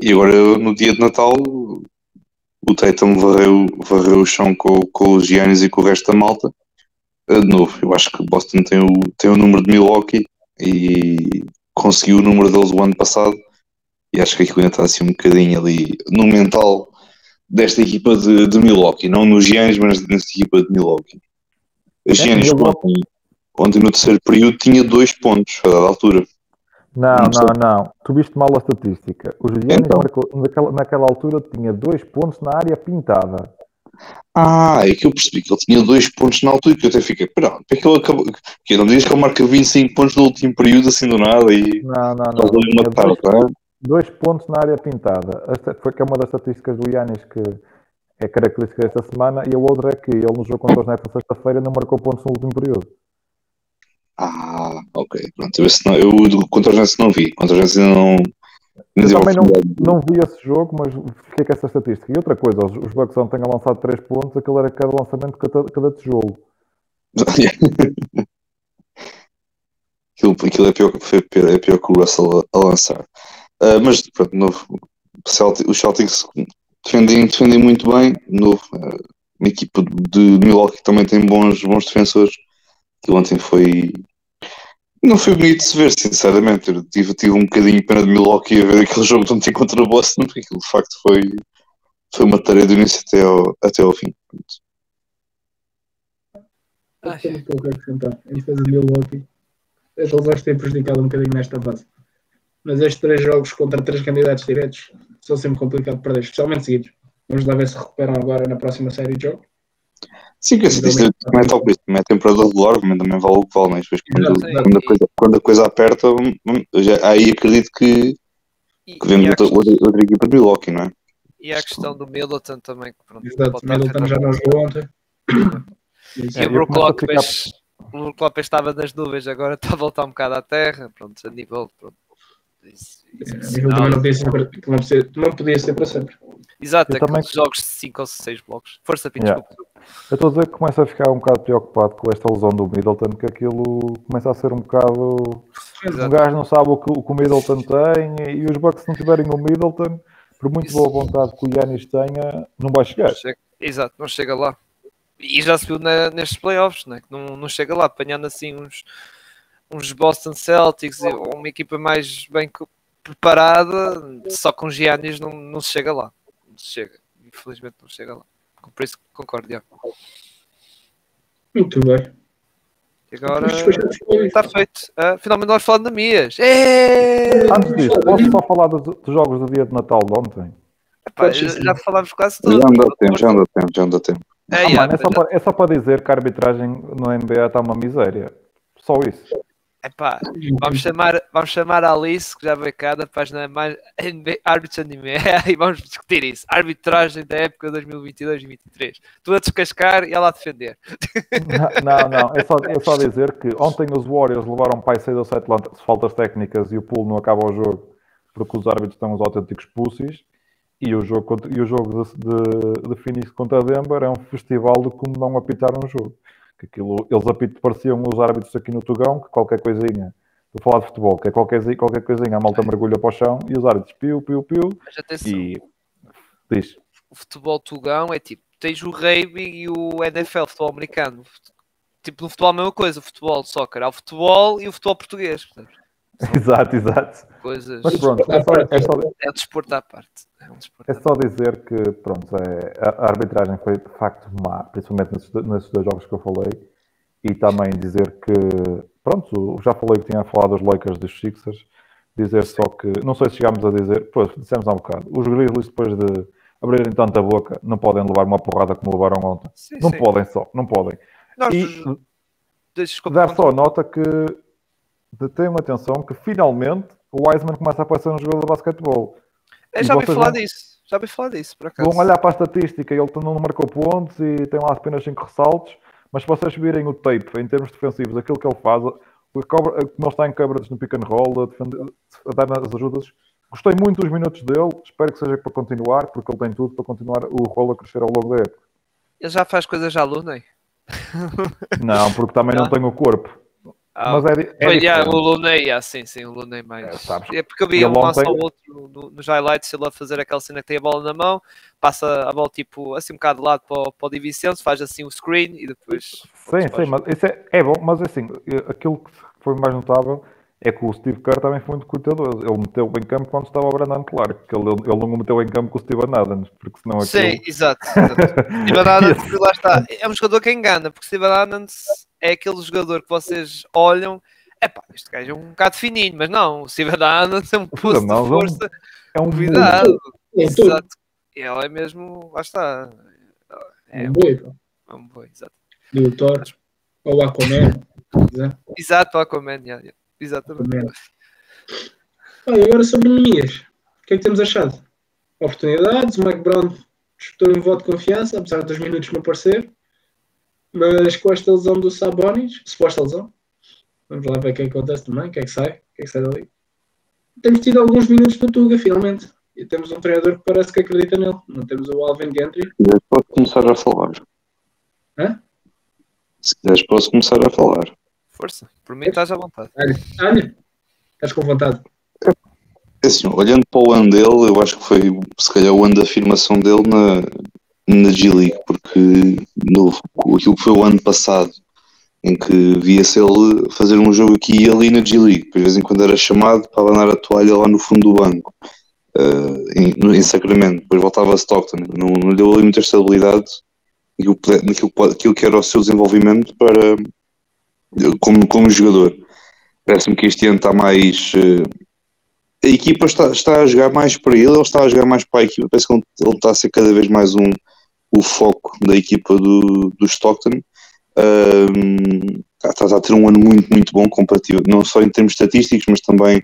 E agora no dia de Natal o Tatum varreu, varreu o chão com, com os Giannis e com o resto da malta. Eh, de novo, eu acho que Boston tem o, tem o número de Milwaukee e conseguiu o número deles o ano passado. E acho que aquilo ainda está assim um bocadinho ali no mental desta equipa de, de Milwaukee, não nos Giannis, mas nesta equipa de Milwaukee. Os Giannis, ontem, ontem no terceiro período tinha dois pontos a dada altura. Não, não, não. Tu viste mal a estatística. O Giannis então. marcou, naquela, naquela altura tinha dois pontos na área pintada. Ah, é que eu percebi que ele tinha dois pontos na altura que eu até fiquei, pera, é que ele acabou. Que não me diz que ele marca 25 pontos no último período assim do nada e. Não, não, não. Uma tarde, dois, é? Dois pontos na área pintada. Esta foi que é uma das estatísticas do Yanis que é característica desta semana e a outra é que ele no jogo contra os Nets na sexta-feira não marcou pontos no último período. Ah, ok. Pronto, eu, não, eu contra os Nets não vi. Contra os Nets não. Eu também não, não vi esse jogo, mas fiquei com essa estatística. E outra coisa, os, os Bucks ontem tinham lançado 3 pontos, aquilo era cada lançamento, cada, cada tijolo. aquilo, aquilo é, pior, foi, é pior que o Russell a, a lançar. Uh, mas, pronto, novo, Celtic, os Celtics defendem, defendem muito bem. Novo, uh, uma equipa de, de Milwaukee também tem bons, bons defensores. Que ontem foi, não foi bonito de se ver, sinceramente. Eu tive, tive um bocadinho pena de Milwaukee a ver aquele jogo de ontem contra o Boston, porque aquilo de facto foi, foi uma tarefa do início até ao, até ao fim. Tenho pouco a acrescentar. Em defesa de Milwaukee, eles acho que têm prejudicado um bocadinho nesta fase. Mas estes três jogos contra três candidatos diretos são sempre complicados de perder, especialmente seguidos. Vamos lá ver se recuperam agora na próxima série de jogos. Sim, que isso também é top, isso também é temporada regular, também, também vale o que vale, mas depois quando, quando, a coisa, quando a coisa aperta, já, aí acredito que, que vemos outra, outra, outra, equipa de Milwaukee, não é? E a questão do Middleton também, que pronto, Exato, Middleton já não jogou ontem. E o Brook Lopes, o Brook Lopes estava nas nuvens, agora está a voltar um bocado à terra, pronto, a nível, pronto. Isso, isso, é, não, não, podia ser, não podia ser para sempre. Exato, eu também... jogos de 5 ou 6 blocos. Força, Pinto, yeah. Eu estou a dizer que começo a ficar um bocado preocupado com esta lesão do Middleton, que aquilo começa a ser um bocado. Exato. Um gajo não sabe o que, o que o Middleton tem e, os Bucks se não tiverem o Middleton, por muito Isso. boa vontade que o Yanis tenha, não vai chegar. Não chega. Exato, não chega lá. E já se viu na, nestes playoffs, né? que não, não chega lá, apanhando assim uns, uns Boston Celtics ou uma equipa mais bem preparada, só com Giannis não, não se chega lá chega. Infelizmente não chega lá. Por isso concordo, já. Muito bem. E agora está feito. Uh, finalmente nós falando de Mias. Antes disso, posso só falar dos, dos, jogos do dia de Natal de ontem? Epá, já, já falámos quase tudo. Já anda tempo, já anda tempo, já anda tempo. É, ah, mano, é, só para, é só para dizer que a arbitragem no NBA está uma miséria. Só isso. Epá, vamos chamar, vamos chamar a Alice, que já veio cá da página mais árbitros anime, e vamos discutir isso. Arbitragem da época 2022-2023. Tu a descascar e ela a defender. Não, não, é só, é só dizer que ontem os Warriors levaram para 6 ou 7 faltas técnicas e o pool não acaba o jogo porque os árbitros estão os autênticos pussies e o jogo, e o jogo de, de, de Phoenix contra Denver é um festival de como não apitar um jogo que aquilo, eles apitam, pareciam os árbitros aqui no Tugão, que qualquer coisinha, estou a falar de futebol, que é qualquer, qualquer coisinha, a malta mergulha para o chão e os árbitros piu, piu, piu. Mas atenção, e diz. O futebol Tugão é tipo, tens o rugby e o NFL, futebol americano. Tipo, no futebol a mesma coisa, o futebol, soccer, há o futebol e o futebol português. Portanto, exato, exato. Coisas... Mas pronto, é só, é só, é desporto à parte. É, um desporto é só dizer que pronto, é, a arbitragem foi de facto má, principalmente nesses, nesses dois jogos que eu falei e também dizer que, pronto, já falei que tinha falado dos Lakers dos Sixers, dizer só que, não sei se chegámos a dizer, pois, dissemos há um bocado, os Grizzlies depois de abrirem tanta boca, não podem levar uma porrada como levaram ontem. Sim, não sim. podem só, não podem. Nós, e dar só a nota que tenham atenção que finalmente o Wiseman começa a aparecer no jogo de basquetebol. Eu já ouvi falar vão... disso, já ouvi falar disso, por acaso. Vão olhar para a estatística, ele não marcou pontos e tem lá apenas 5 ressaltos mas se vocês virem o tape em termos defensivos, aquilo que ele faz, o cobra, como ele está em coverage no pick and roll, a, defender, a dar as ajudas, gostei muito dos minutos dele, espero que seja para continuar, porque ele tem tudo para continuar o rolo a crescer ao longo da época. Ele já faz coisas já Lunay? Não, porque também não, não tem o corpo. Ah, mas é, é yeah, o Lunay, yeah, sim, sim, o Lunay mais. É, é porque eu vi um lance ao outro no, nos highlights, ele a fazer aquela cena que tem a bola na mão, passa a bola tipo assim um bocado de lado para, para o Di faz assim o screen e depois. Sim, sim, mas isso é, é bom, mas assim, aquilo que foi mais notável é que o Steve Kerr também foi muito cuidadoso. Ele meteu em campo quando estava o Brandon Clark, que ele, ele não meteu em campo com o Steven Adams, porque senão aquilo... Sim, exato. exato. Steven Adams, lá está, é um jogador que engana, porque Steven Adams é aquele jogador que vocês olham, é pá, este gajo é um bocado fininho, mas não, o Adams é um posto de força, é um cuidado. Exato. Ele é mesmo, lá está. É um boi, É um boi, exato. E o Thor, ou o Aquaman. Exato, o Aquaman, yeah, yeah. Exatamente. Olha, agora sobre Nemias. O que é que temos achado? Oportunidades, o Mike Brown disputou um voto de confiança, apesar dos minutos não aparecer. Mas com esta lesão do Sabonis, suposta lesão, vamos lá ver o que, acontece também, o que é que sai, o que é que sai dali. Temos tido alguns minutos do Tuga, finalmente. E temos um treinador que parece que acredita nele. Não temos o Alvin Gentry. Pode começar a falar. Hã? Se quiseres, posso começar a falar. Força, por mim estás à vontade. Olha, estás com vontade. É assim, olhando para o ano dele, eu acho que foi se calhar o ano da afirmação dele na, na G-League, porque no, aquilo que foi o ano passado, em que via-se ele fazer um jogo aqui e ali na G-League, de vez em quando era chamado para abanar a toalha lá no fundo do banco, uh, em, em, Sacramento, depois voltava a Stockton, não, não deu ali muita estabilidade naquilo, naquilo, naquilo que era o seu desenvolvimento para como, como jogador. Parece-me que este ano está mais. Uh, a equipa está, está a jogar mais para ele, ele está a jogar mais para a equipa. Parece que ele, ele está a ser cada vez mais um, o foco da equipa do, do Stockton. Está, está, a ter um ano muito, muito bom, comparativo, não só em termos estatísticos, mas também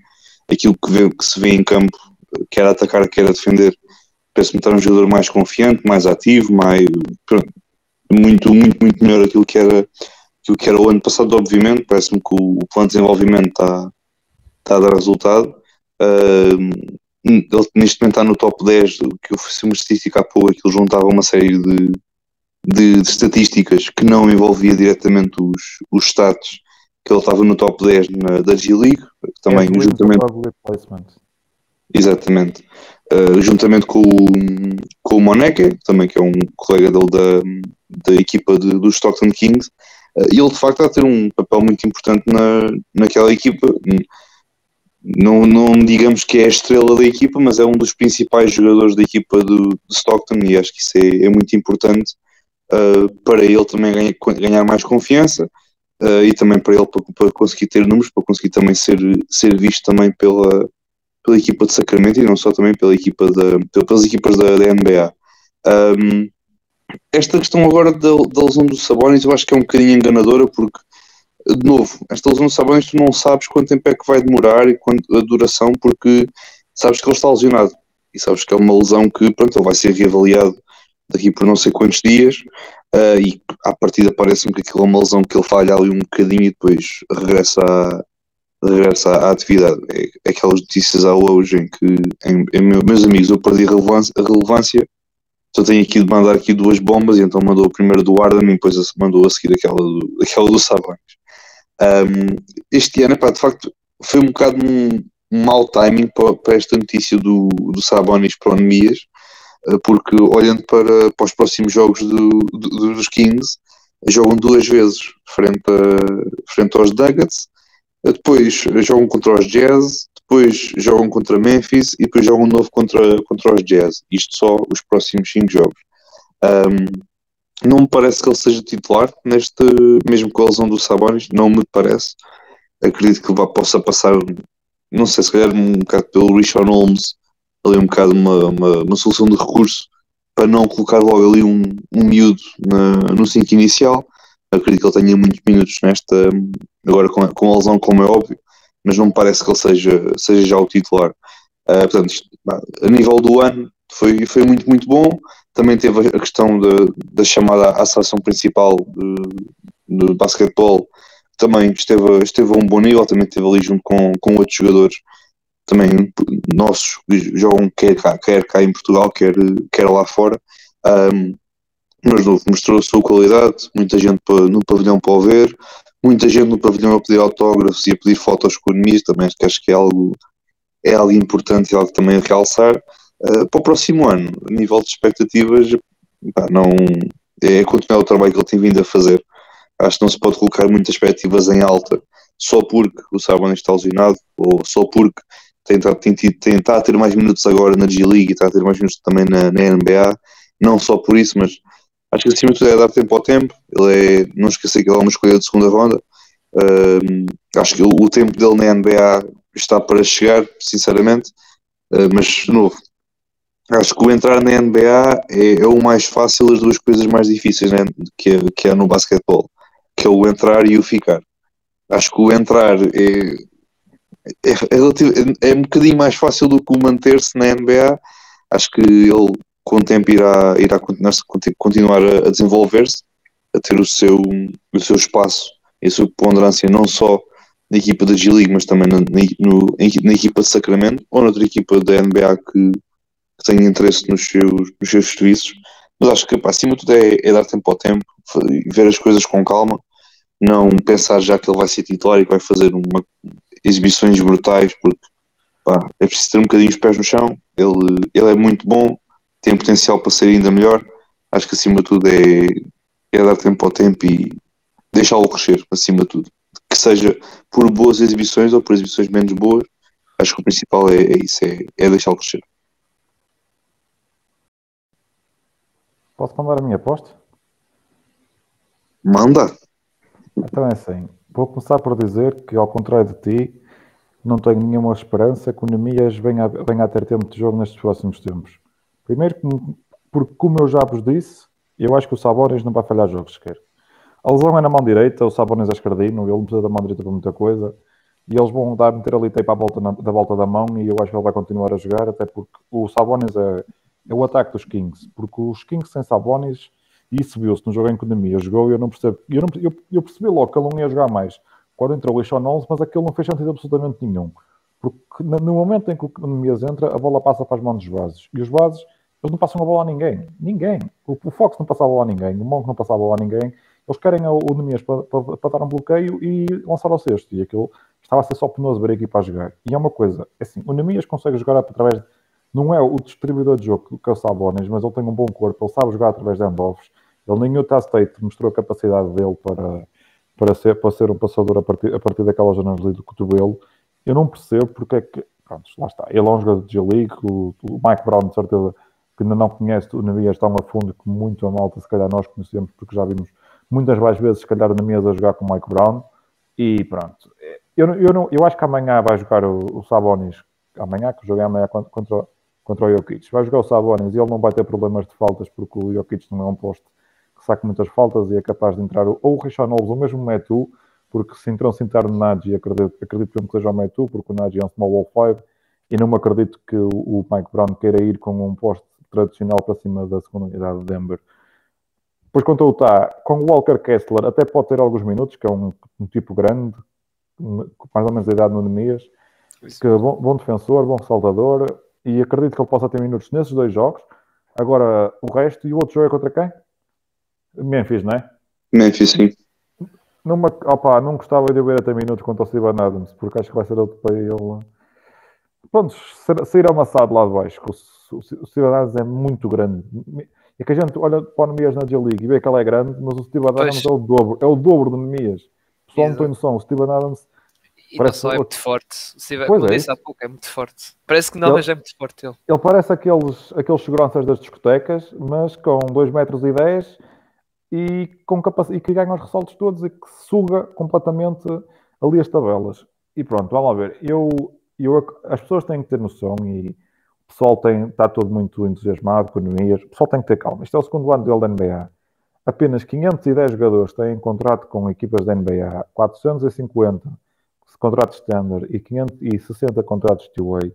aquilo que, vê, que se vê em campo, quer atacar, quer defender. Parece-me estar um jogador mais confiante, mais ativo, mais, muito, muito, muito melhor aquilo que era aquilo que era o ano passado, obviamente, parece-me que o, o plano de desenvolvimento está, está a dar resultado. Uh, ele neste momento está no top 10, que eu fiz uma estatística há pouco, que ele juntava uma série de, de, de, estatísticas que não envolvia diretamente os, os status, que ele estava no top 10 na, da G-League, também é, juntamente... Exatamente. Uh, juntamente com o, com o Moneke, também que é um colega dele da, da equipa de, dos Stockton Kings, uh, e ele de facto está a ter um papel muito importante na, naquela equipa. Não, não digamos que é a estrela da equipa, mas é um dos principais jogadores da equipa do, do Stockton e acho que isso é, é muito importante uh, para ele também ganhar, ganhar mais confiança e também para ele para, para, conseguir ter números, para conseguir também ser, ser visto também pela, pela equipa de Sacramento e não só também pela equipa pelas equipas da, da NBA. Um, esta questão agora da, da lesão do Sabonis eu acho que é um bocadinho enganadora porque de novo, esta lesão do Sabonis tu não sabes quanto tempo é que vai demorar e quanto, a duração, porque sabes que ele está lesionado e sabes que é uma lesão que pronto, ele vai ser reavaliado daqui por não sei quantos dias uh, e à partida parece-me que aquilo é uma lesão que ele falha ali um bocadinho e depois regressa à, regressa à atividade. É, aquelas notícias há hoje em que, em, em, meus amigos, eu perdi a relevância, a relevância só tenho aqui de mandar aqui duas bombas, e então mandou primeiro do Arden e depois mandou a seguir aquela do, aquela do Sabanes. Um, este ano, pá, de facto, foi um bocado um, um mau timing para, para, esta notícia do, do Sabonis para o Nemias, eh, porque olhando para, para os próximos jogos do, do, dos Kings, jogam duas vezes frente, a, frente aos Nuggets, eh, depois jogam contra os Jazz, depois jogam contra Memphis e depois jogam novo contra, contra os Jazz. Isto só os próximos 5 jogos. Um, não me parece que ele seja titular neste, mesmo com a lesão do Sabonis, não me parece. Acredito que ele possa passar, não sei, se calhar um bocado pelo Richard Holmes, ali um bocado uma, uma, uma, solução de recurso para não colocar logo ali um, um miúdo na, no 5 inicial. Acredito que ele tenha muitos minutos nesta, agora com, com a lesão, como é óbvio, mas não me parece que ele seja, seja já o titular. Uh, portanto, a nível do ano foi, foi muito, muito bom. Também teve a questão da chamada à seleção principal de, de basquetebol, também esteve, esteve a um bom nível, também esteve ali junto com, com outros jogadores também nossos que jogam quer cá, quer cá em Portugal, quer, quer lá fora. Um, mas mostrou a sua qualidade, muita gente no pavilhão para o ver, muita gente no pavilhão a pedir autógrafos e a pedir fotos com o também que acho que é algo, é algo importante e algo também a realçar. Uh, para o próximo ano, a nível de expectativas, pá, não, é continuar o trabalho que ele tem vindo a fazer. Acho que não se pode colocar muitas expectativas em alta só porque o Sabonis está lesionado ou só porque tem, tem, tem, está a ter mais minutos agora na G-League e está a ter mais minutos também na, na NBA. Não só por isso, mas Acho que acima de tudo é dar tempo ao tempo. Ele é, não esquecer que ele é uma escolha de segunda ronda. Uh, acho que o, o, tempo dele na NBA está para chegar, sinceramente. Uh, mas, de novo, acho que o entrar na NBA é, é, o mais fácil das duas coisas mais difíceis né, que, é, que é no basquetebol, que é o entrar e o ficar. Acho que o entrar é, é, é, é um bocadinho mais fácil do que o manter-se na NBA. Acho que ele com o tempo irá, irá continuar, continuar a, desenvolver-se, a ter o seu, o seu espaço e a sua ponderância não só na equipa da G-League, mas também na, no, na, equipa de Sacramento ou noutra equipa da NBA que, tenha interesse nos seus, nos seus serviços. Mas acho que, pá, acima de tudo, é, é, dar tempo ao tempo, ver as coisas com calma, não pensar já que ele vai ser titular e que vai fazer uma, exibições brutais, porque pá, é preciso ter um bocadinho os pés no chão. Ele, ele é muito bom, tem potencial para ser ainda melhor. Acho que acima de tudo é, é dar tempo ao tempo e deixá-lo crescer, acima de tudo. Que seja por boas exibições ou por exibições menos boas, acho que o principal é, é isso, é, é deixá-lo crescer. Posso mandar a minha aposta? Manda! Então é assim, vou começar por dizer que ao contrário de ti, não tenho nenhuma esperança que o Nemias venha, venha a ter tempo de jogo nestes próximos tempos. Primeiro, porque, como eu já vos disse, eu acho que o Sabonis não vai falhar jogos sequer. A lesão é na mão direita, o Sabonis é escardino, ele não precisa da mão direita para muita coisa. E eles vão dar, meter ali tape à volta na, da volta da mão e eu acho que ele vai continuar a jogar, até porque o Sabonis é, é o ataque dos Kings. Porque os Kings sem Sabonis, e isso viu-se no jogo em economia, jogou e eu não percebo. Eu, não, eu, eu, percebi logo que ele não ia jogar mais quando entrou o Sean Knowles, mas aquilo não fez sentido absolutamente nenhum. Porque no momento em que o Nemias entra, a bola passa para as mãos dos bases. E os bases, eles não passam a bola a ninguém. Ninguém. O, o Fox não passava a bola a ninguém. O Monk não passava a bola a ninguém. Eles querem o, o Nemias para, para, para, dar um bloqueio e lançar ao sexto. E aquilo estava a ser só penoso ver a equipa a jogar. E é uma coisa, é assim, o Nemias consegue jogar através de, não é o distribuidor de jogo que é o Sabonis, mas ele tem um bom corpo, ele sabe jogar através de handoffs. Ele nem Utah State mostrou a capacidade dele para, para, ser, para ser um passador a partir, a partir daquelas zonas ali do cotovelo. Eu não percebo porque é que pronto, lá está. Ele é um jogador de G-League, o, o, Mike Brown, de certeza, que ainda não conhece o Nemias tão a fundo que muito a malta, se calhar nós conhecemos, porque já vimos muitas mais vezes, se calhar, o Nemias a jogar com o Mike Brown. E pronto. Eu, eu, não, eu acho que amanhã vai jogar o, o Sabonis, amanhã, que o jogo é amanhã contra, contra o Jokic. Vai jogar o Sabonis e ele não vai ter problemas de faltas, porque o Jokic não é um posto que saca muitas faltas e é capaz de entrar ou o Richard Knowles ou mesmo o Metu porque se entram sem estar no Nagy, acredito, acredito mesmo que seja o Metu, porque o Nagy é um small wall 5, e não me acredito que o, Mike Brown queira ir com um posto tradicional para cima da segunda unidade de Denver. Depois, quanto ao está, com o Walker Kessler, até pode ter alguns minutos, que é um, um tipo grande, mais ou menos a idade no Nemias, que é bom, bom defensor, bom saltador, e acredito que ele possa ter minutos nesses dois jogos. Agora, o resto, e o outro jogo é contra quem? Memphis, não é? Memphis, sim. Numa, opa, não gostava de ver até minutos contra o Steven Adams, porque acho que vai ser outro para ele. Pronto, sair amassado lá de baixo. O, o, o Steven Adams é muito grande. É que a gente olha para o Nemias na G-League e vê que ele é grande, mas o Steven Adams pois. é o dobro. É o dobro do Nemias. O pessoal não tem noção. O Steven Adams e parece não só é muito forte. Se pois como é. disse há pouco, é muito forte. Parece que não, ele, mas é muito forte ele. Ele parece aqueles, aqueles seguranças das discotecas, mas com 2 metros e 10 e, com capac... e que ganha os ressaltos todos e que suga completamente ali as tabelas. E pronto, vamos lá ver. Eu, eu, as pessoas têm que ter noção e o pessoal tem, está todo muito entusiasmado com economias. O pessoal tem que ter calma. Isto é o segundo ano dele da NBA. Apenas 510 jogadores têm contrato com equipas da NBA, 450 contratos standard e 560 contratos two-way,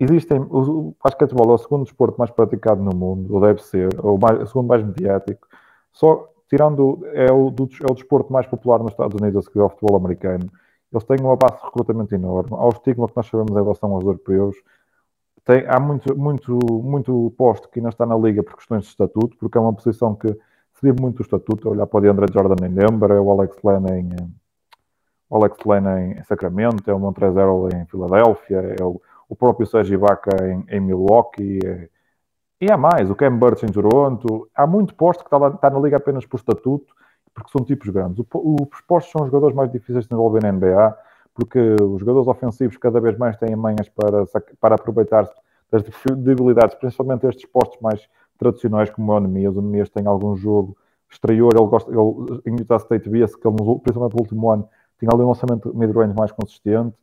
existem. O basquetebol é o segundo desporto mais praticado no mundo, ou deve ser, ou mais, o segundo mais mediático. Só tirando. É o, do, é o desporto mais popular nos Estados Unidos a seguir ao futebol americano. Eles têm uma base de recrutamento enorme. Há o estigma que nós sabemos em relação aos europeus. Tem, há muito, muito, muito posto que ainda está na liga por questões de estatuto, porque é uma posição que se vive muito o estatuto. Olhar para o DeAndre Jordan em Denver, é o Alex Len em, o Alex Lane em Sacramento, é o Montrezl em Filadélfia, é o, o próprio Sergi Ibaka em, em Milwaukee, é, e há mais, o Cam Burch em Toronto, há muito posto que está, está, na liga apenas por estatuto, porque são tipos grandes. Os postos são os jogadores mais difíceis de desenvolver na NBA, porque os jogadores ofensivos cada vez mais têm manhas para, para aproveitar das debilidades, principalmente estes postos mais tradicionais como o Onemias. O Onemias tem algum jogo exterior, ele gosta, ele, em Utah State via-se que ele, principalmente no último ano, tinha ali um lançamento mid-range mais consistente,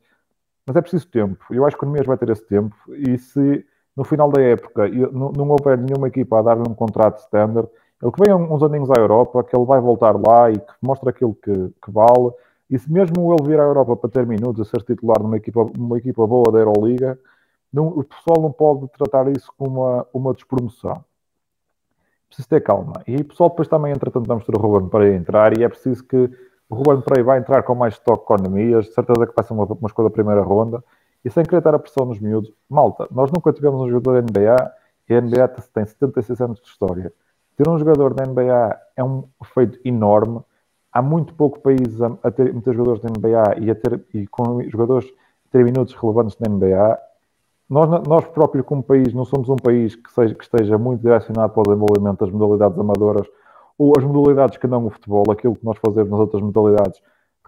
mas é preciso tempo. Eu acho que o Nemias vai ter esse tempo e se no final da época não, houver nenhuma equipa a dar-lhe um contrato standard, ele que venha uns aninhos à Europa, que ele vai voltar lá e que mostre aquilo que, que vale, e se mesmo ele vir à Europa para ter minutos a ser titular numa equipa, uma equipa boa da Euroliga, não, o pessoal não pode tratar isso como uma, uma despromoção. Preciso ter calma. E o pessoal depois também, entretanto, vamos ter o Ruben para entrar e é preciso que o Ruben Prey vai entrar com mais estoque economias, de certeza que ser uma, uma escolha da primeira ronda, e sem querer ter a pressão nos miúdos. Malta, nós nunca tivemos um jogador da NBA, e a NBA tem 76 anos de história. Ter um jogador da NBA é um feito enorme. Há muito pouco país a, a ter muitos jogadores da NBA e, a ter, e com jogadores a ter minutos relevantes na NBA. Nós, nós próprios, como país, não somos um país que, seja, que esteja muito direcionado para o desenvolvimento das modalidades amadoras as modalidades que não o futebol, aquilo que nós fazemos nas outras modalidades,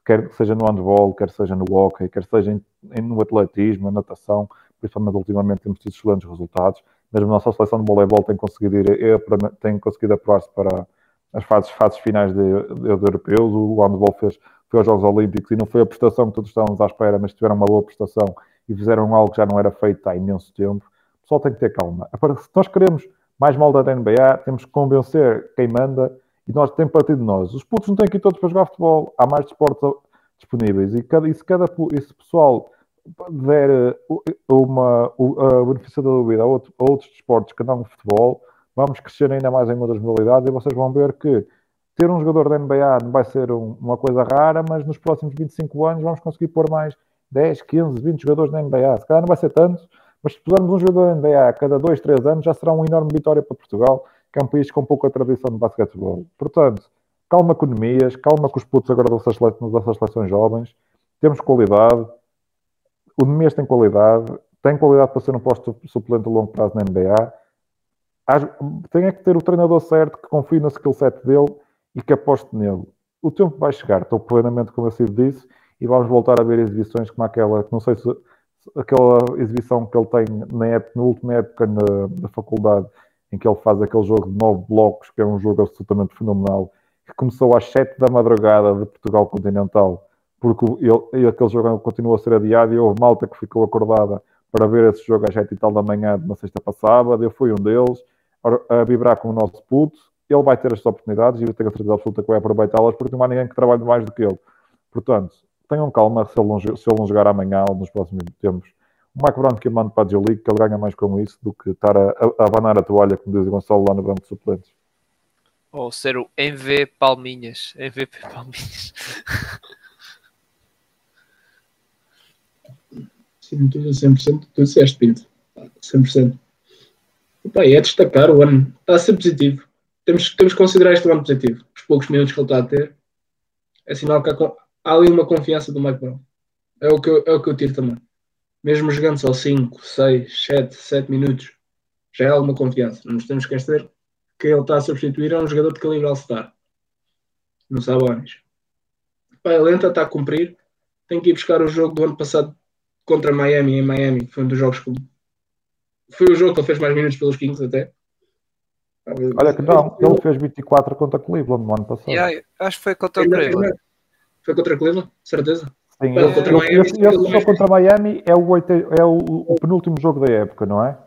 quer seja no handball, quer seja no hockey, quer seja em, em, no atletismo, na natação, principalmente ultimamente temos tido excelentes resultados. Mesmo a nossa seleção de voleibol tem conseguido, ir, é, tem conseguido apurar-se para as fases, fases finais de, de, europeus. O handball fez, foi aos Jogos Olímpicos e não foi a prestação que todos estávamos à espera, mas tiveram uma boa prestação e fizeram algo que já não era feito há imenso tempo. O pessoal tem que ter calma. Se nós queremos mais mal da NBA, temos que convencer quem manda e nós temos partido de nós. Os putos não têm que ir todos para jogar futebol, há mais desportos disponíveis. E, cada, e se cada e se pessoal der eh, uma, a benefício da dúvida a, outro, a outros desportos que não o futebol, vamos crescer ainda mais em outras modalidades e vocês vão ver que ter um jogador da NBA não vai ser um, uma coisa rara, mas nos próximos 25 anos vamos conseguir pôr mais 10, 15, 20 jogadores da NBA. Se calhar não vai ser tantos, mas se pusermos um jogador NBA a cada 2, 3 anos, já será uma enorme vitória para Portugal que é um país com pouca tradição de basquetebol. Portanto, calma economias, calma com os putos agora dessas, dessas seleções jovens, temos qualidade, o Nemias tem qualidade, tem qualidade para ser um posto suplente a longo prazo na NBA. Tem é que ter o treinador certo que confie no skill set dele e que aposte nele. O tempo vai chegar, estou plenamente convencido disso e vamos voltar a ver exibições como aquela, não sei se aquela exibição que ele tem na, época, na última época na, na faculdade em que ele faz aquele jogo de nove blocos, que é um jogo absolutamente fenomenal, que começou às sete da madrugada de Portugal continental, porque ele, aquele jogo continuou a ser adiado e houve malta que ficou acordada para ver esse jogo às sete e tal da manhã de uma sexta passada, eu fui um deles, a vibrar com o nosso puto, ele vai ter estas oportunidades e eu tenho a certeza absoluta que vai aproveitá-las porque não há ninguém que trabalhe mais do que ele. Portanto, tenham calma se ele não, se ele não jogar amanhã ou nos próximos tempos. O Mike Brown que eu mando para a G-League, que ele ganha mais com isso do que estar a, a, a abanar a toalha, como diz o Gonçalo, lá no banco de suplentes. Ou ser o MV Palminhas. MVP Palminhas. Sim, tudo 100%. Tu disseste, Pinto. 100%. Opa, é destacar o ano. Está a ser positivo. Temos, temos que considerar este ano positivo. Os poucos minutos que ele está a ter. É sinal que há, há ali uma confiança do Mike Brown. É o que eu, é o que eu tiro também. Mesmo jogando só 5, 6, 7, 7 minutos, já é alguma confiança. Não nos temos que esquecer que ele está a substituir a um jogador de calibre All-Star. No Sabonis. Pai, ele entra, está a cumprir. Tem que ir buscar o jogo do ano passado contra Miami, em Miami. Foi um dos jogos que. Foi o jogo que ele fez mais minutos pelos Kings até. Olha que não, ele fez 24 contra Cleveland no ano passado. Yeah, acho que foi contra o Cleveland. Foi contra Cleveland, certeza. Sim, esse, contra Miami, esse, esse jogo contra Miami é, o, é o, o, penúltimo jogo da época, não é?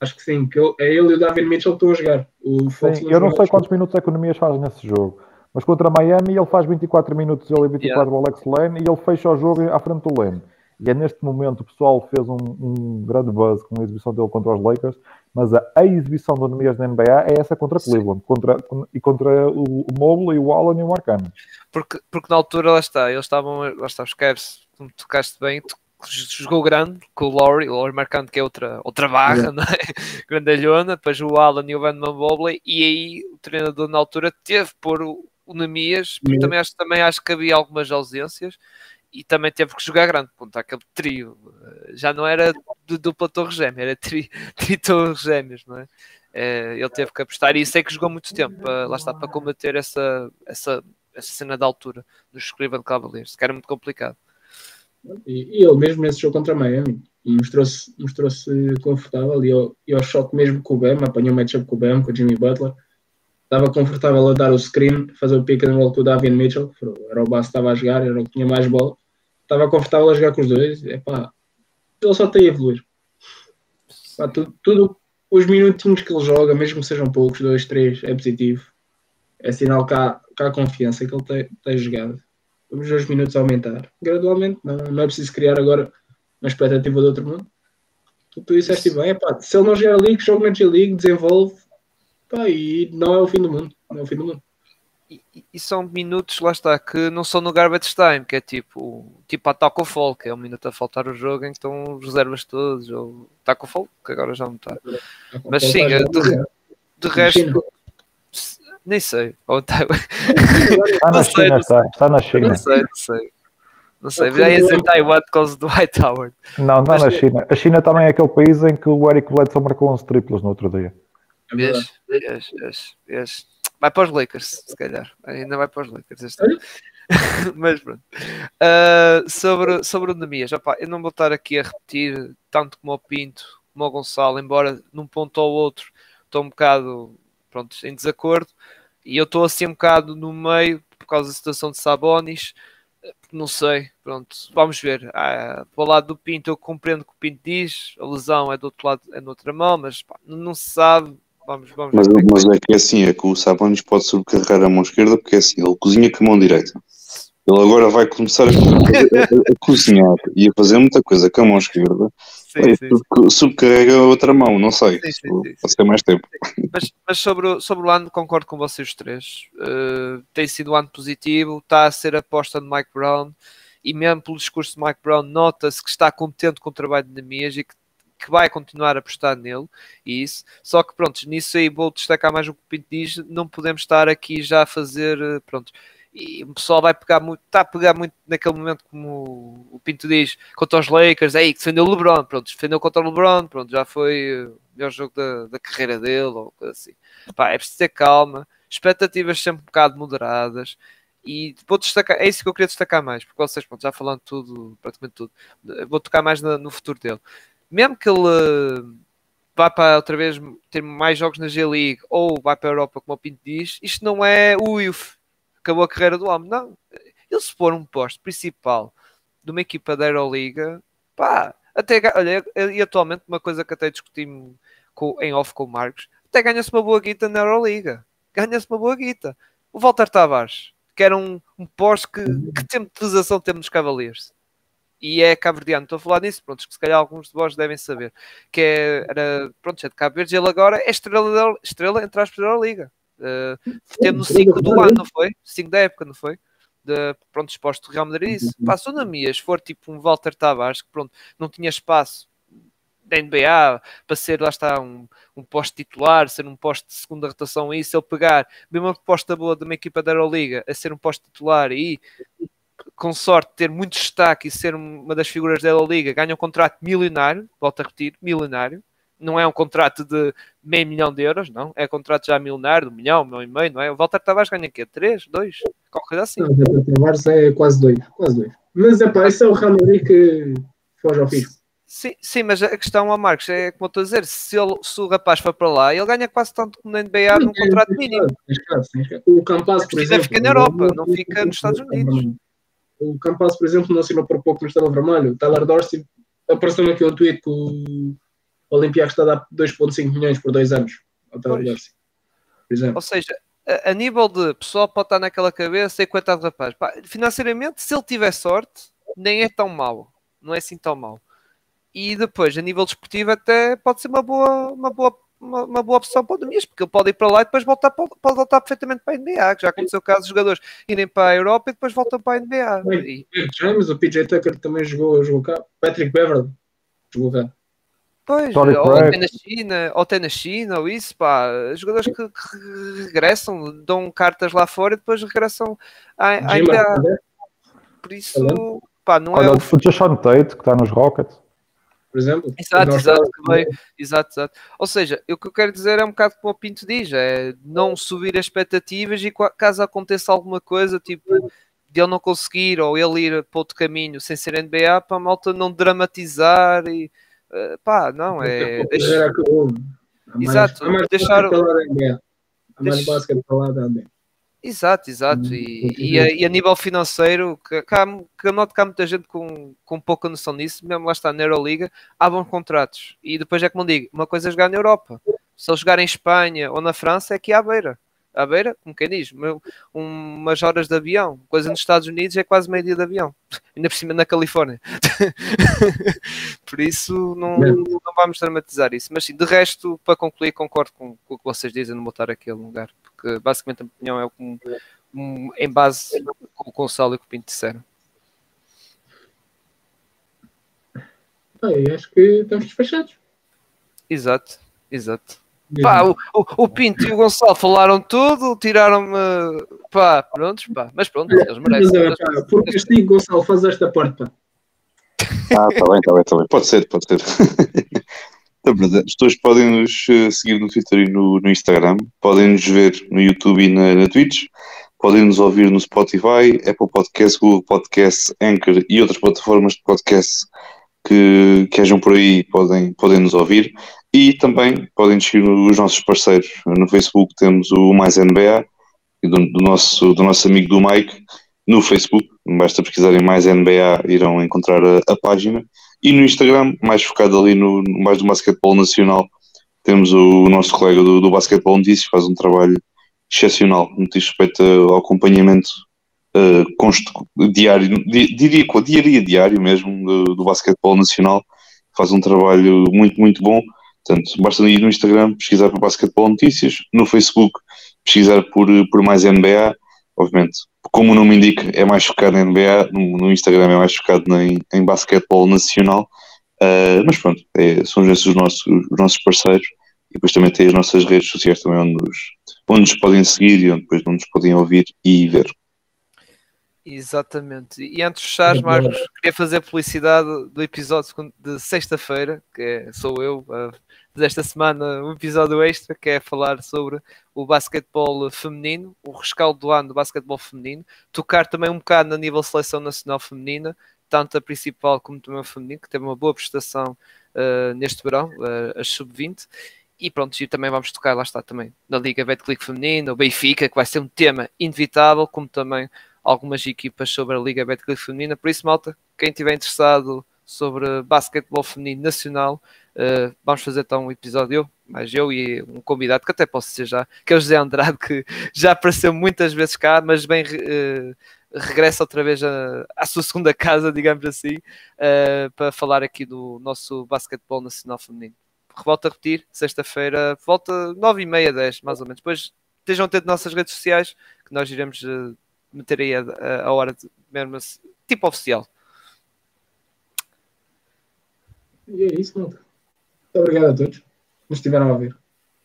Acho que sim, que é ele e o David Mitchell que estão a jogar. O sim, eu não sei quantos minutos a Economias faz nesse jogo, mas contra Miami ele faz 24 minutos, ele e 24 yeah. o Alex Lane e ele fecha o jogo à frente do Lane. E é neste momento o pessoal fez um, um grande buzz com a exibição dele contra os Lakers, mas a, a exibição do Nemias na NBA é essa contra Cleveland contra, e contra o, o Mobley, o Allen e o Marcano. Porque, porque na altura, lá está, eles estavam, lá está, os Cavs, como tocaste bem, jogou grande com o Laurie, o Laurie Marcano que é outra, outra barra, yeah. não é? grandalhona, depois o Allen e o Van Mobley, e aí o treinador na altura teve por o, o Nemias, porque yeah. também acho, também acho que havia algumas ausências, e também teve que jogar grande, ponto, aquele trio, já não era de dupla torre gêmea, era tri, tri torres gêmeas, não é? é? Ele teve que apostar e sei que jogou muito tempo, para, lá está, para combater essa, essa, essa cena da altura dos Cleveland Cavaliers, que era muito complicado. E, e ele mesmo nesse jogo contra Miami mostrou-se mostrou confortável e ao, e ao choque mesmo com o Bam, apanhou o matchup com o Bam, com o Jimmy Butler, estava confortável a dar o screen, fazer o pick and roll com o Davian Mitchell, era o base que estava a jogar, era o que tinha mais bola, estava confortável a jogar com os dois. Epá, ele só tem a evoluir. Epá, tudo, tudo, os minutinhos que ele joga, mesmo que sejam poucos, dois, três, é positivo. É sinal que há, que há confiança que ele tem, tem jogado. Vamos ver os minutos aumentar. Gradualmente, não, não é preciso criar agora uma expectativa de outro mundo. Tu, tu disseste bem, epá, se ele não jogar a League, joga na G-League, desenvolve, epá, e não é o fim do mundo. Não é o fim do mundo e, são minutos, lá está, que não são no garbage time, que é tipo, tipo a Taco Fall, que é um minuto a faltar o jogo em que estão os reservas todos, ou Taco Fall, que agora já não está. Mas sim, de, de resto, nem sei. Está na China, está, está na China. Não sei, não sei. Não sei, já ia ser Taiwan por causa do White Howard. Não, não na China. A China também é aquele país em que o Eric Bledsoe marcou 11 triplos no outro dia. Vês, vês, vês, vês. Vai para os Lakers, se calhar. Ainda vai para os Lakers este ano. Mas pronto. Uh, sobre, sobre o Nemias, opa, eu não vou estar aqui a repetir tanto como o Pinto, como o Gonçalo, embora num ponto ou outro estou um bocado pronto, em desacordo. E eu estou assim um bocado no meio por causa da situação de Sabonis. Não sei, pronto, vamos ver. Ah, para o lado do Pinto, eu compreendo o que o Pinto diz, a lesão é do outro lado, é na outra mão, mas pá, não se sabe Vamos, vamos mas, mas é que é assim, é que o Sabonis pode sobrecarregar a mão esquerda porque é assim, ele cozinha com a mão direita. Ele agora vai começar a, a, a, cozinhar e a fazer muita coisa com a mão esquerda. Sim, sim, subcarrega a outra mão, não sei. Sim, sim, Pode ter mais tempo. Mas, mas, sobre, o, sobre o ano, concordo com vocês três. Uh, tem sido um ano positivo, está a ser aposta de Mike Brown e mesmo pelo discurso de Mike Brown, nota-se que está contente com o trabalho de Nemias e que que vai continuar a apostar nele, e isso. Só que pronto, nisso aí vou destacar mais o que o Pinto diz, não podemos estar aqui já a fazer, eh, pronto, e o pessoal vai pegar muito, está a pegar muito naquele momento como o Pinto diz, contra os Lakers, aí que defendeu o LeBron, pronto, defendeu contra o LeBron, pronto, já foi o melhor jogo da, da carreira dele, ou coisa assim. Pá, é preciso ter calma, expectativas sempre um bocado moderadas, e vou destacar, é isso que eu queria destacar mais, porque vocês, pronto, já falando tudo, praticamente tudo, vou tocar mais no, no futuro dele mesmo que ele uh, vá para outra vez ter mais jogos na G-League ou vá para a Europa, como o Pinto diz, isto não é o UF, acabou a carreira do homem. Não, ele se for um posto principal de uma equipa da Euroliga, pá, até, olha, e atualmente uma coisa que até discutimos com, em off com o Marcos, até ganha-se uma boa guita na Euroliga. Ganha-se uma boa guita. O Walter Tavares, que era um, um posto que, que tempo de utilização temos nos Cavaliers e é cabo-verdiano. Estou a falar nisso, pronto, que se calhar alguns de vós devem saber. Que é, era, pronto, é de Cabo Verde, ele agora é estrela, estrela entre aspas da Liga. Uh, teve no 5 do ano, não foi? 5 da época, não foi? De, pronto, exposto do Real Madrid. Isso. Passou na minha, se for tipo um Walter Tavares, que pronto, não tinha espaço da NBA para ser, lá está, um, um posto titular, ser um posto de segunda rotação, e se ele pegar mesmo uma proposta boa de uma equipa da Euroliga a ser um posto titular e com sorte, ter muito destaque e ser uma das figuras da Liga, ganha um contrato milionário, volto a repetir, milionário. Não é um contrato de meio milhão de euros, não. É um contrato já milionário, de um milhão, um milhão e meio, não é? O Walter Tavares ganha quê? Três? Dois? Qualquer coisa assim. Não, o Walter Tavares é quase dois. Quase dois. Mas é pá, esse é o Real Madrid que foge ao fisco. Sim, sim, mas a questão, ó Marcos, é como eu estou a dizer, se, ele, se o rapaz for para lá, ele ganha quase tanto como na NBA num contrato mínimo. O Campaz, por exemplo. fica na Europa, não fica nos Estados Unidos. O Campaz, por exemplo, não assinou por pouco no Estrela Vermelho. O Tyler Dorsey apareceu aqui um tweet que o Olympiacos está a dar 2,5 milhões por dois anos ao Tyler Dorsey. Por exemplo. Ou seja, a, a, nível de pessoal pode estar naquela cabeça e coitado rapaz. Pá, financeiramente, se ele tiver sorte, nem é tão mau. Não é assim tão mau. E depois, a nível desportivo, até pode ser uma boa, uma boa uma, uma, boa opção para o Demias, porque ele pode ir para lá e depois voltar, pode, pode voltar perfeitamente para a NBA, que já aconteceu o caso de jogadores irem para a Europa e depois voltam para a NBA. E... James, o PJ Tucker também jogou, jogou cá, Patrick Beverly jogou cá. Pois, ou até na China, ou até na China, ou isso, pá, jogadores que, que regressam, dão cartas lá fora e depois regressam à, à NBA. Por isso, pá, não Olha, é. O Sean Tate, que está nos Rockets por exemplo. Exato, exato, exato, exato. Ou seja, o que eu quero dizer é um bocado como o Pinto diz, é não subir as expectativas e caso aconteça alguma coisa, tipo, de ele não conseguir ou ele ir para outro caminho sem ser NBA, para a malta não dramatizar e uh, pá, não, é. Deixa... Exato, deixar. A mais básica de falar da NBA. Exato, exato. Hum, e, e, a, e, a, nível financeiro, que, que, há, que eu noto que há muita gente com, com pouca noção disso, mesmo lá está na Euroliga, há bons contratos. E depois é como digo, uma coisa é jogar na Europa. Se ele jogar em Espanha ou na França, é aqui à beira. À beira, como quem diz, umas horas de avião. Coisa nos Estados Unidos é quase meio dia de avião. Ainda por cima na Califórnia. por isso não, não, vamos dramatizar isso. Mas sim, de resto, para concluir, concordo com, com o que vocês dizem, não botar aquele lugar porque basicamente a minha opinião é um, um, em base com o Gonçalo e com o Pinto disseram. Bem, acho que estamos despachados. Exato, exato. Pá, o, o, o, Pinto e o Gonçalo falaram tudo, tiraram-me. Pá, prontos, pá. Mas pronto, eles merecem. Mas, pá, por castigo, Gonçalo, faz esta parte, pá. Ah, está bem, está bem, está bem. Pode ser, pode ser. As podem nos seguir no Twitter e no, no Instagram, podem nos ver no YouTube e na, na Twitch, podem nos ouvir no Spotify, Apple Podcasts, Google Podcasts, Anchor e outras plataformas de podcast que, que hajam por aí, podem, podem nos ouvir. E também podem seguir os nossos parceiros. No Facebook temos o Mais NBA, do, do, nosso, do nosso amigo do Mike, no Facebook, basta pesquisarem Mais NBA, irão encontrar a, a página. E no Instagram, mais focado ali no, mais do basquetebol nacional, temos o, nosso colega do, do Basquetebol Notícias, faz um trabalho excepcional no que diz respeito ao acompanhamento uh, diário, di, diria diaria diário mesmo do, do basquetebol nacional, faz um trabalho muito, muito bom. Portanto, basta ir no Instagram pesquisar por Basquetebol Notícias, no Facebook pesquisar por, por mais NBA, obviamente como o nome indica, é mais focado em NBA, no, no Instagram é mais focado em, em basquetebol nacional, uh, mas pronto, é, são esses os nossos, os nossos parceiros, e depois também tem as nossas redes sociais também onde nos, onde nos podem seguir e onde depois nos podem ouvir e ver. Exatamente. E antes de fechar, Marcos, queria fazer publicidade do episódio de sexta-feira, que é, sou eu, uh, desta semana um episódio extra que é falar sobre o basquetebol feminino, o rescaldo do ano do basquetebol feminino, tocar também um bocado na nível seleção nacional feminina, tanto a principal como também a feminino, que teve uma boa prestação uh, neste verão, uh, as sub-20. E pronto, e também vamos tocar, lá está também, na Liga Betclic Feminina, o Benfica, que vai ser um tema inevitável, como também algumas equipas sobre a Liga Betclic Feminina. Por isso, malta, quem estiver interessado sobre basquetebol feminino nacional. Uh, vamos fazer então um episódio, eu, mais eu e um convidado que até posso ser já, que é o José Andrade, que já apareceu muitas vezes cá, mas bem uh, regressa outra vez à sua segunda casa, digamos assim, uh, para falar aqui do nosso basquetebol nacional feminino. Volto a repetir, sexta-feira, volta 9 e meia, 10, mais ou menos. Depois estejam atentos nossas redes sociais, que nós iremos uh, meter aí a, a, hora de, mesmo assim, tipo oficial. E é isso, malta. Muito obrigado a todos que estiveram a ouvir.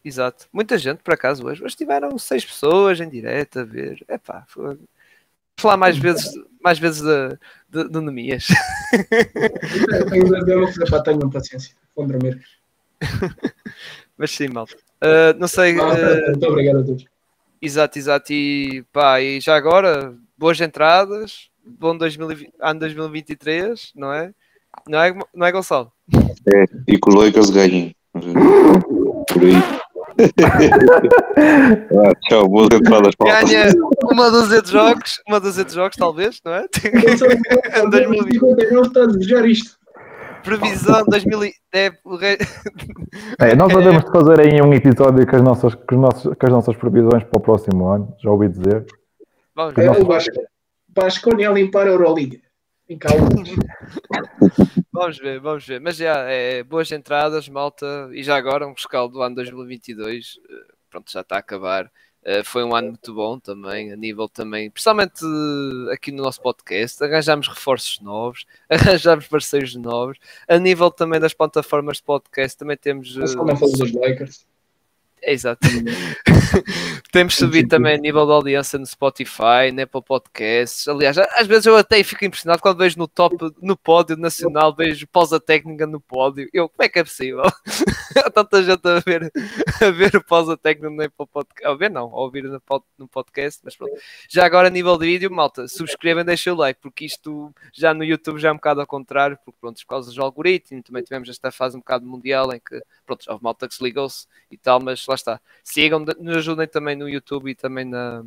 Exato. Muita gente, por acaso, hoje. Hoje tiveram seis pessoas em direto a ver. Epá, foi falar mais vezes, mais vezes de, de, de Nemias. Tenho, tenho paciência, vou dormir. Mas sim, malta. Uh, não sei. Uh, Muito obrigado a todos. Exato, exato. E, pá, e já agora, boas entradas, bom 2020, ano 2023, não é? Não é, não é Gonçalo? É, e que os Lakers ganhem. Por aí ah, tchau, boas entradas para Ganha uma dúzia de jogos, uma dúzia de jogos, talvez, não é? Em 2059 está a desejar isto. Previsão 2010. É, nós devemos fazer aí um episódio com as, nossas, com, os nossos, com as nossas previsões para o próximo ano, já ouvi dizer. Vamos ver. É, o Basconia a limpar a Euroliga. Em calma. vamos ver, vamos ver. Mas já, é, boas entradas, malta. E já agora, um rescaldo do ano 2022. Eh, pronto, já está a acabar. Uh, foi um ano muito bom também, a nível também, principalmente uh, aqui no nosso podcast. Arranjámos reforços novos, arranjámos parceiros novos. A nível também das plataformas de podcast, também temos. Uh, não falamos dos Lakers. É, exato. Temos subido também a nível de audiência no Spotify, na Apple Podcasts. Aliás, às vezes eu até fico impressionado quando vejo no top, no pódio nacional, vejo pausa técnica no pódio. Eu, como é que é possível? Há tanta gente a ver, a ver o pausa técnica no Apple Podcast. A ver, não, a ouvir no, no podcast, mas pronto. Já agora, a nível de vídeo, malta, subscrevam, deixem o like, porque isto já no YouTube já é um bocado ao contrário, porque pronto, por causa do algoritmo, também tivemos esta fase um bocado mundial em que, pronto, houve malta que se ligou-se e tal, mas lá está. Sigam, nos ajudem também no YouTube e também na,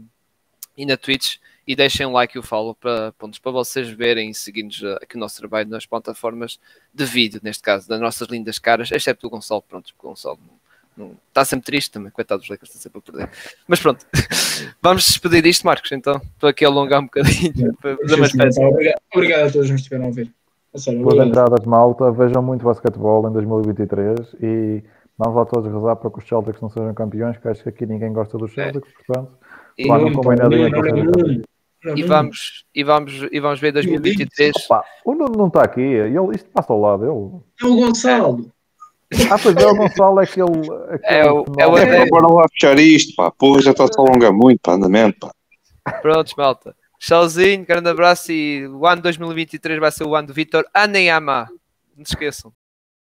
e na Twitch e deixem um like e o follow para, pontos, para vocês verem e seguir-nos eh, aqui o nosso trabalho nas plataformas de vídeo, neste caso, das nossas lindas caras, exceto o Gonçalo, pronto, o Gonçalo não, não, está sempre triste também, coitado dos Lakers, está sempre a perder. Mas pronto, vamos despedir disto, Marcos, então. Estou aqui a alongar um bocadinho. para fazer obrigado, obrigado a todos que nos estiveram a ouvir. Boas entradas, malta. Vejam muito basquetebol em 2023 e Vamos lá todos rezar para que os Celtics não sejam campeões, que acho que aqui ninguém gosta dos é. Celtics, é. portanto, e, lá não convém nada e vamos, e, vamos, e vamos ver 2023. Opa, o Nuno não está aqui, ele, isto passa ao lado dele. É o Gonçalo. Ah, pois é, o Gonçalo é aquele. aquele é o, é o é, Bora lá fechar isto, pá. Pô, já está-se a alongar muito, pá, andamento, pá. Prontos, malta. Tchauzinho, grande abraço e o ano 2023 vai ser o ano do Vitor Aneyama. Não se esqueçam.